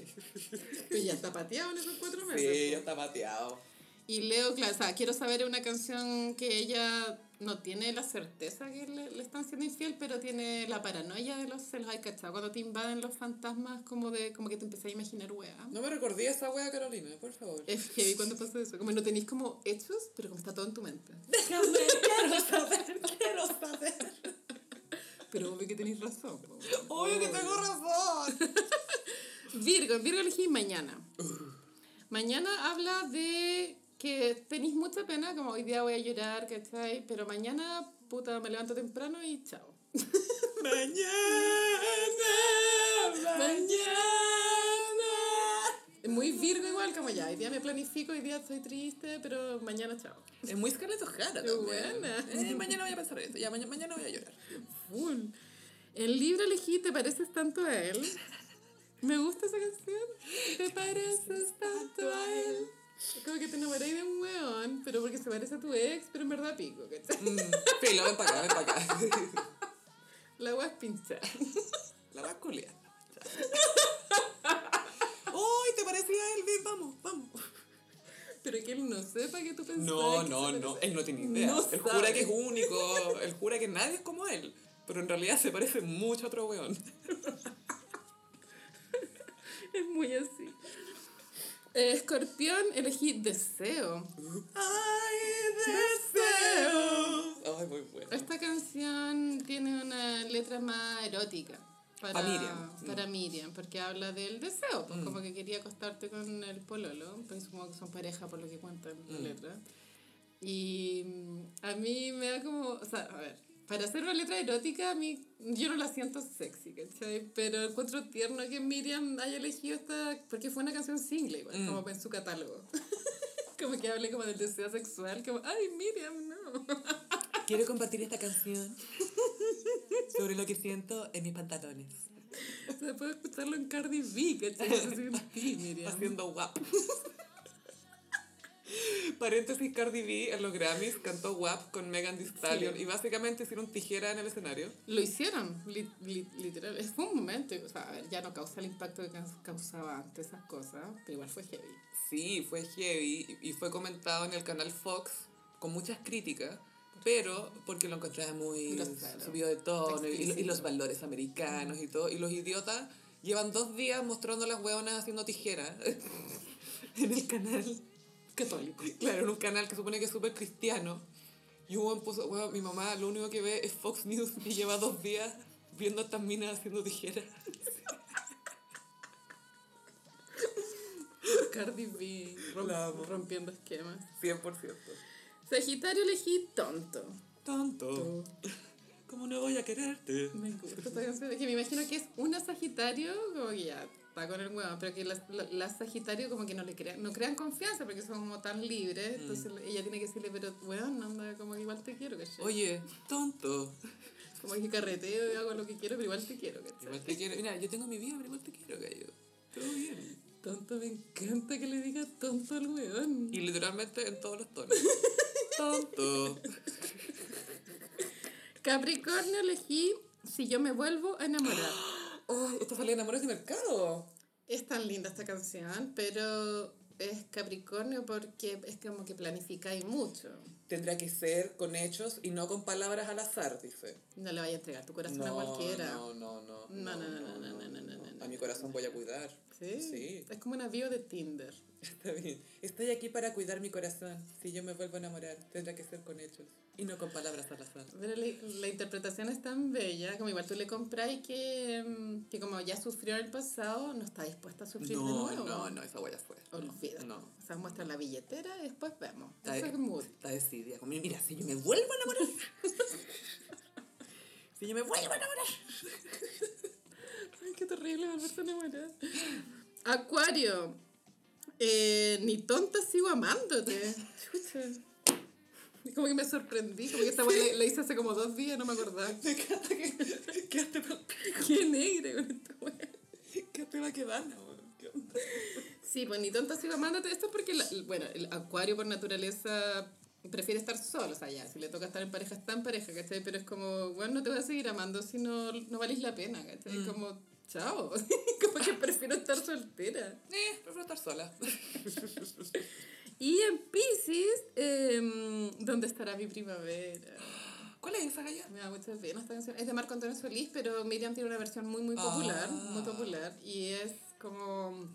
Pero ya está pateado en esos cuatro meses. Sí, ya está pateado. Y Leo, claro, o sea, quiero saber una canción que ella no tiene la certeza que le, le están siendo infiel, pero tiene la paranoia de los celos. Hay cachado cuando te invaden los fantasmas, como de como que te empecé a imaginar weá. No me recordé esa wea, Carolina, por favor. Es heavy cuando pasa eso. Como no tenéis como hechos, pero como está todo en tu mente. Déjame, quiero saber, quiero saber. Pero obvio que tenéis razón. po. Obvio que tengo razón. Virgo, Virgo elegí mañana. Mañana habla de que tenéis mucha pena, como hoy día voy a llorar, ¿cachai? Pero mañana, puta, me levanto temprano y chao. Mañana, mañana. Es muy Virgo igual, como ya, hoy día me planifico, hoy día estoy triste, pero mañana chao. Es muy Scarlett O'Hara también. buena. Eh, mañana voy a pensar esto, ya mañana, mañana voy a llorar. Full. El libro elegí, ¿te pareces tanto a él? Me gusta esa canción. Te pareces tanto a él. Es como que te enamoráis de un weón, pero porque se parece a tu ex, pero en verdad pico, ¿cachai? Mm, Filo, ven para acá, ven para acá. La wea es pinchar. La va a culiar. ¡Uy, te parecía a él! Ven, vamos, vamos. Pero que él no sepa que tú pensabas No, que no, no. Él no tiene idea. No él jura que es único. Él jura que nadie es como él. Pero en realidad se parece mucho a otro weón. Es muy así. Eh, Escorpión, elegí Deseo. Ay, deseo. Ay, muy bueno. Esta canción tiene una letra más erótica. Para, Miriam. Para Miriam, porque habla del deseo, pues como que quería acostarte con el pololo, pues supongo que son pareja por lo que cuentan la letra. Y mm, a mí me da como, o sea, a ver, para hacer una letra erótica, a mí, yo no la siento sexy, ¿cachai? Pero encuentro tierno que Miriam haya elegido esta, porque fue una canción single, igual, como en su catálogo. como que hable como del deseo sexual, como, ay, Miriam, no. Quiero compartir esta canción sobre lo que siento en mis pantalones. O sea, puedo escucharlo en Cardi B, ¿cachai? Miriam. Haciendo WAP. Paréntesis, Cardi B en los Grammys cantó WAP con Megan Thee Stallion Sí. y básicamente hicieron tijera en el escenario. Lo hicieron, li- li- literal. Fue un momento, o sea, ya no causa el impacto que caus- causaba antes esas cosas, pero igual fue heavy. Sí, fue heavy y fue comentado en el canal Fox con muchas críticas, pero porque lo encontraba muy Grosero. subido de tono y, y los valores americanos y todo. Y los idiotas llevan dos días mostrando a las hueonas haciendo tijera en el canal. Católico. Claro, en un canal que supone que es súper cristiano. Y un puso, hueón, mi mamá lo único que ve es Fox News y lleva dos días viendo a estas minas haciendo tijera. Cardi B romp- rompiendo esquemas. 100%. Sagitario elegí tonto. Tonto. ¿Cómo no voy a quererte? Me gusta esta canción. Es que me imagino que es una Sagitario, como que ya está con el huevo, pero que las la, las Sagitario como que no le crean, no crean confianza porque son como tan libres. Entonces ella tiene que decirle, pero weón, anda, como que igual te quiero, ¿cachai? Oye, tonto. Como que carreteo y hago lo que quiero, pero igual te quiero, ¿cachai? Igual te quiero. Mira, yo tengo mi vida, pero igual te quiero, gallo. Todo bien. Tonto, me encanta que le diga tonto al weón. Y literalmente en todos los tonos. tonto. Capricornio elegí si yo me vuelvo a enamorar. Ay, esta salida de enamorada de mercado. Es tan linda esta canción, pero es Capricornio porque es como que planificáis mucho. Tendrá que ser con hechos y no con palabras al azar, dice. No le vaya a entregar tu corazón a cualquiera. No, no, no. No, no, no, no, no, no, no, no, no. A mi corazón voy a cuidar. ¿Sí? Sí. Es como una bio de Tinder. Está bien. Estoy aquí para cuidar mi corazón. Si yo me vuelvo a enamorar, tendrá que ser con hechos y no con palabras al azar. Pero la, la interpretación es tan bella, como igual tú le compras y que, mm, que como ya sufrió en el pasado, no está dispuesta a sufrir de No, nuevo. no, no, esa huella fue. Olvídate. No. O sea, muestra la billetera y después vemos. Está, Eso es mood. está decidida. Como, mira, si yo me vuelvo a enamorar. si yo me vuelvo a enamorar. Qué terrible volverse a enamorar. Acuario. Eh, ni tonta sigo amándote. Chucha. Como que me sorprendí, como que esta weá la, la hice hace como dos días, no me acordaba. Me encanta que quedaste. Qué negra con esta weá. Quedaste la que gana, weón. ¿Qué onda? Sí, pues ni tonta sigo amándote. Esto es porque, la- bueno, el acuario por naturaleza prefiere estar solo. O sea, ya, si le toca estar en pareja, está en pareja, ¿cachai? Pero es como, bueno, no te voy a seguir amando si no, no valís la pena, ¿cachai? Como, chao. como que prefiero estar soltera. Eh, prefiero estar sola. Y en Pisces, em, ¿dónde estará mi primavera? ¿Cuál es esa galla? Me da mucha pena esta canción. Es de Marco Antonio Solís, pero Miriam tiene una versión muy, muy popular. Ah. Muy popular. Y es como...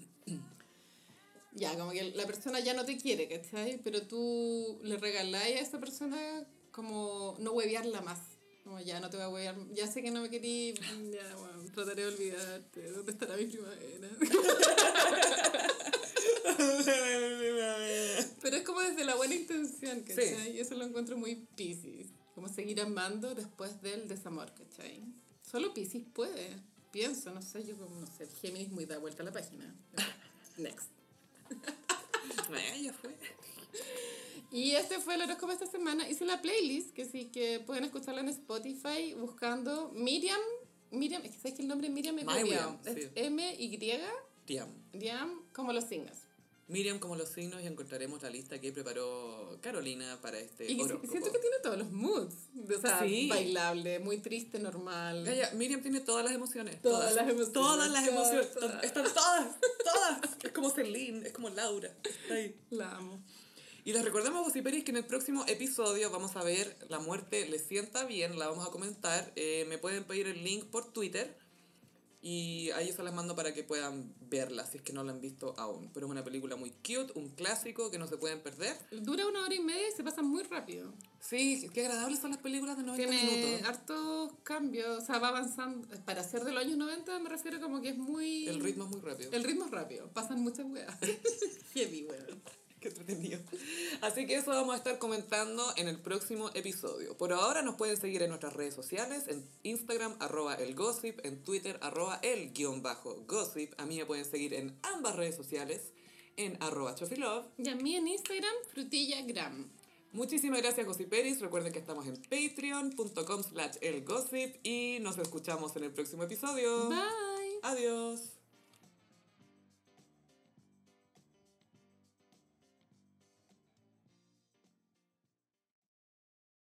Ya, como que la persona ya no te quiere, ¿cachai? Pero tú le regaláis a esa persona como no huevearla más. Como ya no te voy a huevear. Ya sé que no me querí. Ya, bueno, trataré de olvidarte. ¿Dónde estará mi primavera? Pero es como desde la buena intención, ¿cachai? Y eso lo encuentro muy Pisces. Como seguir amando después del desamor, ¿cachai? Solo Pisces puede. Pienso, no sé, yo como, no sé, Géminis muy da vuelta a la página. Next. Eh, ya fue. Y este fue el horóscopo esta semana. Hice la playlist, que sí que pueden escucharla en Spotify buscando Miriam. Miriam, es que sabes que el nombre Miriam me Es sí. M-Y, Tiam. Miriam, como los signos. Miriam como los signos y encontraremos la lista que preparó Carolina para este Y horóscopo. siento que tiene todos los moods. O sea, Sí. bailable, muy triste, normal. Gaya, Miriam tiene todas las emociones. Todas las emociones, Todas las todas, emociones. todas. Están todas, todas. Es como Celine, es como Laura. Está ahí. La amo. Y les recordamos, Gossiperis, que en el próximo episodio vamos a ver La muerte le sienta bien, la vamos a comentar. Eh, me pueden pedir el link por Twitter. Y ahí se las mando para que puedan verla si es que no la han visto aún. Pero es una película muy cute, un clásico que no se pueden perder. Dura una hora y media y se pasa muy rápido. Sí, qué agradables son las películas de 90 Tiene minutos. hartos cambios, o sea, va avanzando. Para ser de los años 90 me refiero como que es muy... El ritmo es muy rápido. El ritmo es rápido, pasan muchas weas. Heavy, weón. Qué entretenido. Así que eso vamos a estar comentando en el próximo episodio. Por ahora nos pueden seguir en nuestras redes sociales, en Instagram, arroba el gossip, en Twitter, arroba el guion bajo gossip. A mí me pueden seguir en ambas redes sociales, en arroba chofilove. Y a mí en Instagram, frutillagram. Muchísimas gracias, Gossiperis. Recuerden que estamos en patreon.com slash elgossip y nos escuchamos en el próximo episodio. Bye. Adiós.